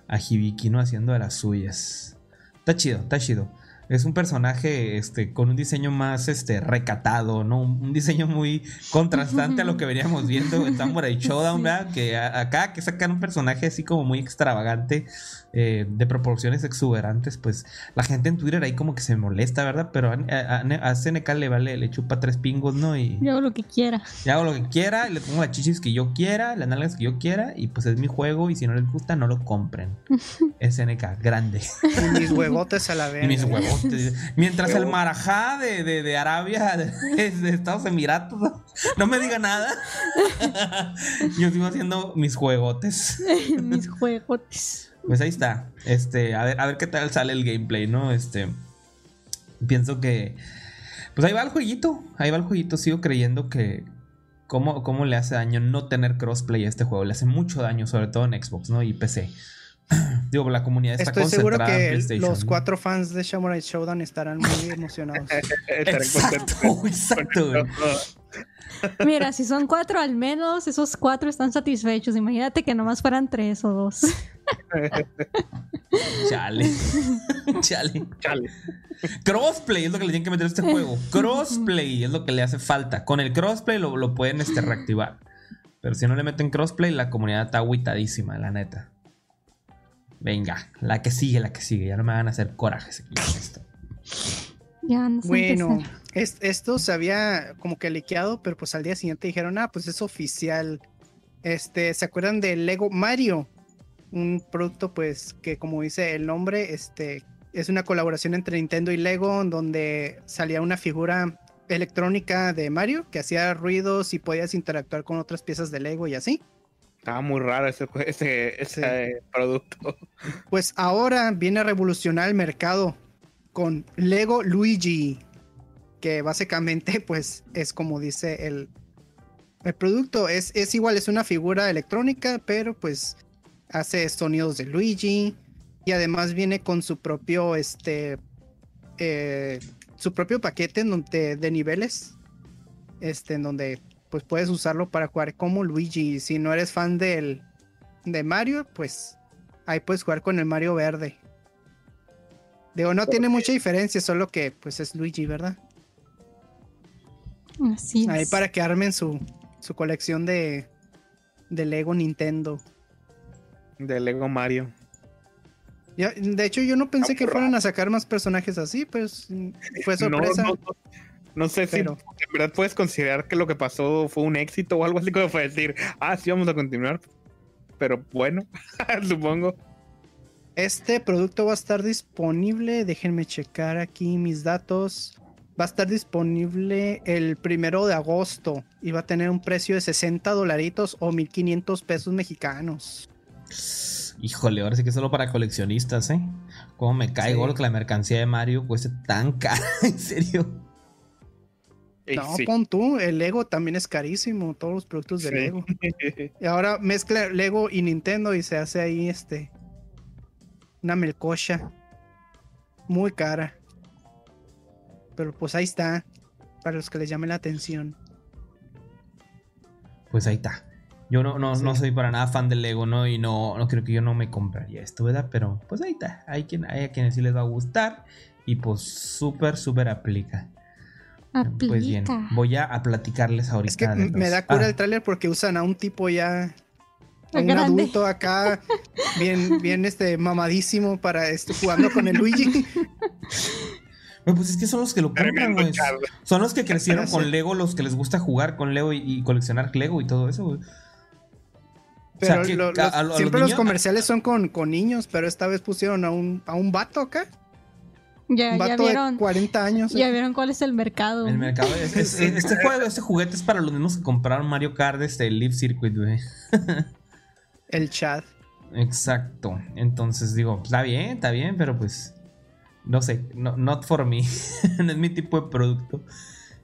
a Hibiki, ¿no? Haciendo de las suyas. Está chido, está chido. Es un personaje este, con un diseño más este, recatado, ¿no? Un, un diseño muy contrastante a lo que veníamos viendo en Samurai Showdown, ¿verdad? Que a, acá que sacan un personaje así como muy extravagante, eh, de proporciones exuberantes, pues la gente en Twitter ahí como que se molesta, ¿verdad? Pero a, a, a CNK le vale, le chupa tres pingos, ¿no? Y yo hago lo que quiera. Yo hago lo que quiera, le pongo las chichis que yo quiera, las nalgas que yo quiera, y pues es mi juego, y si no les gusta, no lo compren. SNK, grande. Y mis huevotes a la vez. Y mis huevotes. Mientras el marajá de, de, de Arabia, de, de, Estados Emiratos, no, no me diga nada. Yo sigo haciendo mis juegotes. mis juegotes. Pues ahí está. Este, a ver, a ver qué tal sale el gameplay, ¿no? Este. Pienso que. Pues ahí va el jueguito. Ahí va el jueguito. Sigo creyendo que. ¿Cómo, cómo le hace daño no tener crossplay a este juego? Le hace mucho daño, sobre todo en Xbox, ¿no? Y PC. Digo, la comunidad está Estoy seguro que los cuatro fans de Samurai Showdown estarán muy emocionados. exacto, exacto. Mira, si son cuatro al menos, esos cuatro están satisfechos. Imagínate que nomás fueran tres o dos. Chale. Chale. Chale. Crossplay es lo que le tienen que meter a este juego. Crossplay es lo que le hace falta. Con el crossplay lo, lo pueden este, reactivar. Pero si no le meten crossplay, la comunidad está aguitadísima, la neta. Venga, la que sigue, la que sigue. Ya no me van a hacer corajes aquí con esto. Ya a Bueno, es- esto se había como que liqueado, pero pues al día siguiente dijeron, ah, pues es oficial. Este, ¿se acuerdan de Lego Mario? Un producto, pues, que como dice el nombre, este, es una colaboración entre Nintendo y Lego, donde salía una figura electrónica de Mario que hacía ruidos y podías interactuar con otras piezas de Lego y así. Estaba muy raro ese, ese producto. Pues ahora viene a revolucionar el mercado con Lego Luigi, que básicamente pues es como dice el, el producto, es, es igual, es una figura electrónica, pero pues hace sonidos de Luigi y además viene con su propio, este, eh, su propio paquete en donde- de niveles, este, en donde pues puedes usarlo para jugar como Luigi. Si no eres fan del, de Mario, pues ahí puedes jugar con el Mario verde. Digo, no tiene mucha diferencia, solo que pues es Luigi, ¿verdad? Así es. Ahí para que armen su, su colección de, de Lego Nintendo. De Lego Mario. Ya- de hecho, yo no pensé que fueran a sacar más personajes así, pues fue sorpresa. No, no, no, no sé Pero- si en verdad puedes considerar que lo que pasó fue un éxito o algo así como fue decir, ah, sí, vamos a continuar. Pero bueno, supongo. Este producto va a estar disponible, déjenme checar aquí mis datos. Va a estar disponible el primero de agosto y va a tener un precio de 60 dolaritos o 1500 pesos mexicanos. Híjole, ahora sí que es solo para coleccionistas, ¿eh? Cómo me cae Sí. que la mercancía de Mario cueste tan cara, en serio. Y No, sí. pon tú, el Lego también es carísimo, todos los productos de Sí. Lego. Y ahora mezcla Lego y Nintendo y se hace ahí este una melcocha muy cara. Pero pues ahí está, para los que les llame la atención. Pues ahí está. Yo no, no, no soy para nada fan del Lego, ¿no? Y no, no creo que yo no me compraría esto, ¿verdad? Pero pues ahí está. Hay, quien, hay a quienes sí les va a gustar. Y pues súper, súper aplica. Aplica. Pues bien, voy a, a platicarles ahorita. Es que de me da cura Ah, el tráiler porque usan a un tipo ya a un Grande. adulto acá bien bien este mamadísimo para este jugando con el Luigi. Bueno, Pues es que son los que lo compran, güey. Son los que crecieron Ya con. Lego, los que les gusta jugar con Lego y, y coleccionar Lego y todo eso, güey. O sea, Pero que lo- a- los- a- a los siempre los comerciales son con, con niños, pero esta vez pusieron a un, a un vato acá. Ya, Un ya vato de vieron. 40 años. Ya vieron cuál es el mercado. El mercado es, es- es- este juego, este juguete es para los mismos que compraron Mario Kart este Live Circuit, güey. El chat. Exacto. Entonces digo, está bien, está bien, pero pues no sé, no, not for me. no es mi tipo de producto.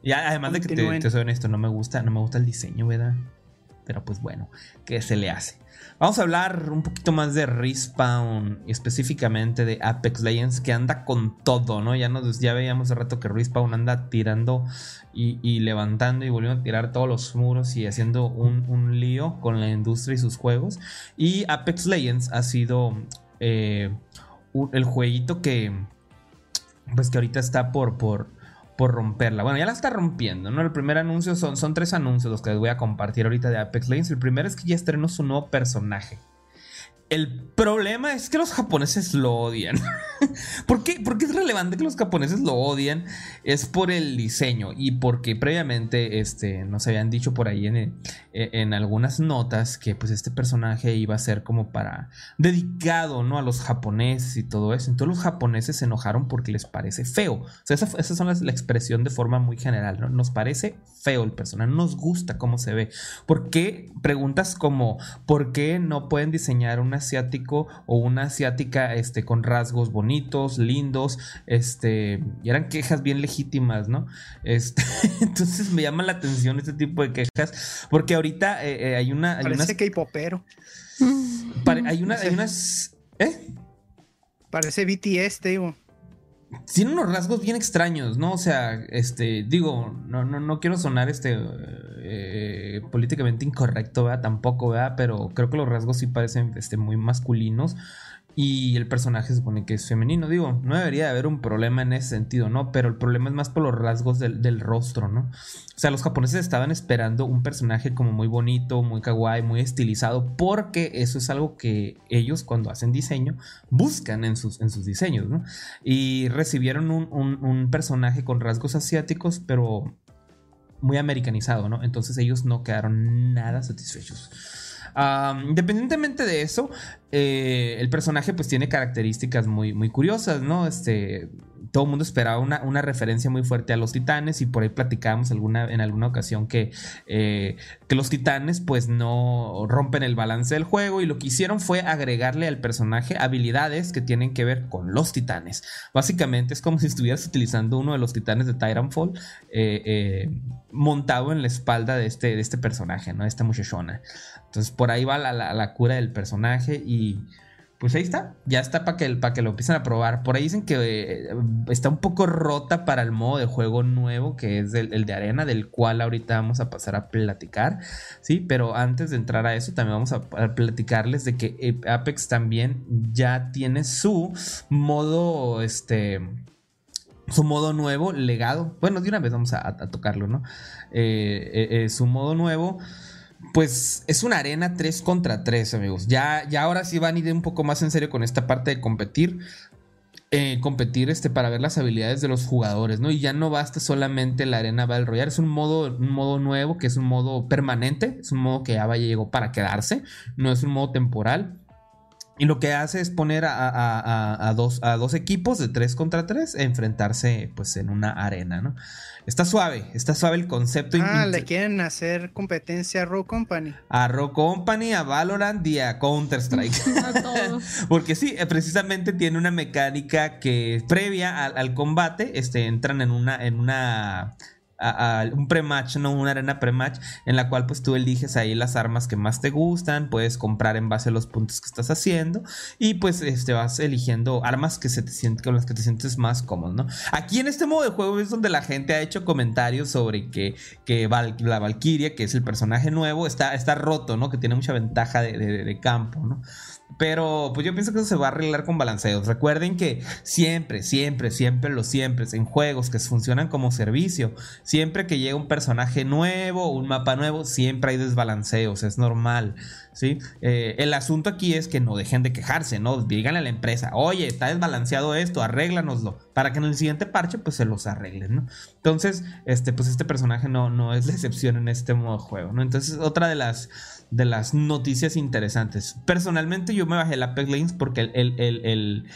Y además de que te, te soy honesto, no me gusta, no me gusta el diseño, ¿verdad? Pero pues bueno, ¿qué se le hace? Vamos a hablar un poquito más de Respawn específicamente de Apex Legends que anda con todo, ¿no? Ya nos ya veíamos hace rato que Respawn anda tirando y, y levantando y volviendo a tirar todos los muros y haciendo un, un lío con la industria y sus juegos. Y Apex Legends ha sido eh, el jueguito que pues que ahorita está por, por, romperla. Bueno, ya la está rompiendo, ¿no? El primer anuncio son, son tres anuncios los que les voy a compartir ahorita de Apex Legends. El primero es que ya estrenó su nuevo personaje. El problema es que los japoneses lo odian. ¿Por qué? ¿Por qué es relevante que los japoneses lo odian? Es por el diseño y porque previamente este, nos habían dicho por ahí en, el- en algunas notas que pues este personaje iba a ser como para dedicado ¿no? a los japoneses y todo eso. Entonces los japoneses se enojaron porque les parece feo. O sea, esa, esa son la expresión de forma muy general. ¿no? Nos parece feo el personaje, no nos gusta cómo se ve. ¿Por qué? Preguntas como ¿por qué no pueden diseñar un asiático o una asiática este, con rasgos bonitos, lindos? Este, y eran quejas bien legítimas, ¿no? Este, entonces me llama la atención este tipo de quejas porque ahorita eh, eh, hay una... Hay unas, Parece que popero. pare- hay una- hay unas... ¿Eh? Parece BTS, te digo. Tiene unos rasgos bien extraños, ¿no? O sea, este, digo, no, no, no quiero sonar este eh, políticamente incorrecto, ¿verdad? Tampoco, ¿verdad? Pero creo que los rasgos sí parecen este, muy masculinos. Y el personaje se supone que es femenino. Digo, no debería haber un problema en ese sentido, ¿no? Pero el problema es más por los rasgos del, rostro, ¿no? O sea, los japoneses estaban esperando un personaje como muy bonito, muy kawaii, muy estilizado, porque eso es algo que ellos cuando hacen diseño buscan en sus, en sus diseños, ¿no? Y recibieron un, un personaje con rasgos asiáticos, pero muy americanizado, ¿no? Entonces ellos no quedaron nada satisfechos independientemente de eso, eh, el personaje pues tiene características muy, muy curiosas, ¿no? Este, todo el mundo esperaba una, referencia muy fuerte a los titanes y por ahí platicábamos alguna, en alguna ocasión que, eh, que los titanes pues no rompen el balance del juego y lo que hicieron fue agregarle al personaje habilidades que tienen que ver con los titanes. Básicamente es como si estuvieras utilizando uno de los titanes de Titanfall eh, montado en la espalda de este, de este personaje, ¿no? Esta muchachona. Entonces por ahí va la, cura del personaje y pues ahí está, ya está para que, que lo empiecen a probar. Por ahí dicen que eh, está un poco rota para el modo de juego nuevo, que es el, de arena, del cual ahorita vamos a pasar a platicar, ¿sí? Pero antes de entrar a eso, también vamos a, platicarles de que eh, Apex también ya tiene su modo, este su modo nuevo, legado. Bueno, de una vez vamos a, tocarlo, ¿no? Eh, su modo nuevo pues es una arena 3 contra 3, amigos. Ya, ya ahora sí van a ir un poco más en serio con esta parte de competir. Eh, competir este, para ver las habilidades de los jugadores, ¿no? Y ya no basta solamente la arena Battle Royale, es un modo, un modo nuevo que es un modo permanente, es un modo que ya llegó para quedarse, no es un modo temporal. Y lo que hace es poner a, dos, a dos equipos de 3 contra 3 a enfrentarse pues en una arena, ¿no? Está suave, está suave el concepto. Ah, le quieren hacer competencia a Rogue Company. A Rogue Company, a Valorant y a Counter-Strike. Porque sí, eh, precisamente tiene una mecánica que previa al, al combate, este, entran en una, en una un pre-match, no una arena pre-match, en la cual pues tú eliges ahí las armas que más te gustan, puedes comprar en base a los puntos que estás haciendo y pues este, vas eligiendo armas que se te sienten, con las que te sientes más cómodo, ¿no? Aquí en este modo de juego es donde la gente ha hecho comentarios sobre que, que la Valkyria, que es el personaje nuevo, está, está roto, ¿no? Que tiene mucha ventaja de, de campo, ¿no? Pero pues yo pienso que eso se va a arreglar con balanceos. Recuerden que siempre, siempre, siempre, los siempre, en juegos que funcionan como servicio, siempre que llega un personaje nuevo, un mapa nuevo, siempre hay desbalanceos, es normal. ¿sí? Eh, el asunto aquí es que no dejen de quejarse, ¿no? Díganle a la empresa, oye, está desbalanceado esto, arréglanoslo, para que en el siguiente parche pues se los arreglen, ¿no? Entonces, este, pues este personaje no, no es la excepción en este modo de juego, ¿no? Entonces, otra de las, de las noticias interesantes. Personalmente yo me bajé la Apex Lanes porque el, el, el,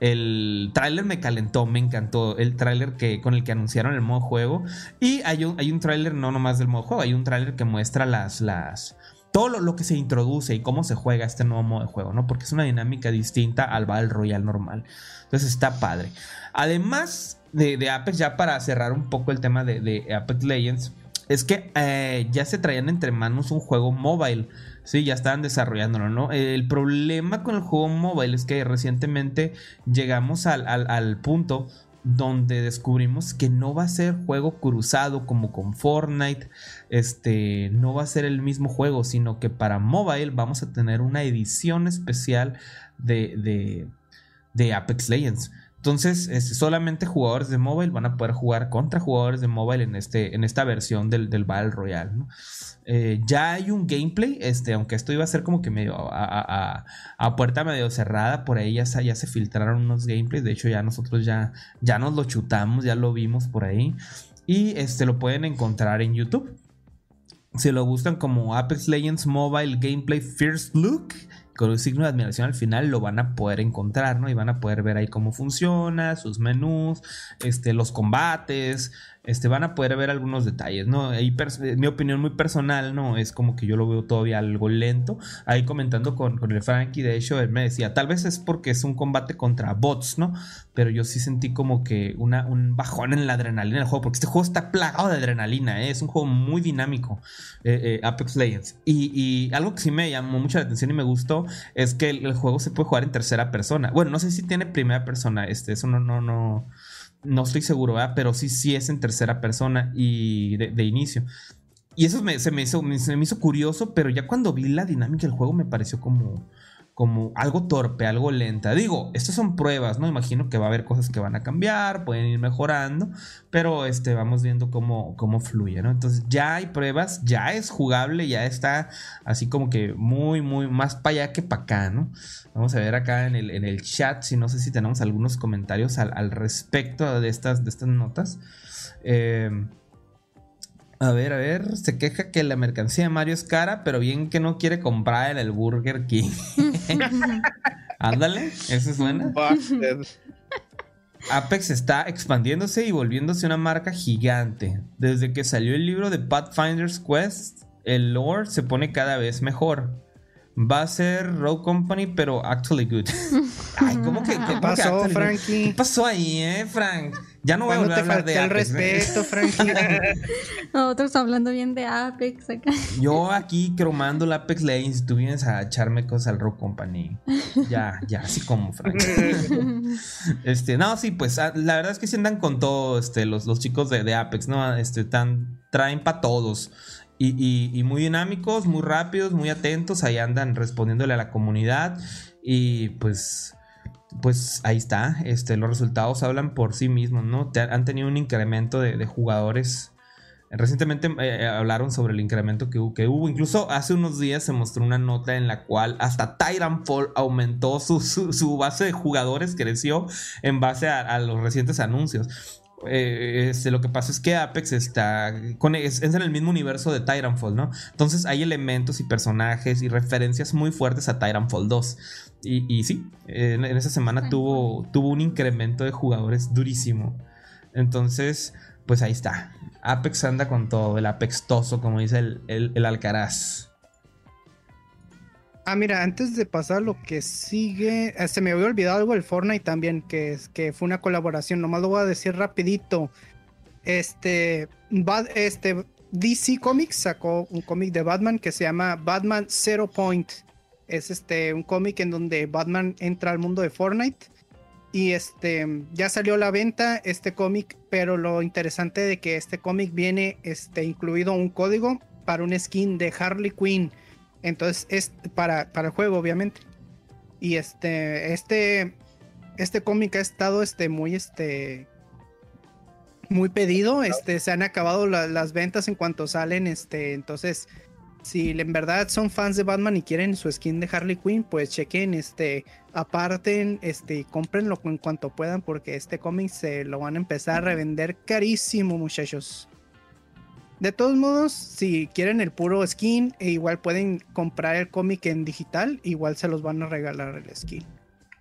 el tráiler me calentó, me encantó. El tráiler que, con el que anunciaron el modo juego. Y hay un, hay un tráiler no nomás del modo juego, hay un tráiler que muestra las, las, todo lo, que se introduce y cómo se juega este nuevo modo de juego, ¿no? Porque es una dinámica distinta al Battle Royale normal. Entonces está padre. Además de, Apex, ya para cerrar un poco el tema de, Apex Legends, es que eh, ya se traían entre manos un juego mobile. Sí, ya estaban desarrollándolo, ¿no? El problema con el juego mobile es que recientemente llegamos al, al punto donde descubrimos que no va a ser juego cruzado como con Fortnite, este, no va a ser el mismo juego, sino que para mobile vamos a tener una edición especial de, de, de Apex Legends. Entonces, solamente jugadores de mobile van a poder jugar contra jugadores de mobile en, este, en esta versión del, del Battle Royale. Eh, ya hay un gameplay, este, aunque esto iba a ser como que medio a, puerta medio cerrada, por ahí ya, ya, se filtraron unos gameplays. De hecho, ya nosotros ya, ya nos lo chutamos, ya lo vimos por ahí. Y este lo pueden encontrar en YouTube. Si lo buscan como Apex Legends Mobile Gameplay First Look, con un signo de admiración al final lo van a poder encontrar, ¿no? Y van a poder ver ahí cómo funciona, sus menús, este, los combates, este, van a poder ver algunos detalles, ¿no? Ahí mi opinión muy personal, ¿no? Es como que yo lo veo todavía algo lento. Ahí comentando con, con el Frankie, de hecho, él me decía, tal vez es porque es un combate contra bots, ¿no? Pero yo sí sentí como que una, un bajón en la adrenalina del juego, porque este juego está plagado de adrenalina, ¿eh? es un juego muy dinámico, eh, eh, Apex Legends. Y, algo que sí me llamó mucho la atención y me gustó es que el, juego se puede jugar en tercera persona. Bueno, no sé si tiene primera persona, este, eso no, no, no no estoy seguro, ¿verdad? Pero sí, sí es en tercera persona y de, inicio. Y eso se, me hizo, me hizo curioso, pero ya cuando vi la dinámica del juego me pareció como, como algo torpe, algo lenta. Digo, estas son pruebas, ¿no? Imagino que va a haber cosas que van a cambiar, pueden ir mejorando, pero este, vamos viendo cómo, cómo fluye, ¿no? Entonces ya hay pruebas, ya es jugable, ya está así como que muy, muy más para allá que para acá, ¿no? Vamos a ver acá en el, en el chat, si no sé si tenemos algunos comentarios al, respecto de estas, de estas notas. Eh, a ver, a ver, se queja que la mercancía de Mario es cara, pero bien que no quiere comprar en el Burger King. Ándale, eso suena. Apex está expandiéndose y volviéndose una marca gigante. Desde que salió el libro de Pathfinder's Quest, el lore se pone cada vez mejor. Va a ser Rogue Company, pero actually good. Ay, ¿cómo que qué pasó, Frankie? ¿Qué pasó ahí, eh, Frank? Ya no voy a volver a hablar de Apex. el respeto, Frankie. Otros hablando bien de Apex acá. Yo aquí cromando el Apex Legends y tú vienes a echarme cosas al Rogue Company. Ya, ya, así como Frank. este, no, sí, pues ah, la verdad es que sí andan con todo este, los, los chicos de, de Apex, ¿no? Este, tan, traen para todos. Y, muy dinámicos, muy rápidos, muy atentos, ahí andan respondiéndole a la comunidad y pues pues ahí está, este, los resultados hablan por sí mismos, ¿no? han tenido un incremento de, jugadores. Recientemente eh, eh, hablaron sobre el incremento que, que, hubo. Incluso hace unos días se mostró una nota en la cual hasta Titanfall aumentó su, base de jugadores, creció en base a los recientes anuncios. Eh, este, lo que pasa es que Apex está con, es, en el mismo universo de Titanfall, ¿no? Entonces hay elementos y personajes y referencias muy fuertes a Titanfall 2. Y, sí, en, esa semana tuvo, tuvo un incremento de jugadores durísimo. Entonces, pues ahí está. Apex anda con todo, el apextoso, como dice el, el Alcaraz. Ah, mira, antes de pasar lo que sigue, eh, se me había olvidado algo del Fortnite también, que, es, que fue una colaboración, nomás lo voy a decir rapidito. Este, este DC Comics sacó un cómic de Batman que se llama Batman Zero Point. Es este un cómic en donde Batman entra al mundo de Fortnite y este ya salió a la venta este cómic, pero lo interesante de que este cómic viene este incluido un código para un skin de Harley Quinn entonces es para, para el juego, obviamente. Y este, este, este cómic ha estado este, muy, este, muy pedido. Este, se han acabado las ventas en cuanto salen. Este, entonces, si en verdad son fans de Batman y quieren su skin de Harley Quinn, pues chequen, este, aparten, este, cómprenlo en cuanto puedan, porque este cómic se lo van a empezar a revender carísimo, muchachos. De todos modos, si quieren el puro skin, e igual pueden comprar el cómic en digital, igual se los van a regalar el skin.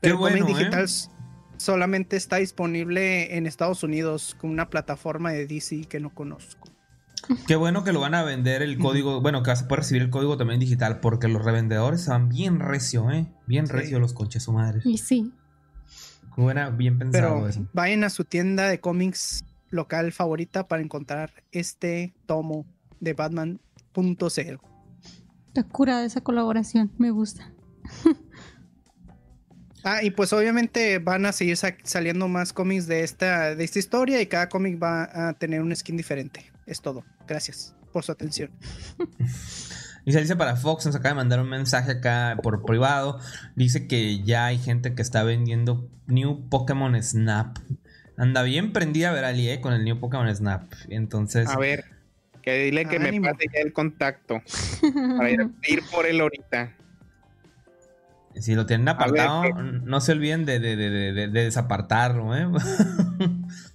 el cómic digital ¿eh? solamente está disponible en Estados Unidos con una plataforma de DC que no conozco. Qué bueno que lo van a vender el código, bueno, que vas a poder recibir el código también digital, porque los revendedores van bien recio, ¿eh? Bien recio los coches su madre. Y sí. Buena, bien pensado eso. Vayan a su tienda de cómics local favorita para encontrar este tomo de Batman punto cero. Está curada esa colaboración, me gusta. ah, y pues obviamente van a seguir saliendo más cómics de esta, de esta historia y cada cómic va a tener un skin diferente. Es todo. Gracias por su atención. Y se dice para Fox, nos acaba de mandar un mensaje acá por privado. Dice que ya hay gente que está vendiendo New Pokémon Snap. Anda bien prendida Verali, eh, con el New Pokémon Snap. Entonces. A ver, que dile que me pase ya el contacto. para ir, por él ahorita. Si lo tienen apartado, no se olviden de, de, de, de desapartarlo, ¿eh?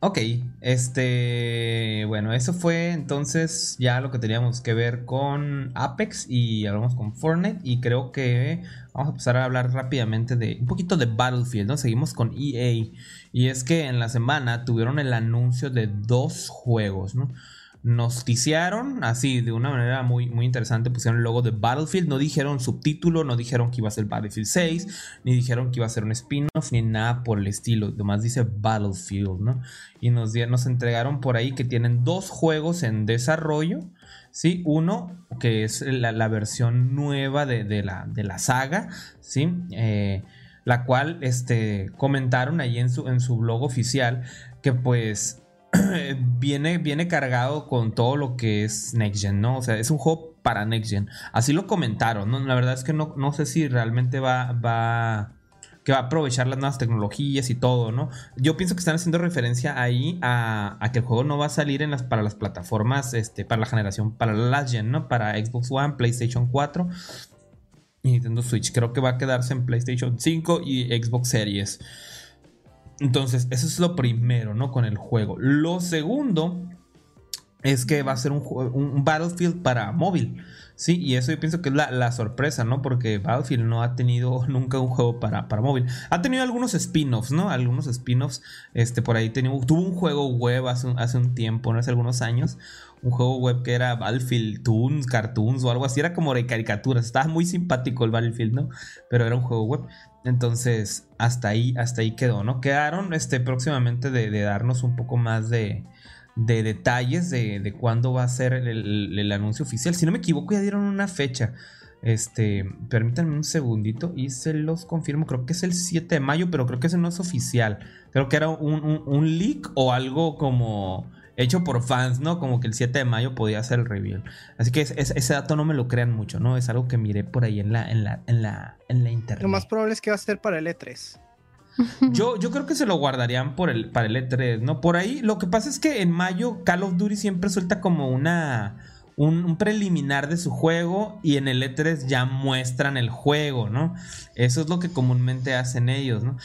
Ok, este, bueno, eso fue entonces ya lo que teníamos que ver con Apex y hablamos con Fortnite y creo que vamos a empezar a hablar rápidamente de un poquito de Battlefield, ¿no? Seguimos con EA y es que en la semana tuvieron el anuncio de dos juegos, ¿no? Noticiaron así de una manera muy, muy interesante. Pusieron el logo de Battlefield. No dijeron subtítulo, no dijeron que iba a ser Battlefield 6, ni dijeron que iba a ser un spin-off, ni nada por el estilo. Además dice Battlefield, ¿no? Y nos, nos entregaron por ahí que tienen dos juegos en desarrollo. ¿sí? Uno, que es la, versión nueva de, la, de, la, saga, ¿sí? Eh, la cual este, comentaron ahí en su, en su blog oficial que pues viene, viene cargado con todo lo que es Next Gen, ¿no? O sea, es un juego para Next Gen. Así lo comentaron, ¿no? La verdad es que no, no sé si realmente va, va, que va a aprovechar las nuevas tecnologías y todo, ¿no? Yo pienso que están haciendo referencia ahí a, que el juego no va a salir en las, para las plataformas, este, para la generación, para la gen, ¿no? Para Xbox One, PlayStation 4 y Nintendo Switch. Creo que va a quedarse en PlayStation 5 y Xbox Series. Entonces, eso es lo primero, ¿no? Con el juego. Lo segundo es que va a ser un, un Battlefield para móvil. Sí, y eso yo pienso que es la, sorpresa, ¿no? Porque Battlefield no ha tenido nunca un juego para, para móvil. Ha tenido algunos spin-offs, ¿no? Algunos spin-offs. Este, por ahí tuvo un juego web hace un, hace un tiempo, ¿no? Hace algunos años. Un juego web que era Battlefield Toons, Cartoons o algo así. Era como de caricaturas. Estaba muy simpático el Battlefield, ¿no? Pero era un juego web. Entonces, hasta ahí, hasta ahí quedó, ¿no? Quedaron este, próximamente de, darnos un poco más de, de detalles de, de, cuándo va a ser el, anuncio oficial. Si no me equivoco, ya dieron una fecha. Este, permítanme un segundito y se los confirmo. Creo que es el 7 de mayo, pero creo que ese no es oficial. Creo que era un, un leak o algo como hecho por fans, ¿no? Como que el 7 de mayo podía ser el reveal. Así que ese dato no me lo crean mucho, ¿no? Es algo que miré por ahí en la, en la, en la, en la internet. Lo más probable es que va a ser para el E3. Yo, yo creo que se lo guardarían por el, para el E3, ¿no? Por ahí, lo que pasa es que en mayo Call of Duty siempre suelta como una... Un, preliminar de su juego y en el E3 ya muestran el juego, ¿no? Eso es lo que comúnmente hacen ellos, ¿no?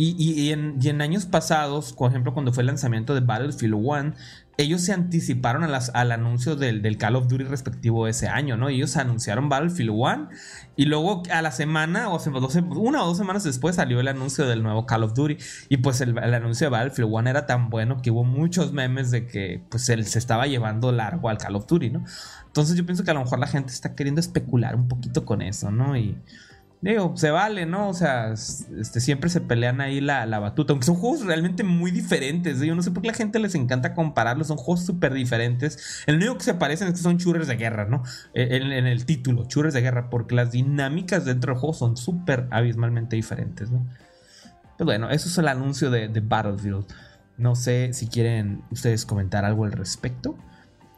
Y, en, años pasados, por ejemplo, cuando fue el lanzamiento de Battlefield 1, ellos se anticiparon al anuncio del, Call of Duty respectivo ese año, ¿no? Ellos anunciaron Battlefield 1 y luego a la semana, o una o dos semanas después salió el anuncio del nuevo Call of Duty. Y pues el, anuncio de Battlefield 1 era tan bueno que hubo muchos memes de que pues él se estaba llevando largo al Call of Duty, ¿no? Entonces yo pienso que a lo mejor la gente está queriendo especular un poquito con eso, ¿no? Y Digo, se vale, ¿no? O sea, este, siempre se pelean ahí la, batuta. Aunque son juegos realmente muy diferentes. Yo no sé por qué la gente les encanta compararlos. Son juegos súper diferentes. El único que se parecen es que son shooters de guerra, ¿no? E, en, el título, shooters de guerra. Porque las dinámicas dentro del juego son súper abismalmente diferentes, ¿no? Pero bueno, eso es el anuncio de Battlefield. No sé si quieren ustedes comentar algo al respecto.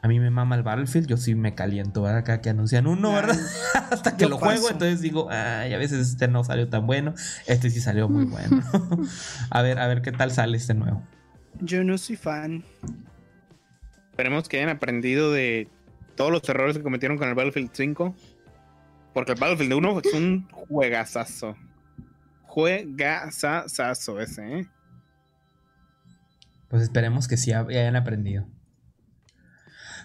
A mí me mama el Battlefield, yo sí me caliento, ¿verdad? Acá que anuncian uno, ¿verdad? Hasta que lo juego, entonces digo, ay, a veces este no salió tan bueno, este sí salió muy bueno. a ver, a ver qué tal sale este nuevo. Yo no soy fan. Esperemos que hayan aprendido de todos los errores que cometieron con el Battlefield 5. Porque el Battlefield 1 es un juegazazo. Juegazazazo ese, ¿eh? Pues esperemos que sí hayan aprendido.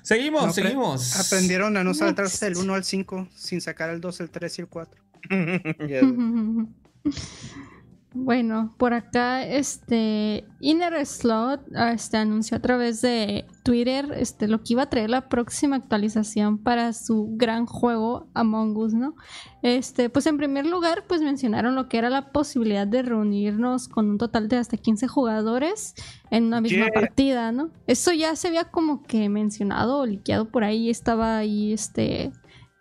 Seguimos, seguimos. Aprendieron a no saltarse el 1 al 5 sin sacar el 2, el 3 y el 4. Bueno, por acá, este Inner Slot este, anunció a través de Twitter este, lo que iba a traer la próxima actualización para su gran juego Among Us, ¿no? Este, pues en primer lugar, pues mencionaron lo que era la posibilidad de reunirnos con un total de hasta 15 jugadores en una misma partida, ¿no? Eso ya se había como que mencionado o liqueado por ahí, estaba ahí este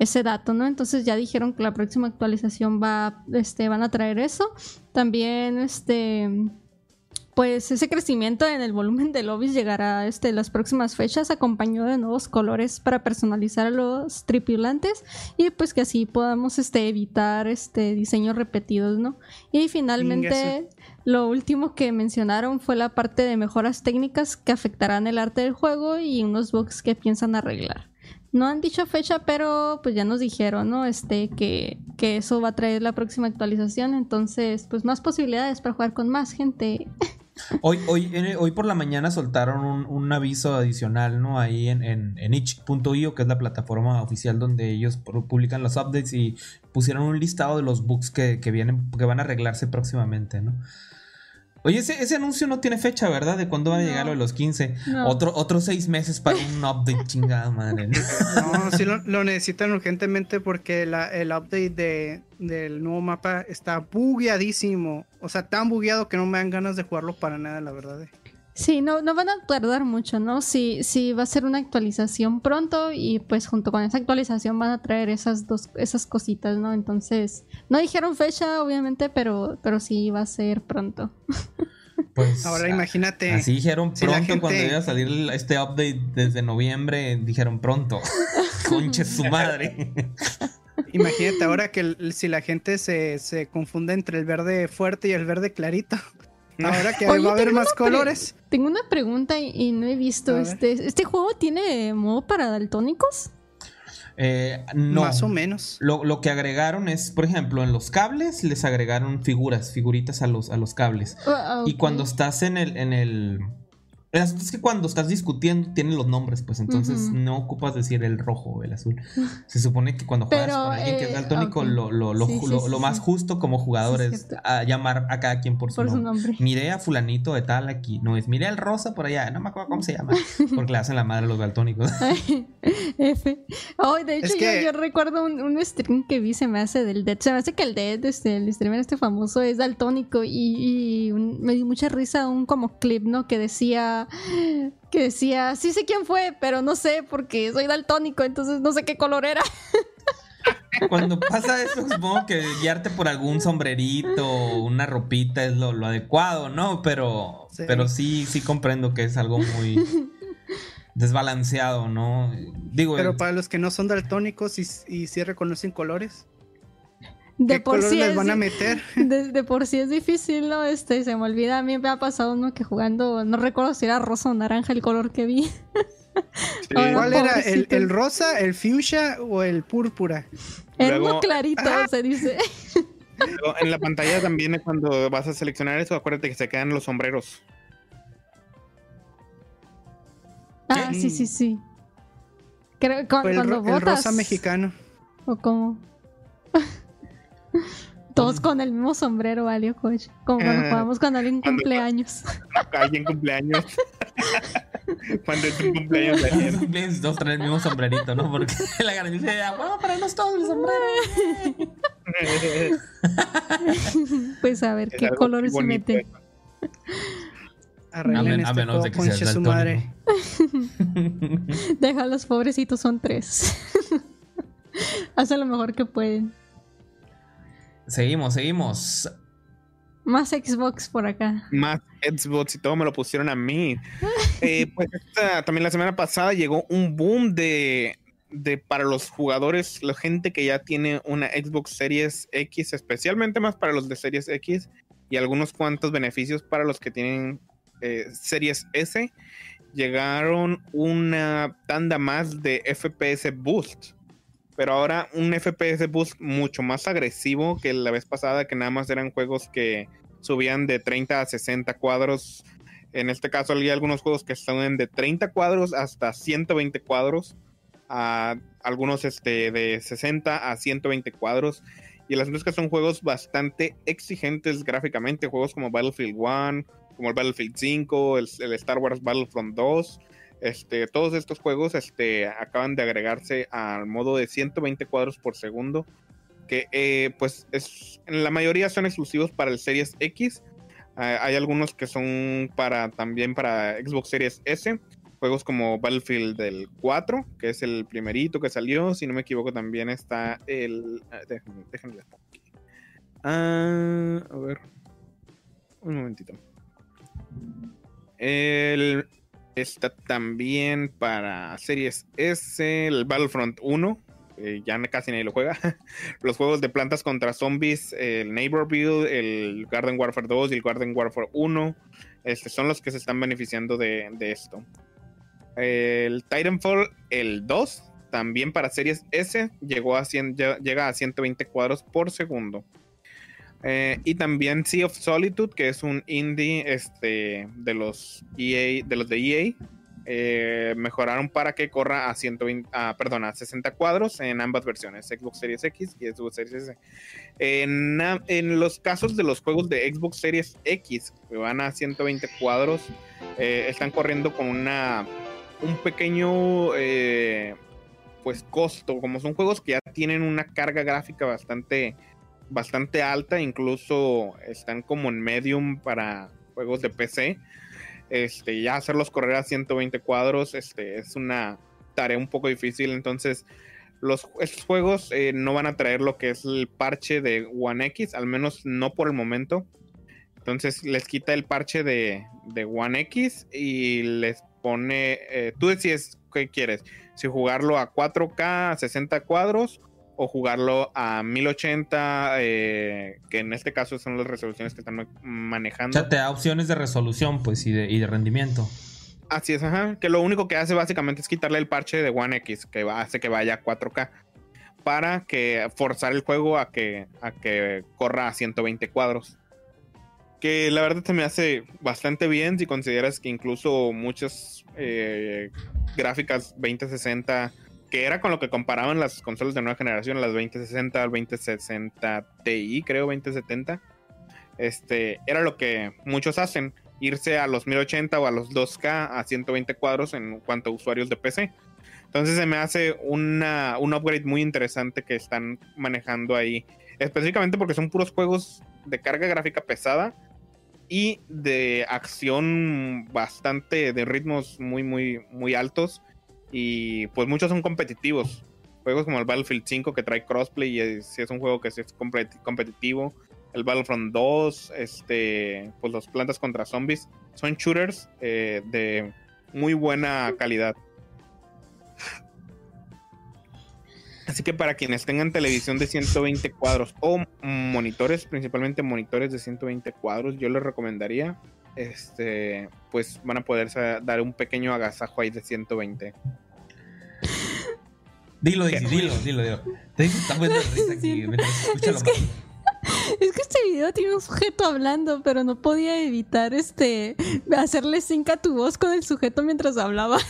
ese dato, ¿no? Entonces ya dijeron que la próxima actualización va, este, van a traer eso. También, este, pues ese crecimiento en el volumen de lobbies llegará este, las próximas fechas, acompañado de nuevos colores para personalizar a los tripulantes y pues que así podamos este, evitar este, diseños repetidos, ¿no? Y finalmente, lo último que mencionaron fue la parte de mejoras técnicas que afectarán el arte del juego y unos bugs que piensan arreglar. No han dicho fecha, pero pues ya nos dijeron, ¿no? Este, que, eso va a traer la próxima actualización. Entonces, pues más posibilidades para jugar con más gente. Hoy, hoy, hoy por la mañana soltaron un, aviso adicional, ¿no? Ahí en, en, en itch.io, que es la plataforma oficial donde ellos publican los updates y pusieron un listado de los bugs que, que vienen, que van a arreglarse próximamente, ¿no? Oye, ese, anuncio no tiene fecha, ¿verdad? De cuándo van a llegar lo de los 15. Otro, otros seis meses para un update, chingada madre. No, sí lo, necesitan urgentemente porque el update de, del nuevo mapa está bugueadísimo. O sea, tan bugueado que no me dan ganas de jugarlo para nada, la verdad. Eh. Sí, no, no van a tardar mucho, ¿no? Sí, sí va a ser una actualización pronto y pues junto con esa actualización van a traer esas dos, esas cositas, ¿no? Entonces, no dijeron fecha, obviamente, pero, pero sí va a ser pronto. Pues ahora imagínate. Así dijeron pronto cuando iba a salir este update desde noviembre, dijeron pronto. Conche su madre. Imagínate ahora que si la gente se, se confunde entre el verde fuerte y el verde clarito. Ahora que va a haber más colores. Tengo una pregunta y, no he visto. Este, ¿Este juego tiene modo para daltónicos? Eh, no. Más o menos. Lo, que agregaron es, por ejemplo, en los cables les agregaron figuras, figuritas a los, a los cables. Ah, y cuando estás en el, en el es que cuando estás discutiendo tienen los nombres, pues entonces no ocupas decir el rojo o el azul. Se supone que cuando juegas con alguien que es eh, daltónico, lo, lo, lo, más justo como jugador es llamar a cada quien por su, nombre. Miré a fulanito de tal aquí, no es miré al rosa por allá, no me acuerdo cómo se llama, porque le hacen la madre a los daltónicos. F. Oh, de hecho, yo, recuerdo un, un, stream que vi, se me hace del Dead. Se me hace que el Dead, este, el streamer este famoso, es daltónico y, me dio mucha risa un como clip, ¿no? Que decía que decía, sí sé quién fue, pero no sé porque soy daltónico, entonces no sé qué color era. Cuando pasa eso, supongo que guiarte por algún sombrerito o una ropita es lo, adecuado, ¿no? Pero sí. pero sí, sí comprendo que es algo muy desbalanceado, ¿no? Digo, pero para los que no son daltónicos y, y sí reconocen colores de por sí les van a meter? De, por sí es difícil, ¿no? Este, se me olvida, a mí me ha pasado uno que jugando, no recuerdo si era rosa o naranja el color que vi. ¿Cuál era? ¿El, rosa, el fuchsia o el púrpura? El uno clarito, ¡Ah! se dice. en la pantalla también cuando vas a seleccionar eso, acuérdate que se quedan los sombreros. Ah, sí, sí, sí. Creo, cuando el, el rosa mexicano. ¿O cómo? Todos con el mismo sombrero, Valio Coach. Como cuando ah, jugamos cuando alguien cumpleaños. Alguien cumpleaños. cuando es un cumpleaños de cumpleaños todos traen el mismo sombrerito, ¿no? Porque la gran dice, vamos a ponernos todos el sombrero. pues a ver, ¿qué colores se meten? Arreglen este a menos de que sea su madre. Deja a los pobrecitos, son tres. Hacen lo mejor que pueden. Seguimos, seguimos. Más Xbox por acá. Más Xbox y todo me lo pusieron a mí. Eh, pues también la semana pasada llegó un boom de, de, para los jugadores, la gente que ya tiene una Xbox Series X, especialmente más para los de Series X y algunos cuantos beneficios para los que tienen eh, Series S. Llegaron una tanda más de FPS Boost pero ahora un FPS boost mucho más agresivo que la vez pasada, que nada más eran juegos que subían de 30 a 60 cuadros. En este caso había algunos juegos que suben de 30 cuadros hasta 120 cuadros, a algunos este, de 60 a 120 cuadros. Y las que son juegos bastante exigentes gráficamente, juegos como Battlefield 1, como el Battlefield 5, el, el Star Wars Battlefront 2 este, todos estos juegos este, acaban de agregarse al modo de 120 cuadros por segundo, que eh, pues es, la mayoría son exclusivos para el Series X. Ah, hay algunos que son para también para Xbox Series S. Juegos como Battlefield del 4, que es el primerito que salió. Si no me equivoco, también está el. Ah, déjenme, déjenme. Ah, a ver. Un momentito. El Está también para Series S, el Battlefront 1. ya casi nadie lo juega. Los juegos de plantas contra zombies, el Neighbor Build, el Garden Warfare 2 y el Garden Warfare 1. Este, son los que se están beneficiando de, esto. El Titanfall, el 2, también para Series S, llegó a llega a 120 cuadros por segundo. Eh, y también Sea of Solitude, que es un indie este, de los EA, de los de EA. Eh, mejoraron para que corra a 120, ah, a 60 cuadros en ambas versiones, Xbox Series X y Xbox Series S. En, en los casos de los juegos de Xbox Series X, que van a 120 cuadros, eh, están corriendo con una un pequeño pues costo, como son juegos que ya tienen una carga gráfica bastante bastante alta, incluso están como en medium para juegos de PC. Este, ya hacerlos correr a 120 cuadros este, es una tarea un poco difícil, entonces los, estos juegos eh, no van a traer lo que es el parche de One X, al menos no por el momento. Entonces les quita el parche de, de One X y les pone, eh, tú decides qué quieres, si jugarlo a 4K, a 60 cuadros o jugarlo a 1080, eh, que en este caso son las resoluciones que están manejando. O sea, te da opciones de resolución, pues, y de, y de rendimiento. Así es, ajá. Que lo único que hace básicamente es quitarle el parche de One X, que hace que vaya a 4K. Para que forzar el juego a que, a que corra a 120 cuadros. Que la verdad se me hace bastante bien si consideras que incluso muchas eh, gráficas 2060 que era con lo que comparaban las consolas de nueva generación, las 2060, el 2060 Ti, creo, 2070. Este, era lo que muchos hacen, irse a los 1080 o a los 2K a 120 cuadros en cuanto a usuarios de PC. Entonces se me hace una, un upgrade muy interesante que están manejando ahí, específicamente porque son puros juegos de carga gráfica pesada y de acción bastante de ritmos muy muy muy altos y pues muchos son competitivos. Juegos como el Battlefield 5 que trae crossplay y si es un juego que es competitivo. El Battlefront 2, este, pues los plantas contra zombies. Son shooters eh, de muy buena calidad. Así que para quienes tengan televisión de 120 cuadros o monitores, principalmente monitores de 120 cuadros, yo les recomendaría, este, pues van a poder dar un pequeño agasajo ahí de 120. Dilo, dilo, dilo, dilo, dilo. Te está risa aquí es, que, es que este video tiene un sujeto hablando, pero no podía evitar este hacerle sync a tu voz con el sujeto mientras hablaba.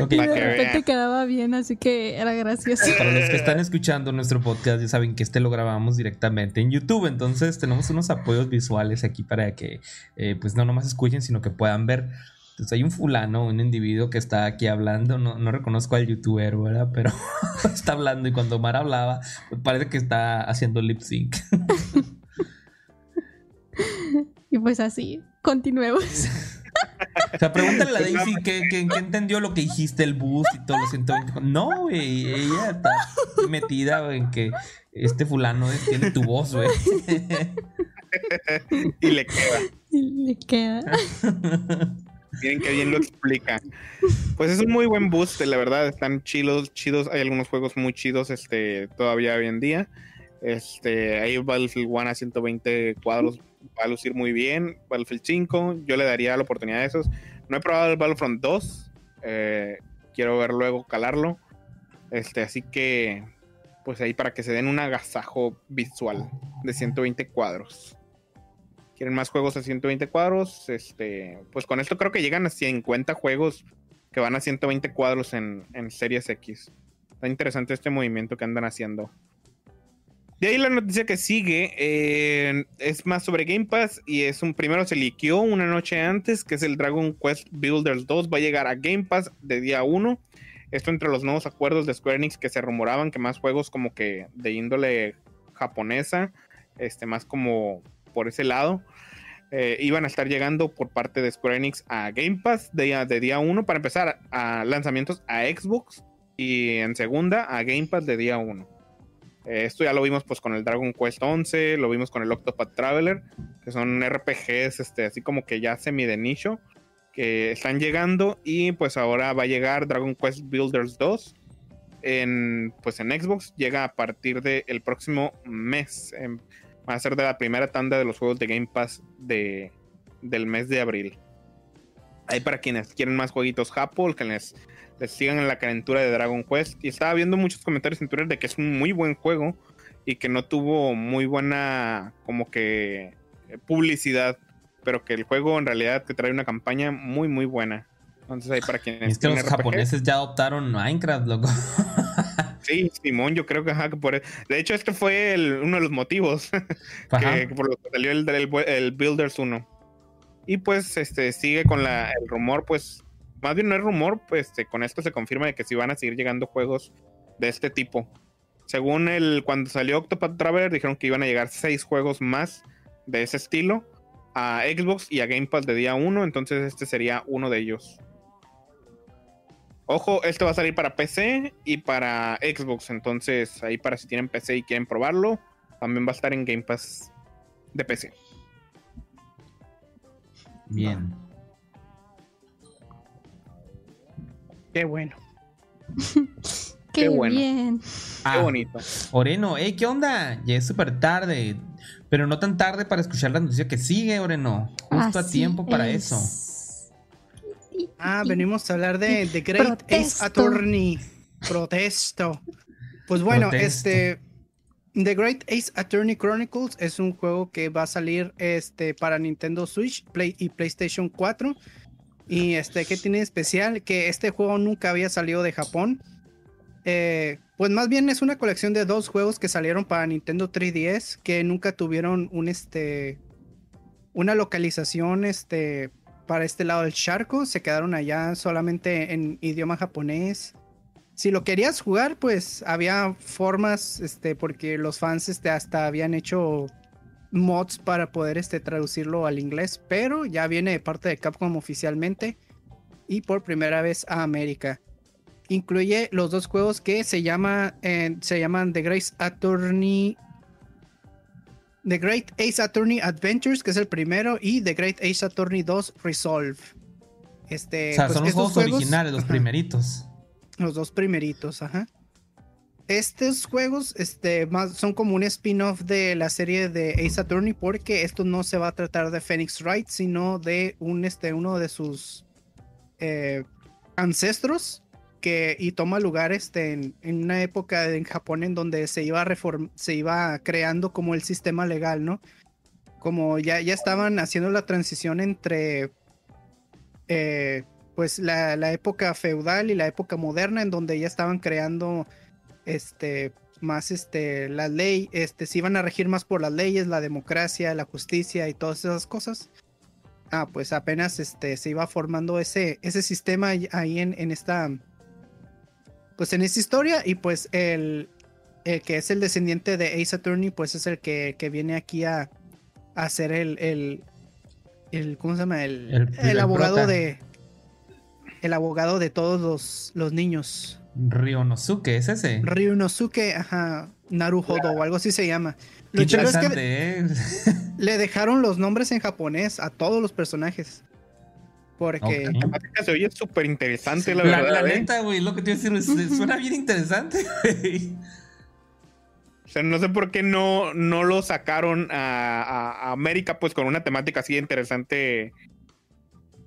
Okay. Y de repente quedaba bien, así que era gracioso. Para los que están escuchando nuestro podcast, ya saben que este lo grabamos directamente en YouTube, entonces tenemos unos apoyos visuales aquí para que eh, pues no nomás escuchen, sino que puedan ver. Entonces hay un fulano, un individuo que está aquí hablando, no, no reconozco al youtuber, ¿verdad? Pero está hablando y cuando Omar hablaba, pues parece que está haciendo lip sync. y pues así, continuemos. O sea, pregúntale a Daisy ¿qué, entendió lo que dijiste, el bus y todo lo siento. No, güey, ella está metida en que este fulano tiene tu voz, güey. y le queda. Y le queda. Miren que bien lo explica. Pues es un muy buen boost, la verdad, están chidos, chidos. Hay algunos juegos muy chidos este, todavía hoy en día. Este, hay Battlefield 1 a 120 cuadros, va a lucir muy bien. Battlefield 5, yo le daría la oportunidad de esos. No he probado el Battlefront 2, eh, quiero ver luego calarlo. Este, así que, pues ahí para que se den un agasajo visual de 120 cuadros quieren más juegos a 120 cuadros, este, pues con esto creo que llegan a 50 juegos que van a 120 cuadros en, Series X. Está interesante este movimiento que andan haciendo. De ahí la noticia que sigue eh, es más sobre Game Pass y es un primero se liqueó una noche antes que es el Dragon Quest Builders 2 va a llegar a Game Pass de día 1. Esto entre los nuevos acuerdos de Square Enix que se rumoraban que más juegos como que de índole japonesa, este más como por ese lado. Eh, iban a estar llegando por parte de Square Enix a Game Pass de, de día 1 para empezar a lanzamientos a Xbox y en segunda a Game Pass de día 1. Eh, esto ya lo vimos pues con el Dragon Quest 11, lo vimos con el Octopath Traveler, que son RPGs este, así como que ya semi de nicho, que están llegando y pues ahora va a llegar Dragon Quest Builders 2 en, pues en Xbox, llega a partir del próximo mes. Va a ser de la primera tanda de los juegos de Game Pass de, del mes de abril. Ahí para quienes quieren más jueguitos Japo, que les, les sigan en la calentura de Dragon Quest. Y estaba viendo muchos comentarios en Twitter de que es un muy buen juego y que no tuvo muy buena como que eh, publicidad, pero que el juego en realidad te trae una campaña muy muy buena. Entonces ahí para quienes... Es que los japoneses ya adoptaron Minecraft, loco. Sí, Simón, yo creo que ajá, por e, De hecho, este fue uno de los motivos que, por lo que salió el, el, Builders 1. Y pues este sigue con la, el rumor, pues, más bien no es rumor, pues este, con esto se confirma de que sí van a seguir llegando juegos de este tipo. Según el, cuando salió Octopath Traveler, dijeron que iban a llegar seis juegos más de ese estilo a Xbox y a Game Pass de día 1, entonces este sería uno de ellos. Ojo, esto va a salir para PC y para Xbox. Entonces, ahí para si tienen PC y quieren probarlo, también va a estar en Game Pass de PC. Bien. Qué bueno. Qué, bueno. Bien. Qué ah, bonito. Oreno, hey, ¿qué onda? Ya es súper tarde. Pero no tan tarde para escuchar la noticia que sigue, Oreno. Justo a tiempo para eso. Ah, venimos a hablar de The Great Ace Attorney. Protesto. Pues bueno, este. The Great Ace Attorney Chronicles es un juego que va a salir este, para Nintendo Switch Play y PlayStation 4. Y este, ¿qué tiene especial? Que este juego nunca había salido de Japón. Eh, pues más bien es una colección de dos juegos que salieron para Nintendo 3DS que nunca tuvieron un este una localización este para este lado del charco, se quedaron allá solamente en idioma japonés. Si lo querías jugar, pues había formas, este, porque los fans este, hasta habían hecho mods para poder este, traducirlo al inglés, pero ya viene de parte de Capcom oficialmente y por primera vez a América. Incluye los dos juegos que se, llama, eh, se llaman The Grace Attorney The Great Ace Attorney Adventures, que es el primero, y The Great Ace Attorney 2 Resolve. Este, o sea, pues son los juegos, originales, los primeritos. Los dos primeritos, ajá. Estos juegos este, más, son como un spin-off de la serie de Ace Attorney porque esto no se va a tratar de Phoenix Wright, sino de un, este, uno de sus eh, ancestros que y toma lugar este, en, una época en Japón en donde se iba, se iba creando como el sistema legal, ¿no? Como ya, ya estaban haciendo la transición entre eh, pues la, época feudal y la época moderna en donde ya estaban creando este más este la ley, este se iban a regir más por las leyes, la democracia, la justicia y todas esas cosas. Ah, pues apenas este se iba formando ese, ese sistema ahí en, en esta pues en esta historia y pues el, que es el descendiente de Ace Attorney pues es el que, viene aquí a, a ser el, el, el, ¿cómo se llama? El, el, abogado de el abogado de todos los, los niños. Ryonosuke, ¿es ese? Ryonosuke, ajá, Naruhodo o algo así se llama. Lo interesante, ¿eh? le dejaron los nombres en japonés a todos los personajes. Porque la temática se oye súper interesante, la, verdad. La ¿eh? neta, güey, lo que te iba a decir, suena bien interesante, güey. O sea, no sé por qué no, no lo sacaron a, América, pues con una temática así interesante.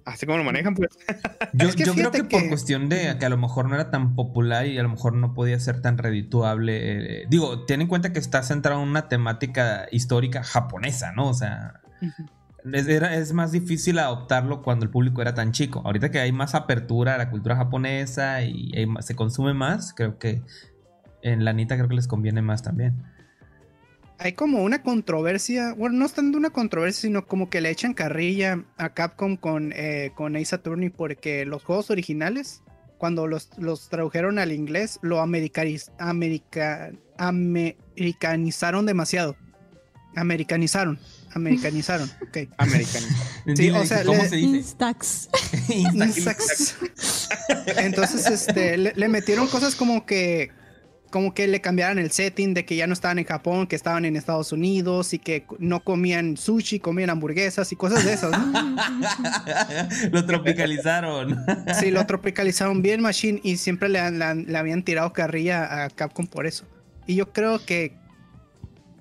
Así como lo manejan, pues. Yo, creo que, por cuestión de que a lo mejor no era tan popular y a lo mejor no podía ser tan redituable. Eh, digo, ten en cuenta que está centrado en una temática histórica japonesa, ¿no? O sea es, más difícil adoptarlo cuando el público era tan chico. Ahorita que hay más apertura a la cultura japonesa y se consume más, creo que en la Anita creo que les conviene más también. Hay como una controversia, bueno, no es tanto una controversia, sino como que le echan carrilla a Capcom con, eh, con Ace Attorney porque los juegos originales, cuando los, tradujeron al inglés, lo americanizaron demasiado. Americanizaron americanizaron. Ok. Americanizaron. Sí, o sea, ¿cómo se dice? Instax. Instax. Entonces, este, le, metieron cosas como que como que le cambiaran el setting de que ya no estaban en Japón, que estaban en Estados Unidos y que no comían sushi, comían hamburguesas y cosas de esas. lo tropicalizaron. sí, lo tropicalizaron bien, Machine, y siempre le, le, habían tirado carrilla a Capcom por eso. Y yo creo que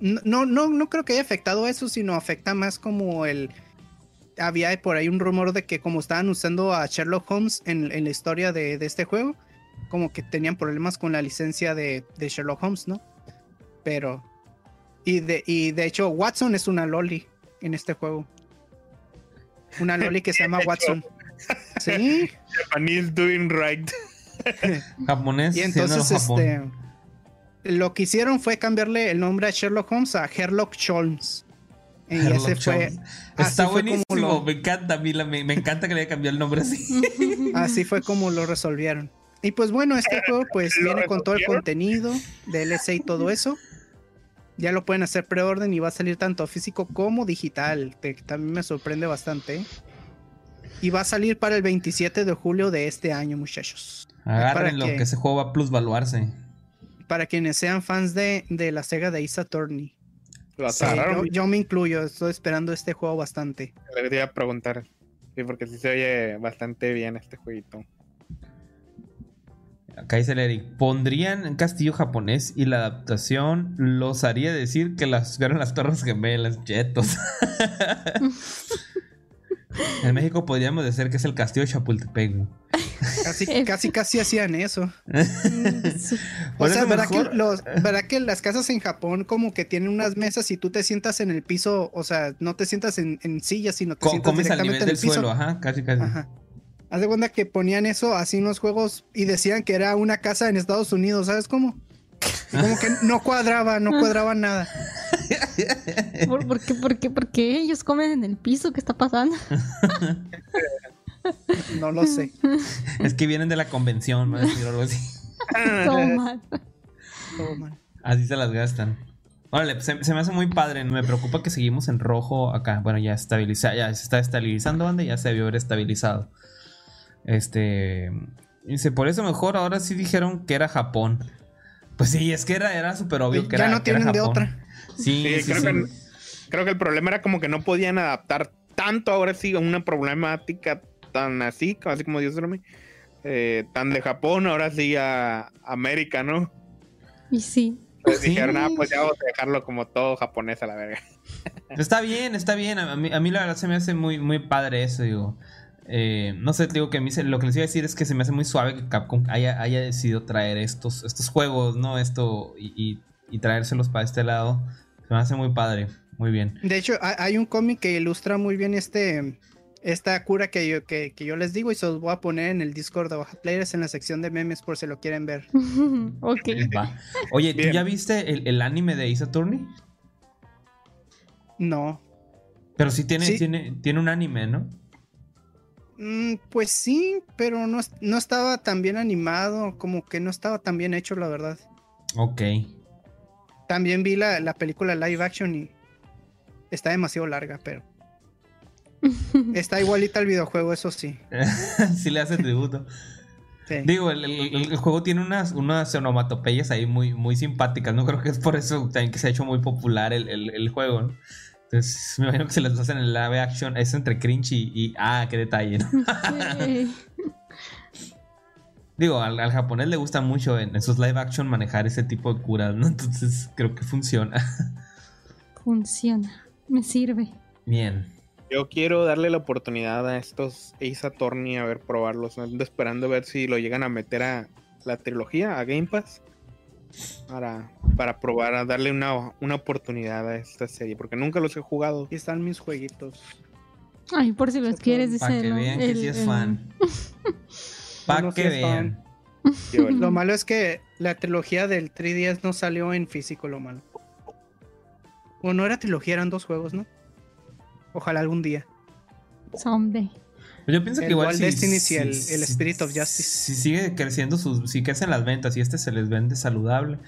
no, no, no creo que haya afectado eso, sino afecta más como el... había por ahí un rumor de que como estaban usando a Sherlock Holmes en, en la historia de, de, este juego, como que tenían problemas con la licencia de, de Sherlock Holmes, ¿no? Pero... Y de, y de hecho Watson es una loli en este juego. Una loli que se llama Watson. Sí. Japanese doing right. Japonés. Y entonces, este. Lo que hicieron fue cambiarle el nombre a Sherlock Holmes a Sherlock Holmes. Y Sherlock ese fue. Holmes. Está así fue buenísimo. como lo- Me encanta, a mí la- me, me encanta que le haya cambiado el nombre así. Así fue como lo resolvieron. Y pues bueno, este juego pues ¿Lo viene con todo el contenido, DLC y todo eso. Ya lo pueden hacer preorden y va a salir tanto físico como digital. que también me sorprende bastante. ¿eh? Y va a salir para el 27 de julio de este año, muchachos. Agárrenlo, que ese juego va a plusvaluarse. Para quienes sean fans de, de la Sega de Ace Attorney. Lo Sí, agarraron. yo, yo me incluyo, estoy esperando este juego bastante. Le iba a preguntar. Sí, porque sí se oye bastante bien este jueguito. Acá dice el Eric, pondrían en castillo japonés y la adaptación los haría decir que las vieron las torres gemelas, chetos. en México podríamos decir que es el castillo de Chapultepec. güey. Casi, casi, casi hacían eso. Sí. O sea, ¿verdad, que los, ¿verdad que las casas en Japón como que tienen unas mesas y tú te sientas en el piso? O sea, no te sientas en, en sillas, sino te Co- sientas comes al directamente nivel en del el piso. suelo, ajá, casi casi. Ajá. Haz de cuenta que ponían eso así en los juegos y decían que era una casa en Estados Unidos, ¿sabes cómo? Como que no cuadraba, no cuadraba nada. ¿Por, por qué, por, qué, ¿Por qué ellos comen en el piso? ¿Qué está pasando? No lo sé. Es que vienen de la convención, a decir algo así. Todo mal. Todo mal. Así se las gastan. Órale, se, se me hace muy padre. Me preocupa que seguimos en rojo acá. Bueno, ya estabiliza, ya se está estabilizando, banda, ya se debió haber estabilizado. Este. Dice, por eso mejor ahora sí dijeron que era Japón. Pues sí, es que era, era súper obvio que ya era. no tienen de otra. Sí, Sí, sí, creo, sí. Que, creo que el problema era como que no podían adaptar tanto ahora sí a una problemática tan así, así como Dios me eh, tan de Japón, ahora sí a América, ¿no? Y sí. Entonces Sí. dijeron, ah, pues ya vamos a dejarlo como todo japonés a la verga. Está bien, está bien. A mí, a mí la verdad se me hace muy, muy padre eso, digo. Eh, no sé, te digo que a mí se- lo que les iba a decir es que se me hace muy suave que Capcom haya, haya decidido traer estos, estos juegos, ¿no? Esto y, y- y traérselos para este lado. Se me hace muy padre, muy bien. De hecho, ha- hay un cómic que ilustra muy bien este esta cura que yo, que, que yo les digo y se los voy a poner en el Discord de Baja Players en la sección de memes por si lo quieren ver. ok. Va. Oye, ¿tú Bien. ya viste el, el anime de Ace Attorney? No. Pero sí tiene, Sí. tiene, tiene un anime, ¿no? Mm, pues sí, pero no, no estaba tan bien animado, como que no estaba tan bien hecho, la verdad. Ok. También vi la, la película live action y está demasiado larga, pero está igualita al videojuego, eso sí. sí le hace tributo. Sí. Digo, el, el- el juego tiene unas, unas onomatopeyas ahí muy, muy simpáticas, ¿no? Creo que es por eso también que se ha hecho muy popular el, el- el juego, ¿no? Entonces, me imagino que se les hacen en live action, es entre cringe y, y- ah, qué detalle, ¿no? Sí. Digo, al, al japonés le gusta mucho en, en sus live action manejar ese tipo de curas, ¿no? Entonces, creo que funciona. Funciona. Me sirve. Bien. Yo quiero darle la oportunidad a estos Ace Attorney a ver probarlos. Ando esperando a ver si lo llegan a meter a la trilogía, a Game Pass. Para, para probar, a darle una, una oportunidad a esta serie. Porque nunca los he jugado. Aquí están mis jueguitos. Ay, por si los quieres, Para dice que vean que el- sí es el- fan. Para No, que vean. Lo malo es que la trilogía del 3DS no salió en físico, lo malo. O no era trilogía, eran dos juegos, ¿no? Ojalá algún día. Someday. Pues Yo pienso que igual Wild si, Destinies y el- si- el Spirit of Justice. Si sigue creciendo sus, si crecen las ventas y este se les vende saludable,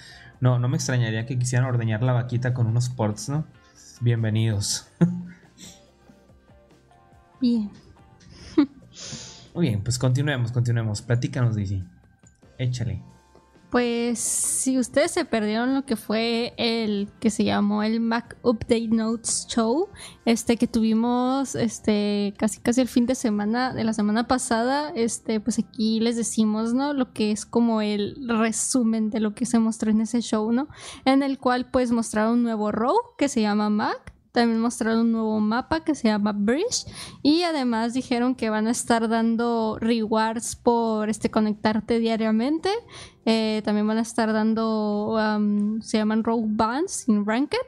no, no me extrañaría que quisieran ordeñar la vaquita con unos ports, ¿no? Bienvenidos. Bien. Muy bien, pues continuemos, continuemos. Platícanos, Daisy. Échale. Pues si ustedes se perdieron lo que fue el que se llamó el Mac Update Notes Show, este que tuvimos este casi casi el fin de semana de la semana pasada, este pues aquí les decimos, ¿no? Lo que es como el resumen de lo que se mostró en ese show, ¿no? En el cual pues mostraron un nuevo row que se llama Mac También mostraron un nuevo mapa que se llama Bridge. Y además dijeron que van a estar dando rewards por este conectarte diariamente. Eh, también van a estar dando, um, se llaman Rogue Bands in Ranked.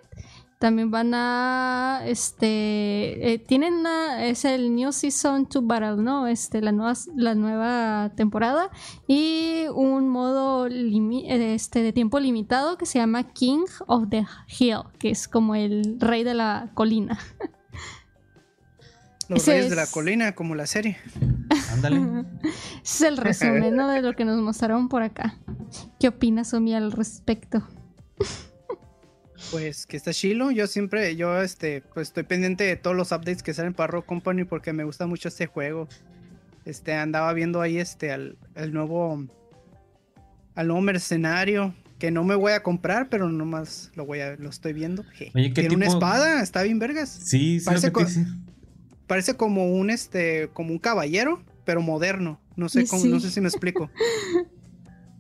También van a, este, eh, tienen es el New Season 2 Battle, ¿no? Este, la nueva, la nueva temporada y un modo este, de tiempo limitado que se llama King of the Hill, que es como el rey de la colina. Los reyes de la colina, como la serie. Ándale. es el resumen, ¿no? De lo que nos mostraron por acá. ¿Qué opinas, Omi, al respecto? Pues que está chilo. Yo siempre, yo este, pues estoy pendiente de todos los updates que salen para Rock Company porque me gusta mucho este juego. Este, andaba viendo ahí este al, nuevo al nuevo mercenario que no me voy a comprar, pero nomás lo voy a lo estoy viendo. Tiene una espada, está bien vergas. Sí, sí parece, parece como un este como un caballero, pero moderno. No sé cómo, no sé si me explico.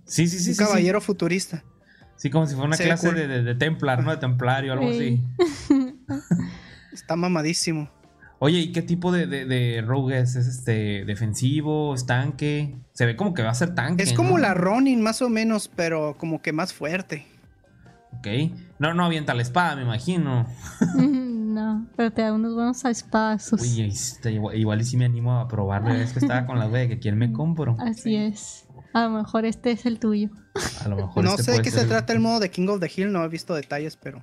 Sí, sí, sí. Un caballero futurista. Sí, como si fuera una clase de, Templar, ¿no? De Templario, algo así. Está mamadísimo. Oye, ¿y qué tipo de, de, rogue es? ¿Es este defensivo? ¿Es tanque? Se ve como que va a ser tanque. Es como la Ronin, más o menos, pero como que más fuerte. Ok. No, no avienta la espada, me imagino. Pero te da unos buenos espadazos. Uy, este, igual, y si me animo a probarlo. Es que estaba con la duda de que quién me compro. Así es. A lo mejor este es el tuyo. A lo mejor no este sé de qué se trata el modo de King of the Hill, no he visto detalles, pero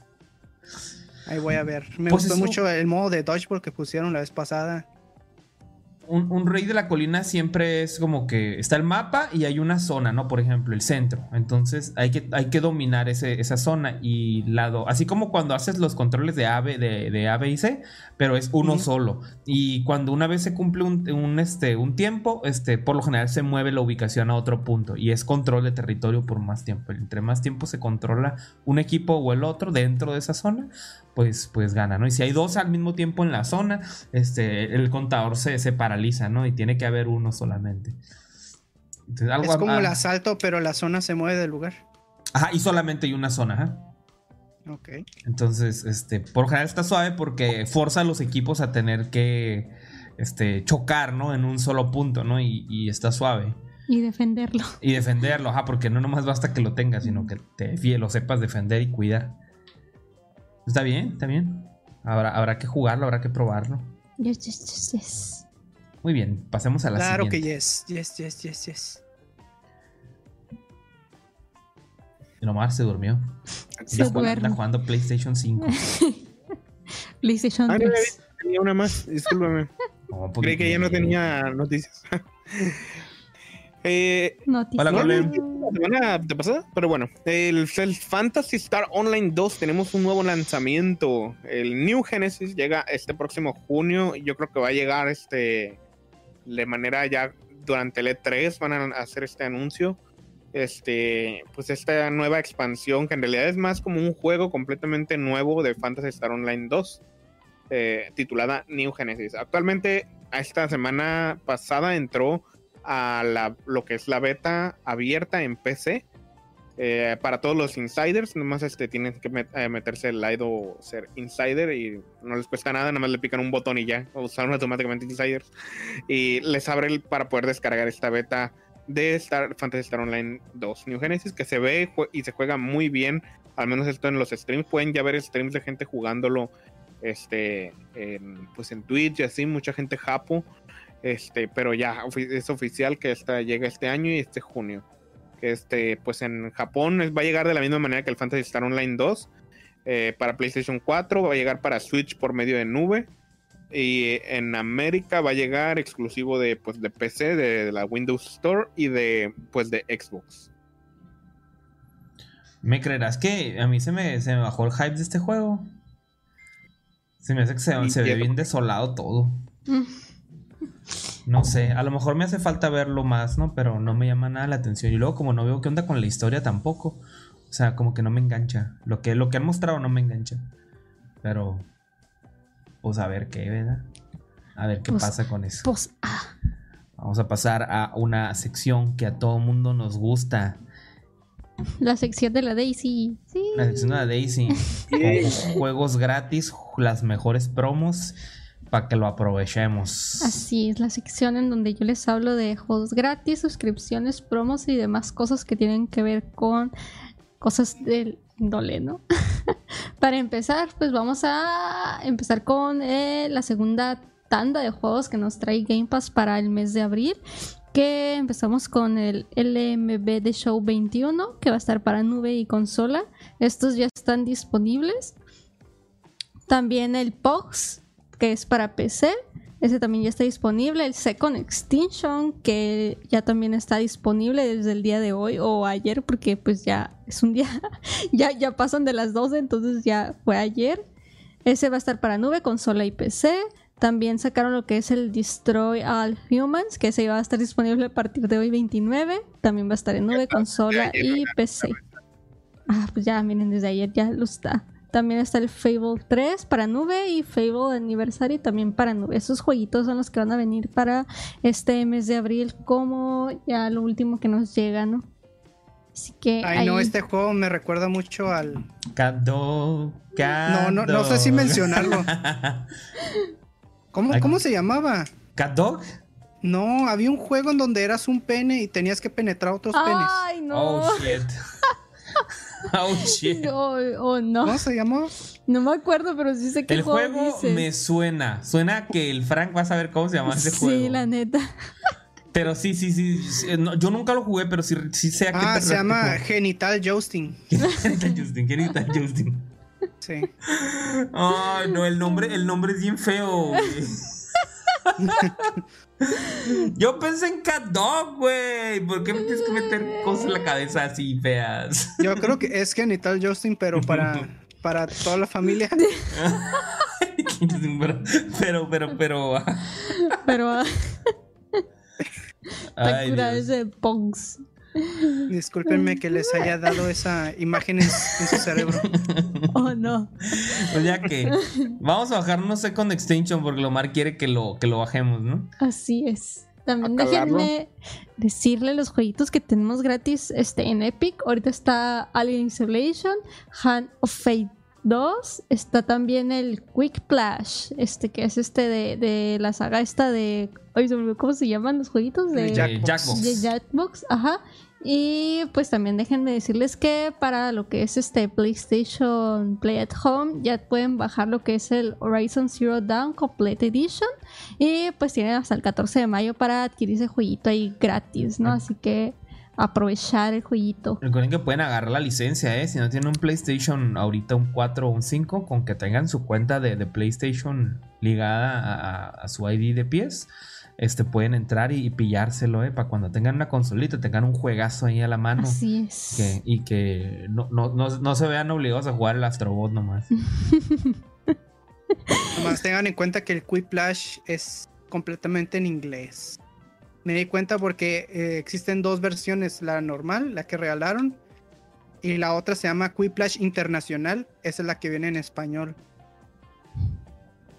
ahí voy a ver. Me pues gustó mucho el modo de Dodgeball que pusieron la vez pasada un, rey de la colina siempre es como que está el mapa y hay una zona, ¿no? Por ejemplo, el centro. Entonces hay que, hay que dominar esa zona y lado. Así como cuando haces los controles de A, de, de A, B y C, pero es uno solo. Y cuando una vez se cumple un, este, un tiempo, este, por lo general se mueve la ubicación a otro punto y es control de territorio por más tiempo. Entre más tiempo se controla un equipo o el otro dentro de esa zona, pues, pues gana, ¿no? Y si hay dos al mismo tiempo en la zona, este, el contador se, se paraliza, ¿no? Y tiene que haber uno solamente. es como el asalto, pero la zona se mueve del lugar. Ajá, y solamente hay una zona, ajá. Ok. Entonces, este, por general está suave porque forza a los equipos a tener que este, chocar, ¿no? En un solo punto, ¿no? Y, y está suave. Y defenderlo. Y defenderlo, ajá, porque no nomás basta que lo tengas, sino que te lo sepas defender y cuidar. Está bien, está bien. Habrá, habrá que jugarlo, habrá que probarlo. Yes, yes, yes, Muy bien, pasemos a la claro siguiente. Claro que yes, yes, yes, yes, yes. Omar se durmió. Se está, jugando, jugando PlayStation 5. PlayStation 3. tenía una más, discúlpame. Creí que ya no tenía noticias. Eh, Hola, no, la semana de pasada, pero bueno, el, Fantasy Star Online 2 tenemos un nuevo lanzamiento. El New Genesis llega este próximo junio. Y yo creo que va a llegar este de manera ya durante el E3 van a hacer este anuncio. Este, pues esta nueva expansión que en realidad es más como un juego completamente nuevo de Fantasy Star Online 2, eh, titulada New Genesis. Actualmente, a esta semana pasada entró a la, lo que es la beta abierta en PC. Eh, para todos los insiders, nomás este, tienen que eh, meterse el Lido ser insider y no les cuesta nada, nada más le pican un botón y ya, usaron automáticamente insiders y les abre el, para poder descargar esta beta de Star, Fantasy Star Online 2 New Genesis que se ve y se juega muy bien, al menos esto en los streams, pueden ya ver streams de gente jugándolo este, pues en Twitch y así, mucha gente japo este, pero ya es oficial que esta llega este año y este junio. Este, pues en Japón va a llegar de la misma manera que el Fantasy Star Online 2. Eh, para PlayStation 4 va a llegar para Switch por medio de nube. Y en América va a llegar exclusivo de, pues, de PC, de, la Windows Store y de, pues, de Xbox. ¿Me creerás que a mí se me, se me bajó el hype de este juego? Se me hace que se, se ve bien desolado todo. Mm. No sé, a lo mejor me hace falta verlo más, ¿no? Pero no me llama nada la atención. Y luego, como no veo qué onda con la historia tampoco. O sea, como que no me engancha. Lo que, lo que han mostrado no me engancha. Pero, pues a ver qué, ¿verdad? A ver qué pues, pasa con eso. Pues, ah. Vamos a pasar a una sección que a todo mundo nos gusta. La sección de la Daisy. La sección de la Daisy. Juegos gratis, las mejores promos para que lo aprovechemos. Así es, la sección en donde yo les hablo de juegos gratis, suscripciones, promos y demás cosas que tienen que ver con cosas del índole, ¿no? Para empezar, pues vamos a empezar con eh, la segunda tanda de juegos que nos trae Game Pass para el mes de abril. Que empezamos con el LMB de Show 21, que va a estar para nube y consola. Estos ya están disponibles. También el POX, que es para PC. Ese también ya está disponible. El Second Extinction, que ya también está disponible desde el día de hoy o ayer, porque pues ya es un día, ya, ya pasan de las 12, entonces ya fue ayer. Ese va a estar para nube, consola y PC. También sacaron lo que es el Destroy All Humans, que ese va a estar disponible a partir de hoy 29. También va a estar en nube, consola y PC. Ah, pues ya, miren, desde ayer ya lo está. También está el Fable 3 para nube y Fable Anniversary también para nube. Esos jueguitos son los que van a venir para este mes de abril como ya lo último que nos llega, ¿no? Así que... Ay, no, este juego me recuerda mucho al... Cado, No, no, no sé si mencionarlo. ¿Cómo, ¿Cómo se llamaba? ¿Cat Dog? No, había un juego en donde eras un pene y tenías que penetrar otros penes. Ay, no. Oh, shit. oh, shit. Oh, oh, no. ¿Cómo se llamó? No me acuerdo, pero sí sé qué El juego dices. me suena. Suena que el Frank va a saber cómo se llama ese juego. Sí, la neta. Pero sí, sí, sí. sí, no, yo nunca lo jugué, pero sí, sí sé a qué Ah, se llama. Genital Jousting. Genital Justin, Genital Justin. Sí. Ay, no, el nombre, el nombre es bien feo, güey. Yo pensé en Cat Dog, güey. ¿Por qué me tienes que meter cosas en la cabeza así feas? Yo creo que es Genital Jousting, pero para, para toda la familia. pero, pero, pero. Pero ah, está Ay, ese Pongs. Discúlpenme que les haya dado esa imagen en, en su cerebro. Oh, no. Pues ya que vamos a bajarnos Second Extinction porque Lomar quiere que lo, que lo bajemos, ¿no? Así es. También déjenme decirle los jueguitos que tenemos gratis este, en Epic. Ahorita está Alien Isolation, Hand of Fate 2. Está también el Quick Plash, este que es este de, de la saga esta de... Ay, se me olvidó ¿Cómo se llaman los jueguitos? De, De Jackbox. Jackbox. de Jackbox, ajá. Y pues también déjenme decirles que para lo que es este PlayStation Play at Home ya pueden bajar lo que es el Horizon Zero Dawn Complete Edition y pues tienen hasta el 14 de mayo para adquirir ese jueguito ahí gratis, ¿no? Así que aprovechar el jueguito. Recuerden que pueden agarrar la licencia, ¿eh? Si no tienen un PlayStation ahorita, un 4 o un 5, con que tengan su cuenta de, de PlayStation ligada a, a- a su ID de pies, este, pueden entrar y, y pillárselo, ¿eh? Para cuando tengan una consolita, tengan un juegazo ahí a la mano. Así es. que- y que no, no, no, no se vean obligados a jugar el Astrobot nomás. Además, tengan en cuenta que el Quiplash es completamente en inglés. Me di cuenta porque eh, existen dos versiones, la normal, la que regalaron, y la otra se llama Quiplash Internacional, esa es la que viene en español.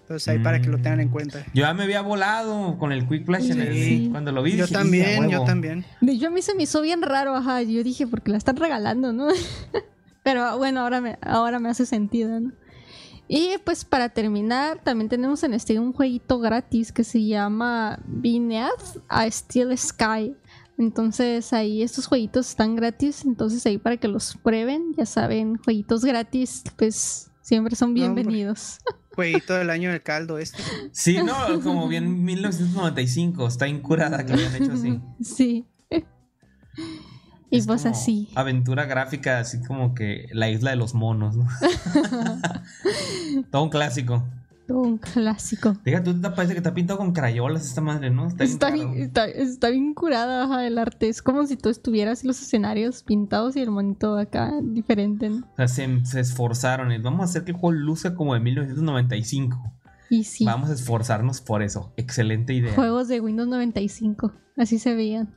Entonces ahí para que lo tengan en Mm. cuenta. Yo ya me había volado con el Quick Flash en el- Sí. cuando lo vi. Yo dije, "Sí, también, yo huevo". también. De hecho, a mí se me hizo bien raro, ajá. Yo dije, porque la están regalando, ¿no? Pero bueno, ahora me, ahora me hace sentido, ¿no? Y pues para terminar, también tenemos en Steam un jueguito gratis que se llama Beneath a Steel Sky. Entonces ahí estos jueguitos están gratis, entonces ahí para que los prueben, ya saben, jueguitos gratis, pues siempre son No, bienvenidos. Jueguito del año del caldo este. Sí, no, como bien 1995. Está incurada que lo hayan hecho así. Sí. Y Es pues así. Aventura gráfica, así como que la isla de los monos, ¿no? Todo un clásico. Un clásico. Diga, tú te parece que está pintado con crayolas esta madre, ¿no? Está, bien Está bien, está, está bien curada ajá, el arte. Es como si tú estuvieras los escenarios pintados y el monito acá diferente. ¿no? O sea, se, se esforzaron. y Vamos a hacer que el juego luzca como de 1995. Y sí, Vamos a esforzarnos por eso. Excelente idea. juegos de Windows 95. Así se veían.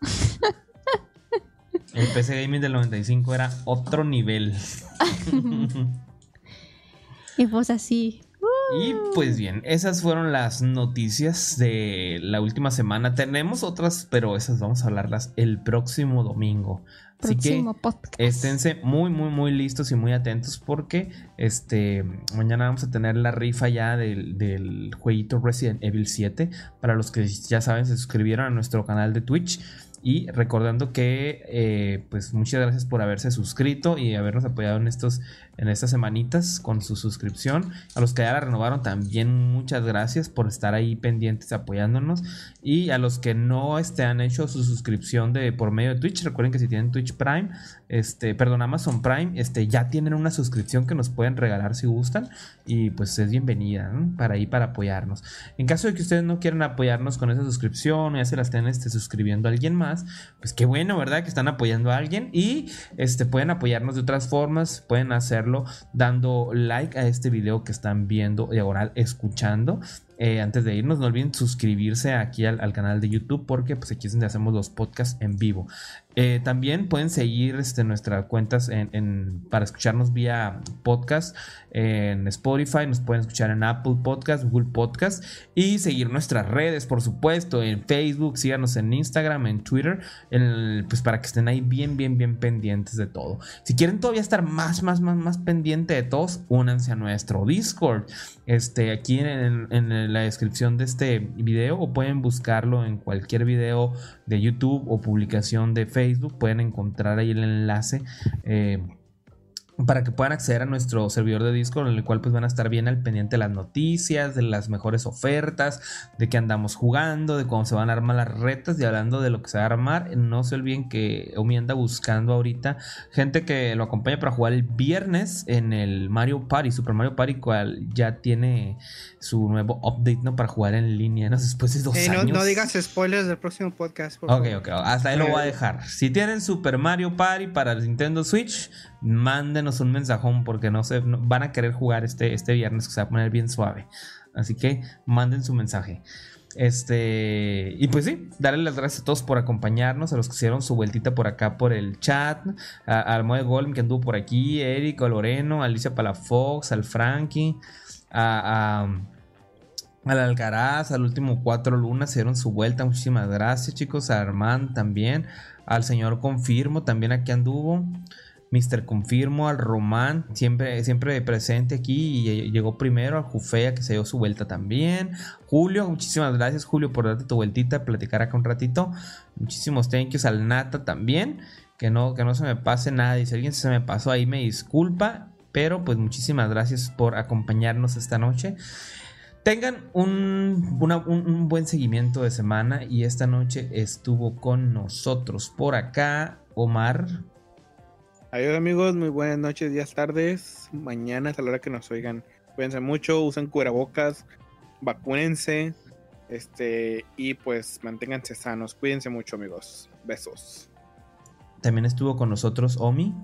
El PC Gaming del 95 era otro nivel. Y pues así. Y pues bien, esas fueron las noticias de la última semana. Tenemos otras, pero esas vamos a hablarlas el próximo domingo. Así que esténse muy, muy, muy listos y muy atentos porque este mañana vamos a tener la rifa ya del, del jueguito Resident Evil 7. Para los que ya saben, se suscribieron a nuestro canal de Twitch. Y recordando que, eh, pues muchas gracias por haberse suscrito y habernos apoyado en estos en estas semanitas con su suscripción. A los que ya la renovaron también muchas gracias por estar ahí pendientes apoyándonos. Y a los que no este, han hecho su suscripción de por medio de Twitch, recuerden que si tienen Twitch Prime, este, perdón, Amazon Prime, este, ya tienen una suscripción que nos pueden regalar si gustan. Y pues es bienvenida para ahí para apoyarnos. En caso de que ustedes no quieran apoyarnos con esa suscripción ya se la estén este, suscribiendo a alguien más, pues qué bueno, ¿verdad? Que están apoyando a alguien. Y este, pueden apoyarnos de otras formas, pueden dando like a este video que están viendo, diagonal, escuchando. Eh, antes de irnos, no olviden suscribirse aquí al, canal de YouTube porque pues aquí es donde hacemos los podcasts en vivo. Eh, también pueden seguir este, nuestras cuentas en, para escucharnos vía podcast en Spotify, nos pueden escuchar en Apple Podcast, Google Podcast y seguir nuestras redes, por supuesto, en Facebook, síganos en Instagram, en Twitter, pues para que estén ahí bien, bien, bien pendientes de todo. Si quieren todavía estar más, más, más, más pendiente de todos, únanse a nuestro Discord. Este, aquí en, en la descripción de este video o pueden buscarlo en cualquier video de YouTube o publicación de Facebook. Pueden encontrar ahí el enlace. Eh, para que puedan acceder a nuestro servidor de Discord en el cual pues van a estar bien al pendiente de las noticias, de las mejores ofertas, de qué andamos jugando, de cómo se van a armar las retas y hablando de lo que se va a armar, no se olviden que Omi anda buscando ahorita gente que lo acompañe para jugar el viernes en el Mario Party, Super Mario Party, cual ya tiene su nuevo update, ¿no? Para jugar en línea, ¿no? Después de dos años. No, digas spoilers del próximo podcast. ok, ok, hasta ahí lo voy a dejar. Si tienen Super Mario Party para el Nintendo Switch, mándenos un mensajón porque no se van a querer jugar este, este viernes que se va a poner bien suave. Así que manden su mensaje. Este, y pues sí, darle las gracias a todos por acompañarnos, a los que hicieron su vueltita por acá por el chat, a, al Moe Golem que anduvo por aquí, Eric, a Loreno, a Alicia Palafox, al Frankie, a, a al Alcaraz, al último cuatro lunas, hicieron su vuelta. Muchísimas gracias, chicos. A Armand también. Al señor Confirmo también aquí anduvo. Mr. Confirmo, al Román, siempre, siempre presente aquí y llegó primero, al Jufea que se dio su vuelta también. Julio, muchísimas gracias Julio por darte tu vueltita, platicar acá un ratito. Muchísimos thank yous al Nata también, que no, que no se me pase nada y si alguien se me pasó ahí me disculpa, pero pues muchísimas gracias por acompañarnos esta noche. Tengan un, un buen seguimiento de semana y esta noche estuvo con nosotros por acá Omar. Adiós amigos, muy buenas noches, días, tardes. Mañana es a la hora que nos oigan. Cuídense mucho, usen cubrebocas, vacúnense. Este, y pues manténganse sanos. Cuídense mucho, amigos. Besos. También estuvo con nosotros Omi.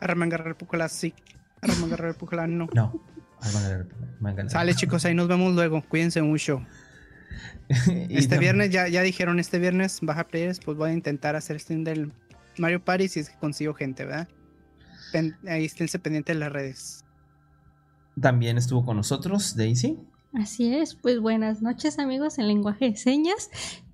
Armangarra Pucala, sí. Armangarra Pucala, no. No. Sale, chicos, ahí nos vemos luego. Cuídense mucho. este viernes, ya, ya dijeron, este viernes, baja players, pues voy a intentar hacer stream del Mario Party si es que consigo gente, ¿verdad? ahí esténse pendientes de las redes. También estuvo con nosotros Daisy. Así es, pues buenas noches amigos en lenguaje de señas.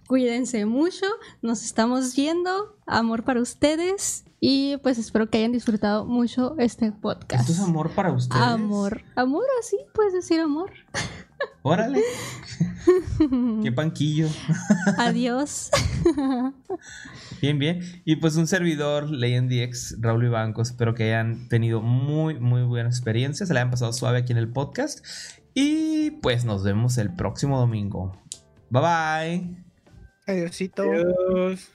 Cuídense mucho, nos estamos viendo. Amor para ustedes. Y pues espero que hayan disfrutado mucho este podcast. ¿Esto es amor para ustedes? Amor. Amor, así puedes decir amor. Órale. Qué panquillo. Adiós. Bien, bien. Y pues un servidor, LeyenDX, Raúl Ibanco. Espero que hayan tenido muy, muy buenas experiencias. Se le hayan pasado suave aquí en el podcast. Y pues nos vemos el próximo domingo. Bye bye. Adiósito. Adiós.